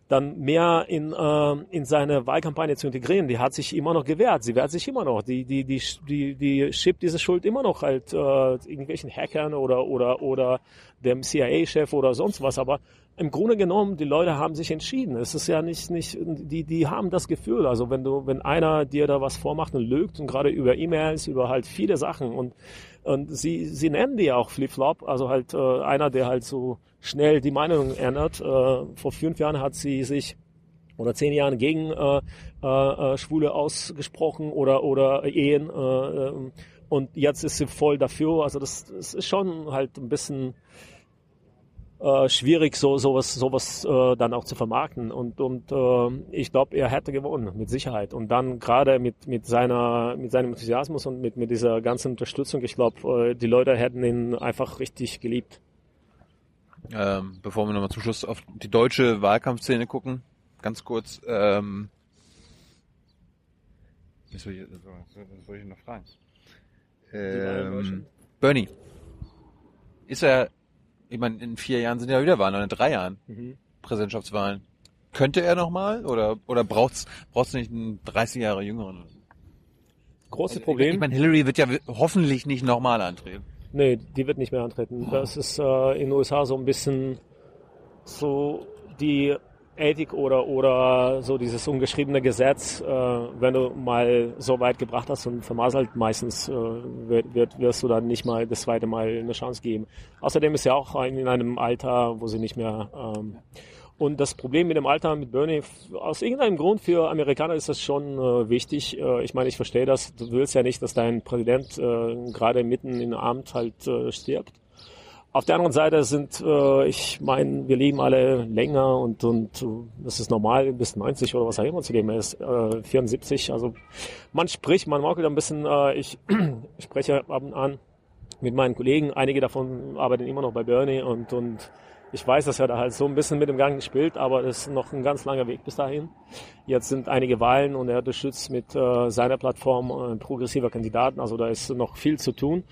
Speaker 1: dann mehr in, äh, in seine Wahlkampagne zu integrieren. Die hat sich immer noch gewehrt. Sie wehrt sich immer noch. Die, die, die, die, die schiebt diese Schuld immer noch halt äh, irgendwelchen Hackern oder, oder, oder dem CIA-Chef oder sonst was. Aber im Grunde genommen, die Leute haben sich entschieden. Es ist ja nicht, nicht, die, die haben das Gefühl. Also wenn du, wenn einer dir da was vormacht und lügt und gerade über E-Mails, über halt viele Sachen und, und sie, sie nennen die auch Flip-Flop, also halt äh, einer, der halt so schnell die Meinung ändert. Äh, vor fünf Jahren hat sie sich oder zehn Jahren gegen äh, äh, äh Schwule ausgesprochen oder oder Ehen äh, ähm, und jetzt ist sie voll dafür. Also das, das ist schon halt ein bisschen äh, schwierig, so sowas, sowas äh, dann auch zu vermarkten. Und, und äh, ich glaube, er hätte gewonnen, mit Sicherheit. Und dann gerade mit, mit, seiner, mit seinem Enthusiasmus und mit, mit dieser ganzen Unterstützung, ich glaube, äh, die Leute hätten ihn einfach richtig geliebt.
Speaker 4: Ähm, bevor wir nochmal zum Schluss auf die deutsche Wahlkampfszene gucken, ganz kurz. Ähm, was soll ich, was soll ich noch fragen? Ähm, Bernie. Ist er ich meine, in vier Jahren sind ja wieder Wahlen, oder in drei Jahren mhm. Präsidentschaftswahlen. Könnte er nochmal oder, oder braucht's, braucht's nicht einen 30 Jahre jüngeren?
Speaker 1: Großes also, Problem.
Speaker 4: Ich meine, Hillary wird ja hoffentlich nicht nochmal antreten.
Speaker 1: Nee, die wird nicht mehr antreten. Das ist äh, in den USA so ein bisschen so die Ethik oder, oder so dieses ungeschriebene Gesetz, äh, wenn du mal so weit gebracht hast und vermasselt, meistens äh, wird, wird, wirst du dann nicht mal das zweite Mal eine Chance geben. Außerdem ist ja auch in einem Alter, wo sie nicht mehr... Ähm, und das Problem mit dem Alter mit Bernie, aus irgendeinem Grund für Amerikaner ist das schon äh, wichtig. Äh, ich meine, ich verstehe das. Du willst ja nicht, dass dein Präsident äh, gerade mitten im Amt halt äh, stirbt. Auf der anderen Seite sind, äh, ich meine, wir leben alle länger und, und das ist normal, bis 90 oder was auch immer zu leben ist, äh, 74. Also man spricht, man mag ein bisschen, äh, ich spreche ab und an mit meinen Kollegen, einige davon arbeiten immer noch bei Bernie und, und ich weiß, dass er da halt so ein bisschen mit dem Gang spielt, aber es ist noch ein ganz langer Weg bis dahin. Jetzt sind einige Wahlen und er unterstützt mit äh, seiner Plattform äh, progressiver Kandidaten, also da ist noch viel zu tun.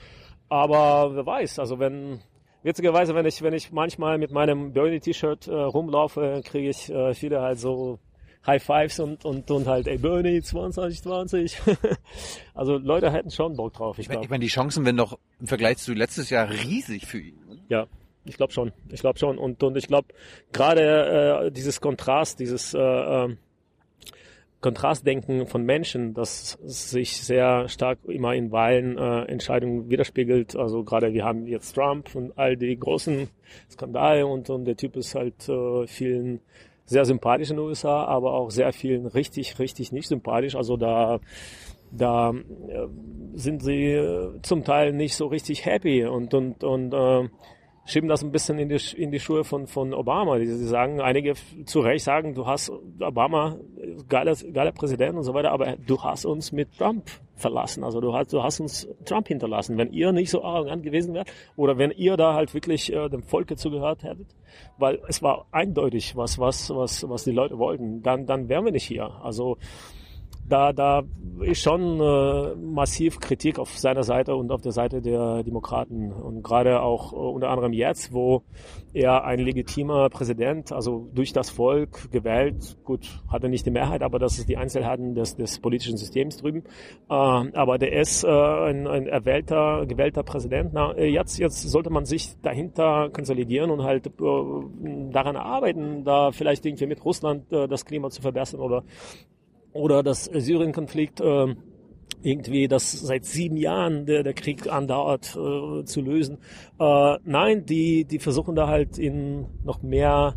Speaker 1: Aber wer weiß, also wenn Witzigerweise, wenn ich, wenn ich manchmal mit meinem Bernie-T-Shirt äh, rumlaufe, kriege ich äh, viele halt so High Fives und, und, und halt, ey Bernie 2020. also Leute hätten schon Bock drauf, ich glaube.
Speaker 4: Ich meine, die Chancen werden doch im Vergleich zu letztes Jahr riesig für ihn.
Speaker 1: Ja, ich glaube schon. Ich glaube schon. Und, und ich glaube, gerade äh, dieses Kontrast, dieses äh, äh, Kontrastdenken von Menschen, das sich sehr stark immer in Wahlenentscheidungen äh, widerspiegelt. Also gerade wir haben jetzt Trump und all die großen Skandale und, und der Typ ist halt äh, vielen sehr sympathisch in den USA, aber auch sehr vielen richtig, richtig nicht sympathisch. Also da da äh, sind sie äh, zum Teil nicht so richtig happy und und und äh, schieben das ein bisschen in die, in die Schuhe von, von Obama. Die, die sagen, einige zu Recht sagen, du hast Obama, geiler, geiler Präsident und so weiter, aber du hast uns mit Trump verlassen. Also du hast, du hast uns Trump hinterlassen. Wenn ihr nicht so arrogant gewesen wärt oder wenn ihr da halt wirklich äh, dem Volke zugehört hättet, weil es war eindeutig, was, was, was, was die Leute wollten, dann, dann wären wir nicht hier. Also, da, da ist schon äh, massiv Kritik auf seiner Seite und auf der Seite der Demokraten. Und gerade auch äh, unter anderem jetzt, wo er ein legitimer Präsident, also durch das Volk gewählt, gut, hatte nicht die Mehrheit, aber das ist die Einzelheiten des, des politischen Systems drüben. Äh, aber der ist äh, ein, ein erwählter, gewählter Präsident. Na, äh, jetzt, jetzt sollte man sich dahinter konsolidieren und halt äh, daran arbeiten, da vielleicht irgendwie mit Russland äh, das Klima zu verbessern oder oder das Syrien-Konflikt äh, irgendwie, das seit sieben Jahren der, der Krieg andauert, äh, zu lösen. Äh, nein, die, die versuchen da halt in noch mehr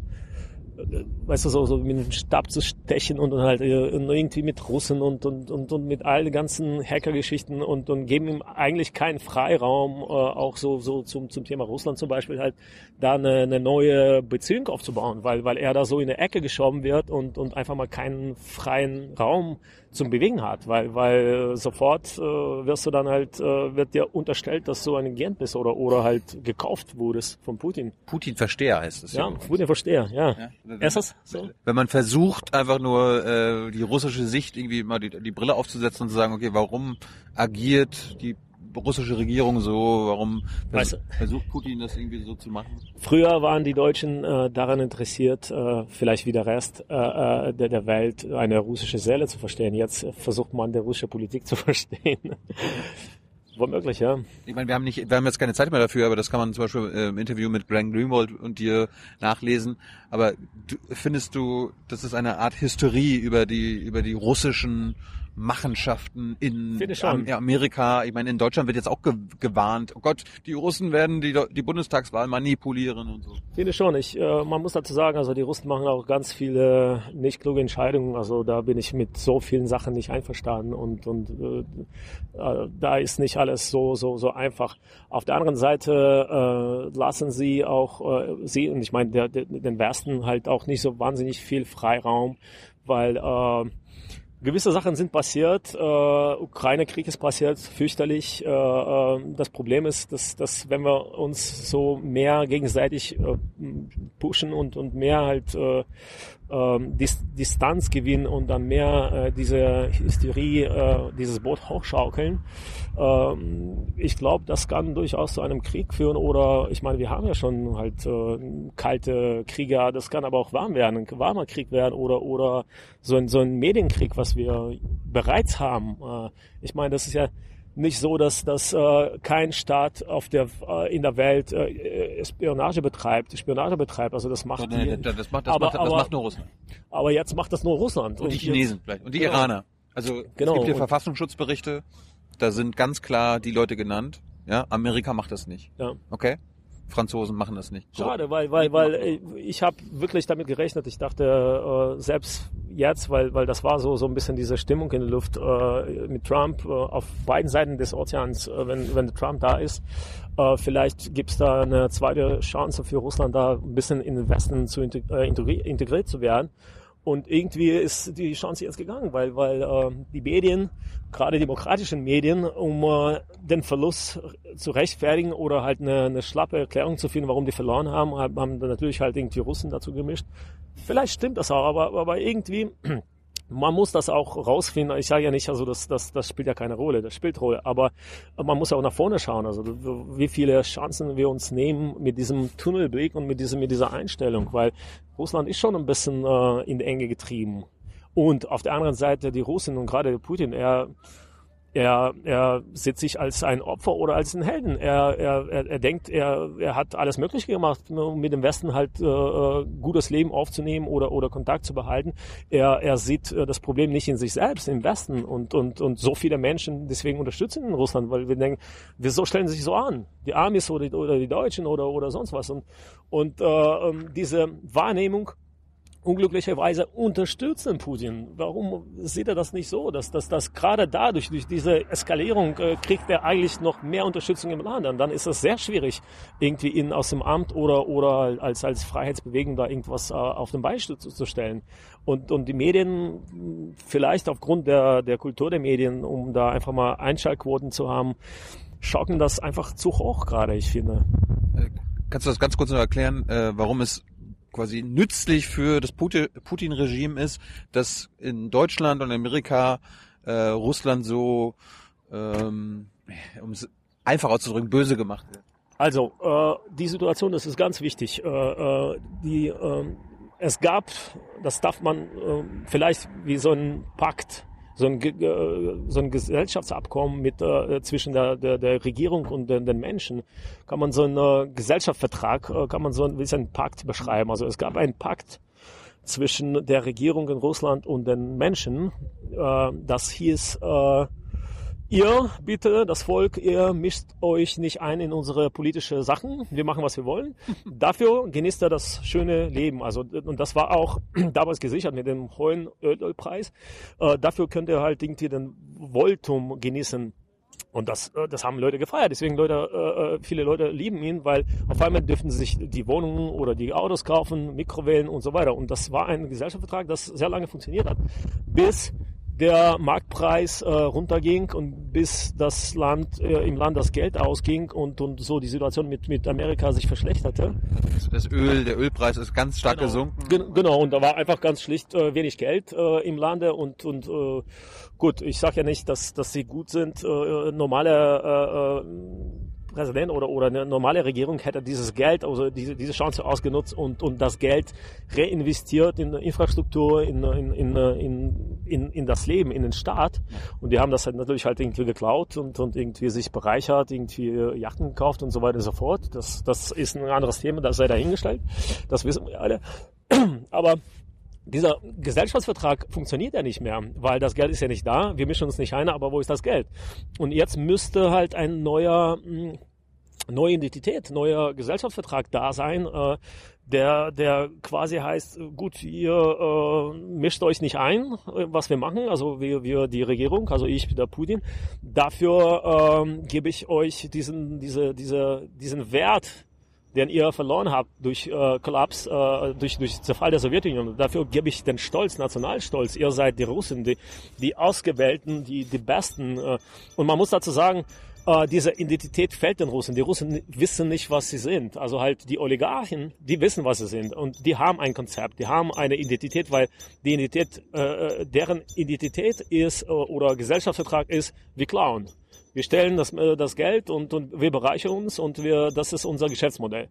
Speaker 1: weißt du, so, so mit dem Stab zu stechen und halt äh, irgendwie mit Russen und, und, und, und mit all den ganzen Hackergeschichten und, und geben ihm eigentlich keinen Freiraum, äh, auch so, so zum, zum Thema Russland zum Beispiel halt, da eine, eine neue Beziehung aufzubauen, weil, weil er da so in eine Ecke geschoben wird und, und einfach mal keinen freien Raum zum Bewegen hat, weil, weil sofort äh, wirst du dann halt, äh, wird dir unterstellt, dass du ein Agent bist oder, oder halt gekauft wurdest von Putin.
Speaker 4: Putin-Versteher heißt es.
Speaker 1: Ja, ja. Putin-Versteher, ja. ja
Speaker 4: wenn, es so? Wenn man versucht, einfach nur äh, die russische Sicht irgendwie mal die, die Brille aufzusetzen und zu sagen, okay, warum agiert die russische Regierung so? Warum vers versucht Putin das irgendwie so zu machen?
Speaker 1: Früher waren die Deutschen äh, daran interessiert, äh, vielleicht wie der Rest äh, äh der, der Welt eine russische Seele zu verstehen. Jetzt versucht man, die russische Politik zu verstehen. Womöglich, ja.
Speaker 4: Ich meine, wir haben nicht, wir haben jetzt keine Zeit mehr dafür, aber das kann man zum Beispiel äh, im Interview mit Glenn Greenwald und dir nachlesen. Aber du, findest du, das ist eine Art Hysterie über die, über die russischen Machenschaften in
Speaker 1: ich
Speaker 4: Amerika. Ich meine, in Deutschland wird jetzt auch ge gewarnt, oh Gott, die Russen werden die, die Bundestagswahl manipulieren und so.
Speaker 1: Finde schon. Ich, äh, man muss dazu sagen, also die Russen machen auch ganz viele nicht kluge Entscheidungen. Also da bin ich mit so vielen Sachen nicht einverstanden und und äh, äh, da ist nicht alles so so so einfach. Auf der anderen Seite äh, lassen sie auch äh, sie und ich meine der, der, den Westen halt auch nicht so wahnsinnig viel Freiraum, weil äh, gewisse Sachen sind passiert. Äh, Ukraine-Krieg ist passiert, fürchterlich. Äh, äh, das Problem ist, dass, dass wenn wir uns so mehr gegenseitig äh, pushen und, und mehr halt äh, ähm, Dis Distanz gewinnen und dann mehr äh, diese Hysterie, äh, dieses Boot hochschaukeln. Ähm, ich glaube, das kann durchaus zu einem Krieg führen oder ich meine, wir haben ja schon halt äh, kalte Kriege, das kann aber auch warm werden, ein warmer Krieg werden oder oder so ein, so ein Medienkrieg, was wir bereits haben. Äh, ich meine, das ist ja nicht so, dass, dass äh, kein Staat auf der, äh, in der Welt äh, Spionage betreibt, Spionage betreibt. Also das macht
Speaker 4: Nee,
Speaker 1: die,
Speaker 4: das, das, macht, das,
Speaker 1: aber,
Speaker 4: macht, das
Speaker 1: aber,
Speaker 4: macht nur Russland.
Speaker 1: aber jetzt macht das nur Russland.
Speaker 4: Und die
Speaker 1: jetzt-
Speaker 4: Chinesen vielleicht. Und die
Speaker 1: Genau.
Speaker 4: Iraner. Also
Speaker 1: Genau.
Speaker 4: es gibt hier
Speaker 1: Und-
Speaker 4: Verfassungsschutzberichte, da sind ganz klar die Leute genannt. Ja, Amerika macht das nicht.
Speaker 1: Ja.
Speaker 4: Okay? Franzosen machen das nicht.
Speaker 1: Schade, weil, weil, weil äh, ich habe wirklich damit gerechnet. Ich dachte, äh, selbst jetzt, weil, weil das war so, so ein bisschen diese Stimmung in der Luft äh, mit Trump äh, auf beiden Seiten des Ozeans, äh, wenn, wenn Trump da ist. Vielleicht gibt's da eine zweite Chance für Russland, da ein bisschen in den Westen zu integ integri integriert zu werden. Und irgendwie ist die Chance jetzt gegangen, weil, weil äh, die Medien, gerade demokratischen Medien, um äh, den Verlust zu rechtfertigen oder halt eine, eine schlappe Erklärung zu finden, warum die verloren haben, haben dann natürlich halt irgendwie Russen dazu gemischt. Vielleicht stimmt das auch, aber, aber irgendwie, man muss das auch rausfinden. Ich sage ja nicht, also das, das, das spielt ja keine Rolle, das spielt Rolle, aber man muss auch nach vorne schauen, also wie viele Chancen wir uns nehmen mit diesem Tunnelblick und mit, diesem, mit dieser Einstellung, weil Russland ist schon ein bisschen äh, in die Enge getrieben. Und auf der anderen Seite die Russen und gerade Putin, er, er, er sieht sich als ein Opfer oder als einen Helden. Er, er, er, er denkt, er, er hat alles Mögliche gemacht, um mit dem Westen halt äh, gutes Leben aufzunehmen oder, oder Kontakt zu behalten. Er, er sieht äh, das Problem nicht in sich selbst, im Westen. Und, und, und so viele Menschen deswegen unterstützen in Russland, weil wir denken, wieso stellen sie sich so an? Die Amis oder die, oder die Deutschen oder, oder sonst was. Und, und äh, ähm, diese Wahrnehmung, unglücklicherweise unterstützen Putin. Warum sieht er das nicht so? Dass, dass, dass gerade dadurch, durch diese Eskalierung, äh, kriegt er eigentlich noch mehr Unterstützung im Land. Und dann ist es sehr schwierig, irgendwie ihn aus dem Amt oder, oder als, als Freiheitsbewegung da irgendwas äh, auf den Bein zu, zu stellen. Und, und die Medien, vielleicht aufgrund der, der Kultur der Medien, um da einfach mal Einschaltquoten zu haben, schocken das einfach zu hoch gerade, ich finde.
Speaker 4: Äh, Kannst du das ganz kurz noch erklären, äh, warum es quasi nützlich für das Puti- Putin-Regime ist, dass in Deutschland und Amerika äh, Russland so, ähm, um es einfach auszudrücken, böse gemacht wird?
Speaker 1: Also, äh, die Situation, das ist ganz wichtig. Äh, äh, die, ähm, es gab, das darf man äh, vielleicht wie so ein Pakt, so ein, äh, so ein Gesellschaftsabkommen mit äh, zwischen der, der, der Regierung und den, den Menschen, kann man so einen äh, Gesellschaftsvertrag, äh, kann man so ein, einen Pakt beschreiben. Also es gab einen Pakt zwischen der Regierung in Russland und den Menschen. Äh, das hieß, äh, Ihr, bitte, das Volk, ihr mischt euch nicht ein in unsere politische Sachen. Wir machen, was wir wollen. Dafür genießt er das schöne Leben. Also, und das war auch damals gesichert mit dem hohen Öl- Ölpreis. Äh, dafür könnt ihr halt irgendwie den Wohltum genießen. Und das, äh, das haben Leute gefeiert. Deswegen Leute, äh, äh, viele Leute lieben ihn, weil auf einmal dürfen sie sich die Wohnungen oder die Autos kaufen, Mikrowellen und so weiter. Und das war ein Gesellschaftsvertrag, das sehr lange funktioniert hat. Bis der Marktpreis äh, runterging und bis das Land äh, im Land das Geld ausging und, und so die Situation mit, mit Amerika sich verschlechterte.
Speaker 4: Das- Das Öl, der Ölpreis ist ganz stark
Speaker 1: Genau.
Speaker 4: gesunken.
Speaker 1: Gen genau, und da war einfach ganz schlicht äh, wenig Geld äh, im Lande und, und äh, gut, ich sage ja nicht, dass, dass sie gut sind. Äh, normale äh, äh, Präsident oder, oder eine normale Regierung hätte dieses Geld, also diese, diese Chance ausgenutzt und, und das Geld reinvestiert in Infrastruktur, in, in, in, in in, in das Leben, in den Staat. Und die haben das halt natürlich halt irgendwie geklaut und, und irgendwie sich bereichert, irgendwie Yachten gekauft und so weiter und so fort. Das, das ist ein anderes Thema, das sei dahingestellt. Das wissen wir alle. Aber dieser Gesellschaftsvertrag funktioniert ja nicht mehr, weil das Geld ist ja nicht da, wir mischen uns nicht ein, aber wo ist das Geld? Und jetzt müsste halt ein neuer, hm, neue Identität, neuer Gesellschaftsvertrag da sein, äh, der, der quasi heißt, gut, ihr äh, mischt euch nicht ein, was wir machen, also wir, wir die Regierung, also ich, der Putin, dafür ähm, gebe ich euch diesen, diese, diese, diesen Wert, den ihr verloren habt durch äh, Kollaps, äh, durch, durch Zerfall der Sowjetunion. Dafür gebe ich den Stolz, Nationalstolz. Ihr seid die Russen, die, die Ausgewählten, die, die Besten. Äh. Und man muss dazu sagen, äh, diese Identität fällt den Russen. Die Russen wissen nicht, was sie sind. Also halt die Oligarchen, die wissen, was sie sind. Und die haben ein Konzept, die haben eine Identität, weil die Identität, äh, äh deren Identität ist äh, oder Gesellschaftsvertrag ist, wir klauen. Wir stellen das, äh, das Geld und, und wir bereichern uns und wir, das ist unser Geschäftsmodell.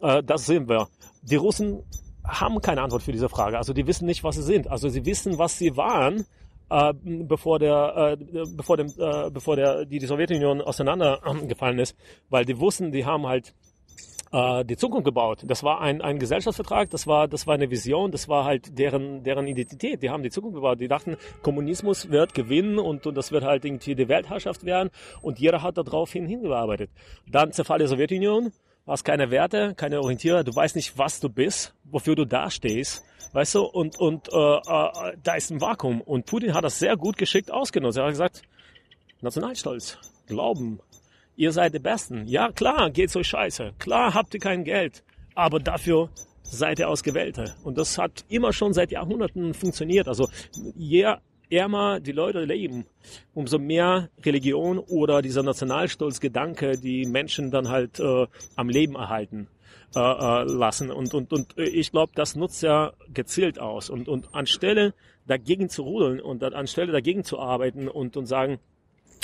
Speaker 1: Äh, das sehen wir. Die Russen haben keine Antwort für diese Frage. Also die wissen nicht, was sie sind. Also sie wissen, was sie waren, äh, bevor der, äh, bevor dem, äh, bevor der, die, die Sowjetunion auseinandergefallen ist, weil die wussten, die haben halt äh, die Zukunft gebaut. Das war ein, ein Gesellschaftsvertrag, das war, das war eine Vision, das war halt deren, deren Identität. Die haben die Zukunft gebaut. Die dachten, Kommunismus wird gewinnen und, und das wird halt irgendwie die Weltherrschaft werden und jeder hat darauf hin hingearbeitet. Dann Zerfall der Sowjetunion, du hast keine Werte, keine Orientierer, du weißt nicht, was du bist, wofür du da stehst. Weißt du, und, und äh, äh, da ist ein Vakuum. Und Putin hat das sehr gut geschickt ausgenutzt. Er hat gesagt, Nationalstolz, Glauben, ihr seid die Besten. Ja, klar, geht's euch scheiße. Klar habt ihr kein Geld. Aber dafür seid ihr Ausgewählte. Und das hat immer schon seit Jahrhunderten funktioniert. Also je ärmer die Leute leben, umso mehr Religion oder dieser Nationalstolzgedanke die Menschen dann halt äh, am Leben erhalten äh, äh lassen. Und, und, und ich glaube, das nutzt ja gezielt aus. Und, und anstelle dagegen zu rudeln und anstelle dagegen zu arbeiten und, und sagen,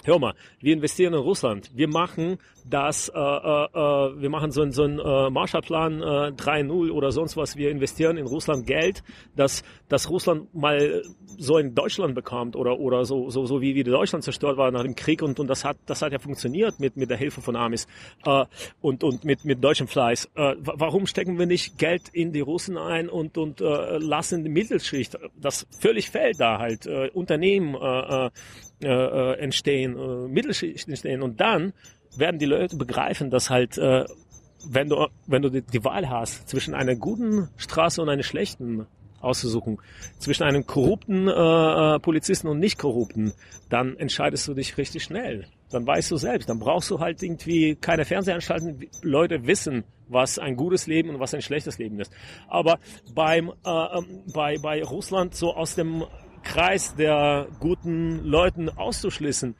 Speaker 1: Hör mal, wir investieren in Russland. Wir machen das, äh, äh, äh wir machen so, so einen äh, Marshallplan äh, 3.0 oder sonst was. Wir investieren in Russland Geld, dass, dass Russland mal so in Deutschland bekommt oder, oder so, so, so wie, wie Deutschland zerstört war nach dem Krieg. Und, und das, hat, das hat ja funktioniert mit, mit der Hilfe von Amis äh, und, und mit, mit deutschem Fleiß. Äh, warum stecken wir nicht Geld in die Russen ein und, und äh, lassen die Mittelschicht, das völlig fällt da halt, äh, Unternehmen, äh, äh äh, entstehen, äh, Mittelschichten entstehen und dann werden die Leute begreifen, dass halt äh, wenn du wenn du die, die Wahl hast zwischen einer guten Straße und einer schlechten auszusuchen, zwischen einem korrupten äh, äh, Polizisten und nicht korrupten, dann entscheidest du dich richtig schnell. Dann weißt du selbst, dann brauchst du halt irgendwie keine Fernsehanstalten. Leute wissen, was ein gutes Leben und was ein schlechtes Leben ist. Aber beim äh, ähm, bei bei Russland so aus dem Kreis der guten Leuten auszuschließen,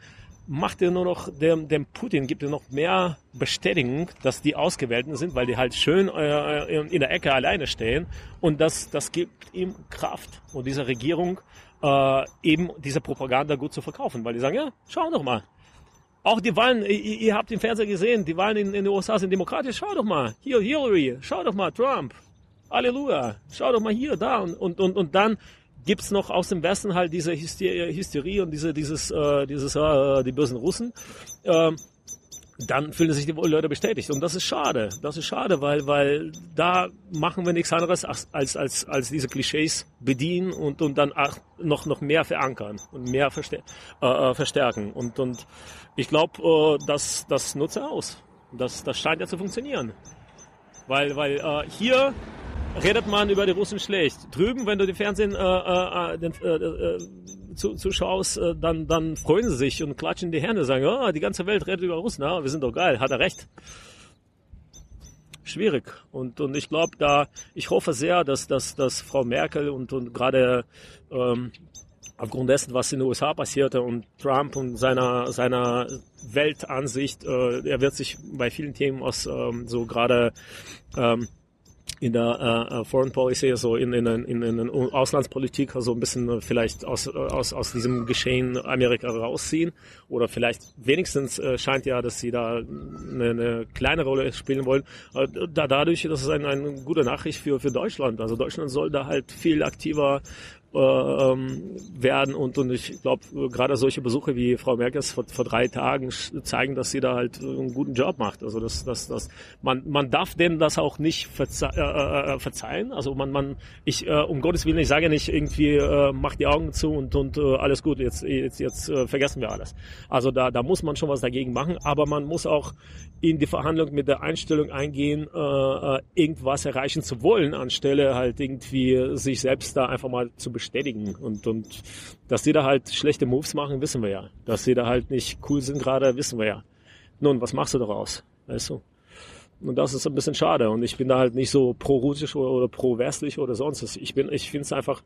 Speaker 1: macht er nur noch dem, dem Putin, gibt er noch mehr Bestätigung, dass die Ausgewählten sind, weil die halt schön äh, in der Ecke alleine stehen. Und das, das gibt ihm Kraft und dieser Regierung äh, eben diese Propaganda gut zu verkaufen, weil die sagen, ja, schau doch mal. Auch die Wahlen, ihr, ihr habt im Fernsehen gesehen, die Wahlen in, in den USA sind demokratisch, schau doch mal. Hier Hillary, schau doch mal Trump. Halleluja, schau doch mal hier, da und, und, und, und dann gibt's noch aus dem Westen halt diese Hysterie, Hysterie und diese, dieses, äh, dieses, äh, die bösen Russen. Ähm, dann fühlen sich die Leute bestätigt. Und das ist schade. Das ist schade, weil, weil da machen wir nichts anderes als, als, als, als diese Klischees bedienen und, und dann auch noch, noch mehr verankern und mehr äh, äh verstärken. Und, und ich glaube, äh, das, das nutze aus. Das, das scheint ja zu funktionieren. Weil, weil äh, hier redet man über die Russen schlecht. Drüben, wenn du die Fernsehen äh, äh, äh, äh, äh, zu, zuschaust, äh, dann, dann freuen sie sich und klatschen die Hände, sagen, oh, die ganze Welt redet über Russen, ja, wir sind doch geil, hat er recht. Schwierig. Und, und ich glaube, da, ich hoffe sehr, dass, dass, dass Frau Merkel und, und gerade ähm, aufgrund dessen, was in den USA passierte und Trump und seiner, seiner Weltansicht, äh, er wird sich bei vielen Themen aus ähm, so gerade ähm, in der äh, äh, Foreign Policy, also in, in, in, in Auslandspolitik, also ein bisschen äh, vielleicht aus, äh, aus, aus diesem Geschehen Amerika rausziehen. Oder vielleicht wenigstens äh, scheint ja, dass sie da eine, eine kleine Rolle spielen wollen. Da, dadurch, das ist eine, eine gute Nachricht für, für Deutschland. Also Deutschland soll da halt viel aktiver ähm, werden und, und ich glaube, gerade solche Besuche wie Frau Merkels vor, vor drei Tagen zeigen, dass sie da halt einen guten Job macht. Also das, das, das, man, man darf denen das auch nicht verze äh, äh, verzeihen. Also man, man, ich, äh, um Gottes Willen, ich sage nicht irgendwie, äh, mach die Augen zu und, und äh, alles gut, jetzt, jetzt, jetzt äh, vergessen wir alles. Also da, da muss man schon was dagegen machen, aber man muss auch in die Verhandlung mit der Einstellung eingehen, äh, äh irgendwas erreichen zu wollen, anstelle halt irgendwie sich selbst da einfach mal zu bestätigen. Und, und dass die da halt schlechte Moves machen, wissen wir ja. Dass sie da halt nicht cool sind gerade, wissen wir ja. Nun, was machst du daraus? Weißt du? Und das ist ein bisschen schade. Und ich bin da halt nicht so pro-russisch oder, oder pro-westlich oder sonst was. Ich ich finde es einfach,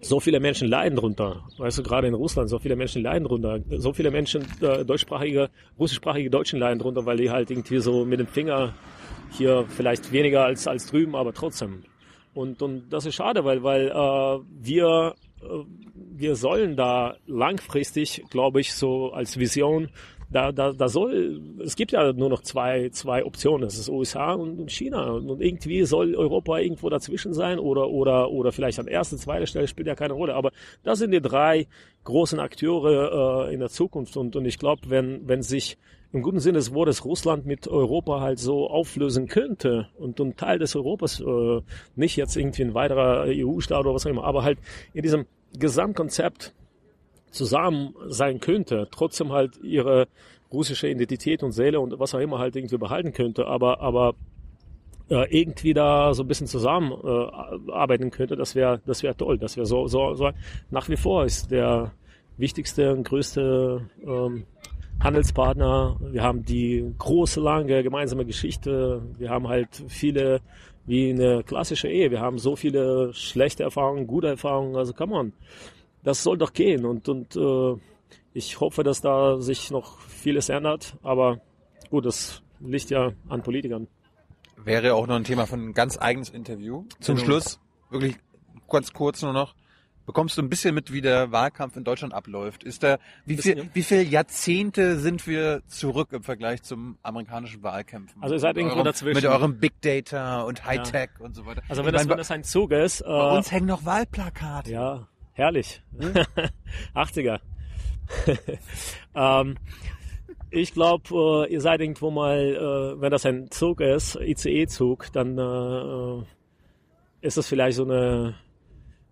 Speaker 1: so viele Menschen leiden drunter. Weißt du, gerade in Russland, so viele Menschen leiden drunter. So viele Menschen, äh, deutschsprachige, russischsprachige Deutschen leiden drunter, weil die halt irgendwie so mit dem Finger hier vielleicht weniger als, als drüben, aber trotzdem. Und, und das ist schade, weil, weil äh, wir, äh, wir sollen da langfristig, glaube ich, so als Vision da, da, da soll, es gibt ja nur noch zwei, zwei Optionen. Das ist USA und China. Und irgendwie soll Europa irgendwo dazwischen sein oder, oder, oder vielleicht an erster, zweiter Stelle spielt ja keine Rolle. Aber das sind die drei großen Akteure äh, in der Zukunft. Und, und ich glaube, wenn, wenn sich im guten Sinne des Wortes Russland mit Europa halt so auflösen könnte und ein Teil des Europas, äh, nicht jetzt irgendwie ein weiterer EU-Staat oder was auch immer, aber halt in diesem Gesamtkonzept zusammen sein könnte, trotzdem halt ihre russische Identität und Seele und was auch immer halt irgendwie behalten könnte, aber, aber äh, irgendwie da so ein bisschen zusammen äh, arbeiten könnte, das wäre das wäre toll. Das wäre so, so, so nach wie vor ist der wichtigste und größte ähm, Handelspartner. Wir haben die große, lange gemeinsame Geschichte. Wir haben halt viele, wie eine klassische Ehe. Wir haben so viele schlechte Erfahrungen, gute Erfahrungen. Also come on das soll doch gehen. Und, und äh, ich hoffe, dass da sich noch vieles ändert. Aber gut, das liegt ja an Politikern.
Speaker 4: Wäre auch noch ein Thema von ein ganz eigenes Interview. Zum. Schluss, wirklich ganz kurz nur noch. Bekommst du ein bisschen mit, wie der Wahlkampf in Deutschland abläuft? Ist da, wie viel, wie viele Jahrzehnte sind wir zurück im Vergleich zum amerikanischen Wahlkämpfen?
Speaker 1: Also ihr seid irgendwo eurem,
Speaker 4: dazwischen. Mit eurem Big Data und Hightech ja. und so weiter.
Speaker 1: Also wenn das, wenn das ein Zug ist.
Speaker 4: Äh, bei uns hängen noch Wahlplakate.
Speaker 1: Ja, Herrlich. Hm? 80er. ähm, ich glaube, äh, ihr seid irgendwo mal, äh, wenn das ein Zug ist, ICE-Zug, dann äh, ist es vielleicht so eine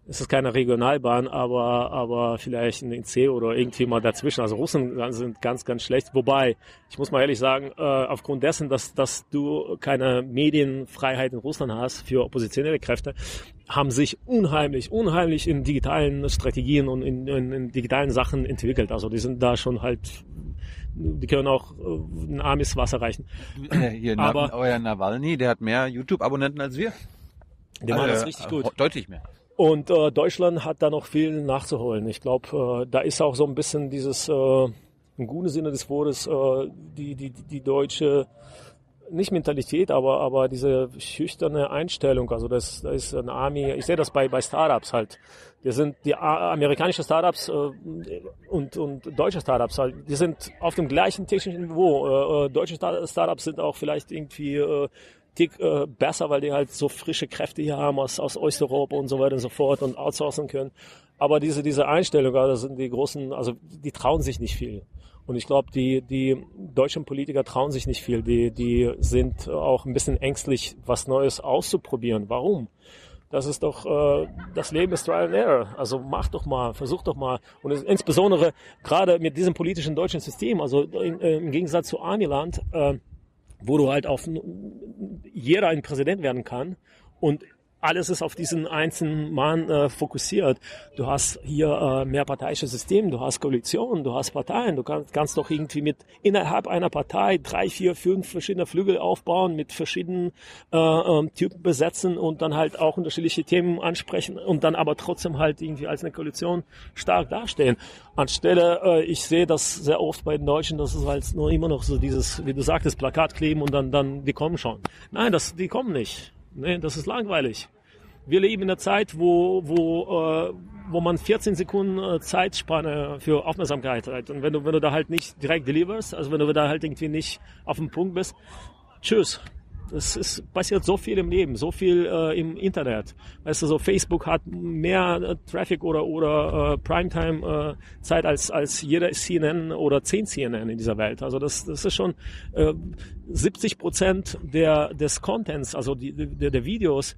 Speaker 1: es ist keine Regionalbahn, aber, aber vielleicht ein IC oder irgendwie mal dazwischen. Also Russen sind ganz, ganz schlecht. Wobei, ich muss mal ehrlich sagen, äh, aufgrund dessen, dass, dass du keine Medienfreiheit in Russland hast für oppositionelle Kräfte, haben sich unheimlich, unheimlich in digitalen Strategien und in, in, in digitalen Sachen entwickelt. Also die sind da schon halt die können auch äh, ein armes Wasser reichen.
Speaker 4: Hier, Aber euer Nawalny, der hat mehr YouTube-Abonnenten als wir.
Speaker 1: Der macht das richtig gut.
Speaker 4: Deutlich mehr.
Speaker 1: Und äh, Deutschland hat da noch viel nachzuholen. Ich glaube, äh, da ist auch so ein bisschen dieses, äh, im guten Sinne des Wortes, äh, die, die, die deutsche, nicht Mentalität, aber, aber diese schüchterne Einstellung. Also das, das ist eine Army, ich sehe das bei, bei Startups halt. Wir sind die amerikanische Startups äh, und, und deutsche Startups halt, die sind auf dem gleichen technischen Niveau. Äh, äh deutsche Startups sind auch vielleicht irgendwie äh, Tick äh, besser, weil die halt so frische Kräfte hier haben aus, aus Osteuropa und so weiter und so fort und outsourcen können. Aber diese, diese Einstellung, also das sind die großen, also die trauen sich nicht viel. Und ich glaube, die, die deutschen Politiker trauen sich nicht viel. Die, die sind auch ein bisschen ängstlich, was Neues auszuprobieren. Warum? Das ist doch, äh, das Leben ist Trial and Error. Also mach doch mal, versuch doch mal. Und es, insbesondere gerade mit diesem politischen deutschen System, also in, äh, im Gegensatz zu Aniland, äh, wo du halt auf jeder ein Präsident werden kann und alles ist auf diesen einzelnen Mann äh, fokussiert. Du hast hier äh, mehrparteiisches System, du hast Koalitionen, du hast Parteien, du kannst, kannst doch irgendwie mit innerhalb einer Partei drei, vier, fünf verschiedene Flügel aufbauen, mit verschiedenen äh, ähm, Typen besetzen und dann halt auch unterschiedliche Themen ansprechen und dann aber trotzdem halt irgendwie als eine Koalition stark dastehen. Anstelle, äh, ich sehe das sehr oft bei den Deutschen, das ist halt nur immer noch so dieses, wie du sagtest, Plakat kleben und dann, dann, die kommen schon. Nein, das, die kommen nicht. Nee, das ist langweilig. Wir leben in einer Zeit, wo, wo, äh, wo man 14 Sekunden äh, Zeitspanne für Aufmerksamkeit hat. Und wenn du, wenn du da halt nicht direkt deliverst, also wenn du da halt irgendwie nicht auf dem Punkt bist, tschüss. es ist, passiert so viel im Leben, so viel äh, im Internet. Weißt du, so Facebook hat mehr äh, Traffic oder oder äh, Primetime äh, Zeit als als jeder CNN oder 10 CNN in dieser Welt. Also das das ist schon äh, 70 Prozent der des Contents, also die, der, der Videos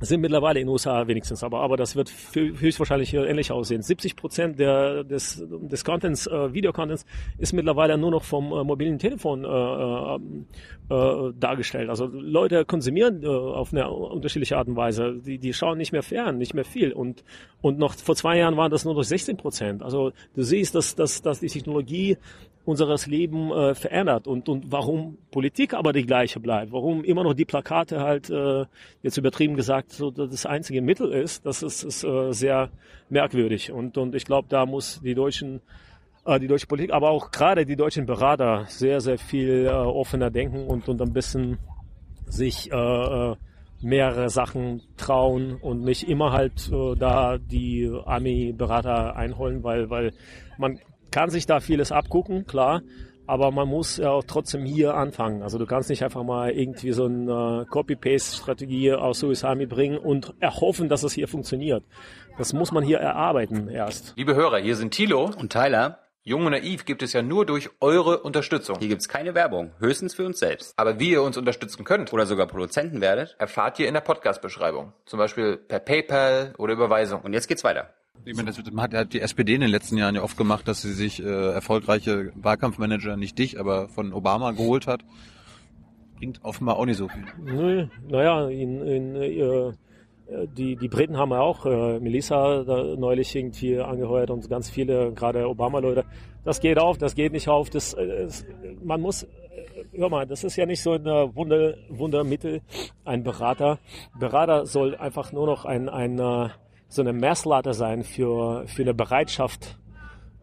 Speaker 1: sind mittlerweile in den USA wenigstens, aber, aber das wird höchstwahrscheinlich ähnlich aussehen. 70 Prozent der, des, des Contents, äh, Videocontents ist mittlerweile nur noch vom äh, mobilen Telefon äh, äh, dargestellt. Also Leute konsumieren äh, auf eine unterschiedliche Art und Weise. Die, die schauen nicht mehr fern, nicht mehr viel. Und, und noch vor zwei Jahren waren das nur noch 16 Prozent. Also du siehst, dass, dass, dass die Technologie unseres Leben äh, verändert und, und warum Politik aber die gleiche bleibt, warum immer noch die Plakate halt, äh, jetzt übertrieben gesagt, so das einzige Mittel ist, das ist, ist äh, sehr merkwürdig. Und, und ich glaube, da muss die deutschen äh, die deutsche Politik, aber auch gerade die deutschen Berater sehr, sehr viel äh, offener denken und, und ein bisschen sich äh, äh mehrere Sachen trauen und nicht immer halt äh, da die Army-Berater einholen, weil, weil man kann sich da vieles abgucken, klar. Aber man muss ja auch trotzdem hier anfangen. Also du kannst nicht einfach mal irgendwie so eine Copy-Paste-Strategie aus USA mitbringen und erhoffen, dass es hier funktioniert. Das muss man hier erarbeiten erst.
Speaker 2: Liebe Hörer, hier sind Thilo
Speaker 3: und Tyler.
Speaker 2: Jung und Naiv gibt es ja nur durch eure Unterstützung.
Speaker 3: Hier gibt es keine Werbung, höchstens für uns selbst.
Speaker 2: Aber wie ihr uns unterstützen könnt
Speaker 3: oder sogar Produzenten werdet,
Speaker 2: erfahrt ihr in der Podcast-Beschreibung. Zum Beispiel per PayPal oder Überweisung.
Speaker 3: Und jetzt geht's weiter.
Speaker 4: Ich meine, das hat die SPD in den letzten Jahren ja oft gemacht, dass sie sich äh, erfolgreiche Wahlkampfmanager, nicht dich, aber von Obama geholt hat. Klingt offenbar auch nicht so viel.
Speaker 1: Nö, naja, in, in, äh, die, die Briten haben ja auch äh, Melissa da neulich irgendwie angeheuert und ganz viele, gerade Obama-Leute. Das geht auf, das geht nicht auf. Das, äh, man muss, äh, hör mal, das ist ja nicht so ein Wunder, Wundermittel, ein Berater. Berater soll einfach nur noch ein, ein äh, so eine Messlatte sein für, für eine Bereitschaft,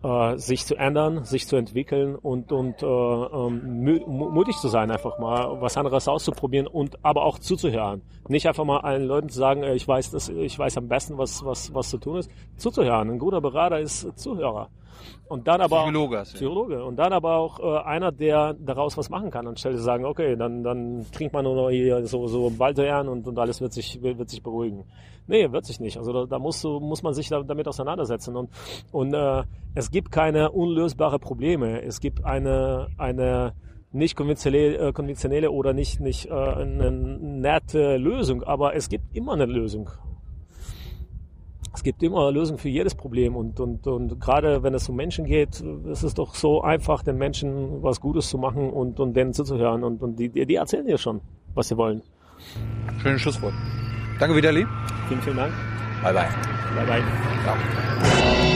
Speaker 1: äh, sich zu ändern, sich zu entwickeln und, und äh, ähm, mutig zu sein, einfach mal was anderes auszuprobieren und aber auch zuzuhören. Nicht einfach mal allen Leuten zu sagen, äh, ich weiß das, ich weiß am besten, was, was, was zu tun ist. Zuzuhören. Ein guter Berater ist Zuhörer. Und dann aber
Speaker 4: Psychologe,
Speaker 1: auch, Psychologe. Und dann aber auch äh, einer, der daraus was machen kann, anstelle zu sagen, okay, dann, dann trinkt man nur noch hier so, so Waldbeeren und, und alles wird sich, wird sich beruhigen. Nee, wird sich nicht. Also da, da muss, muss man sich damit auseinandersetzen. Und, und äh, es gibt keine unlösbare Probleme. Es gibt eine, eine nicht konventionelle, äh, konventionelle oder nicht, nicht äh, eine nette Lösung, aber es gibt immer eine Lösung es gibt immer eine Lösung für jedes Problem und, und, und gerade wenn es um Menschen geht, ist es doch so einfach, den Menschen was Gutes zu machen und, und denen zuzuhören und, und die, die erzählen dir schon, was sie wollen.
Speaker 4: Schönes Schlusswort. Danke wieder, Lee.
Speaker 1: Vielen, vielen Dank.
Speaker 3: Bye, bye.
Speaker 1: Bye, bye.
Speaker 3: Ciao.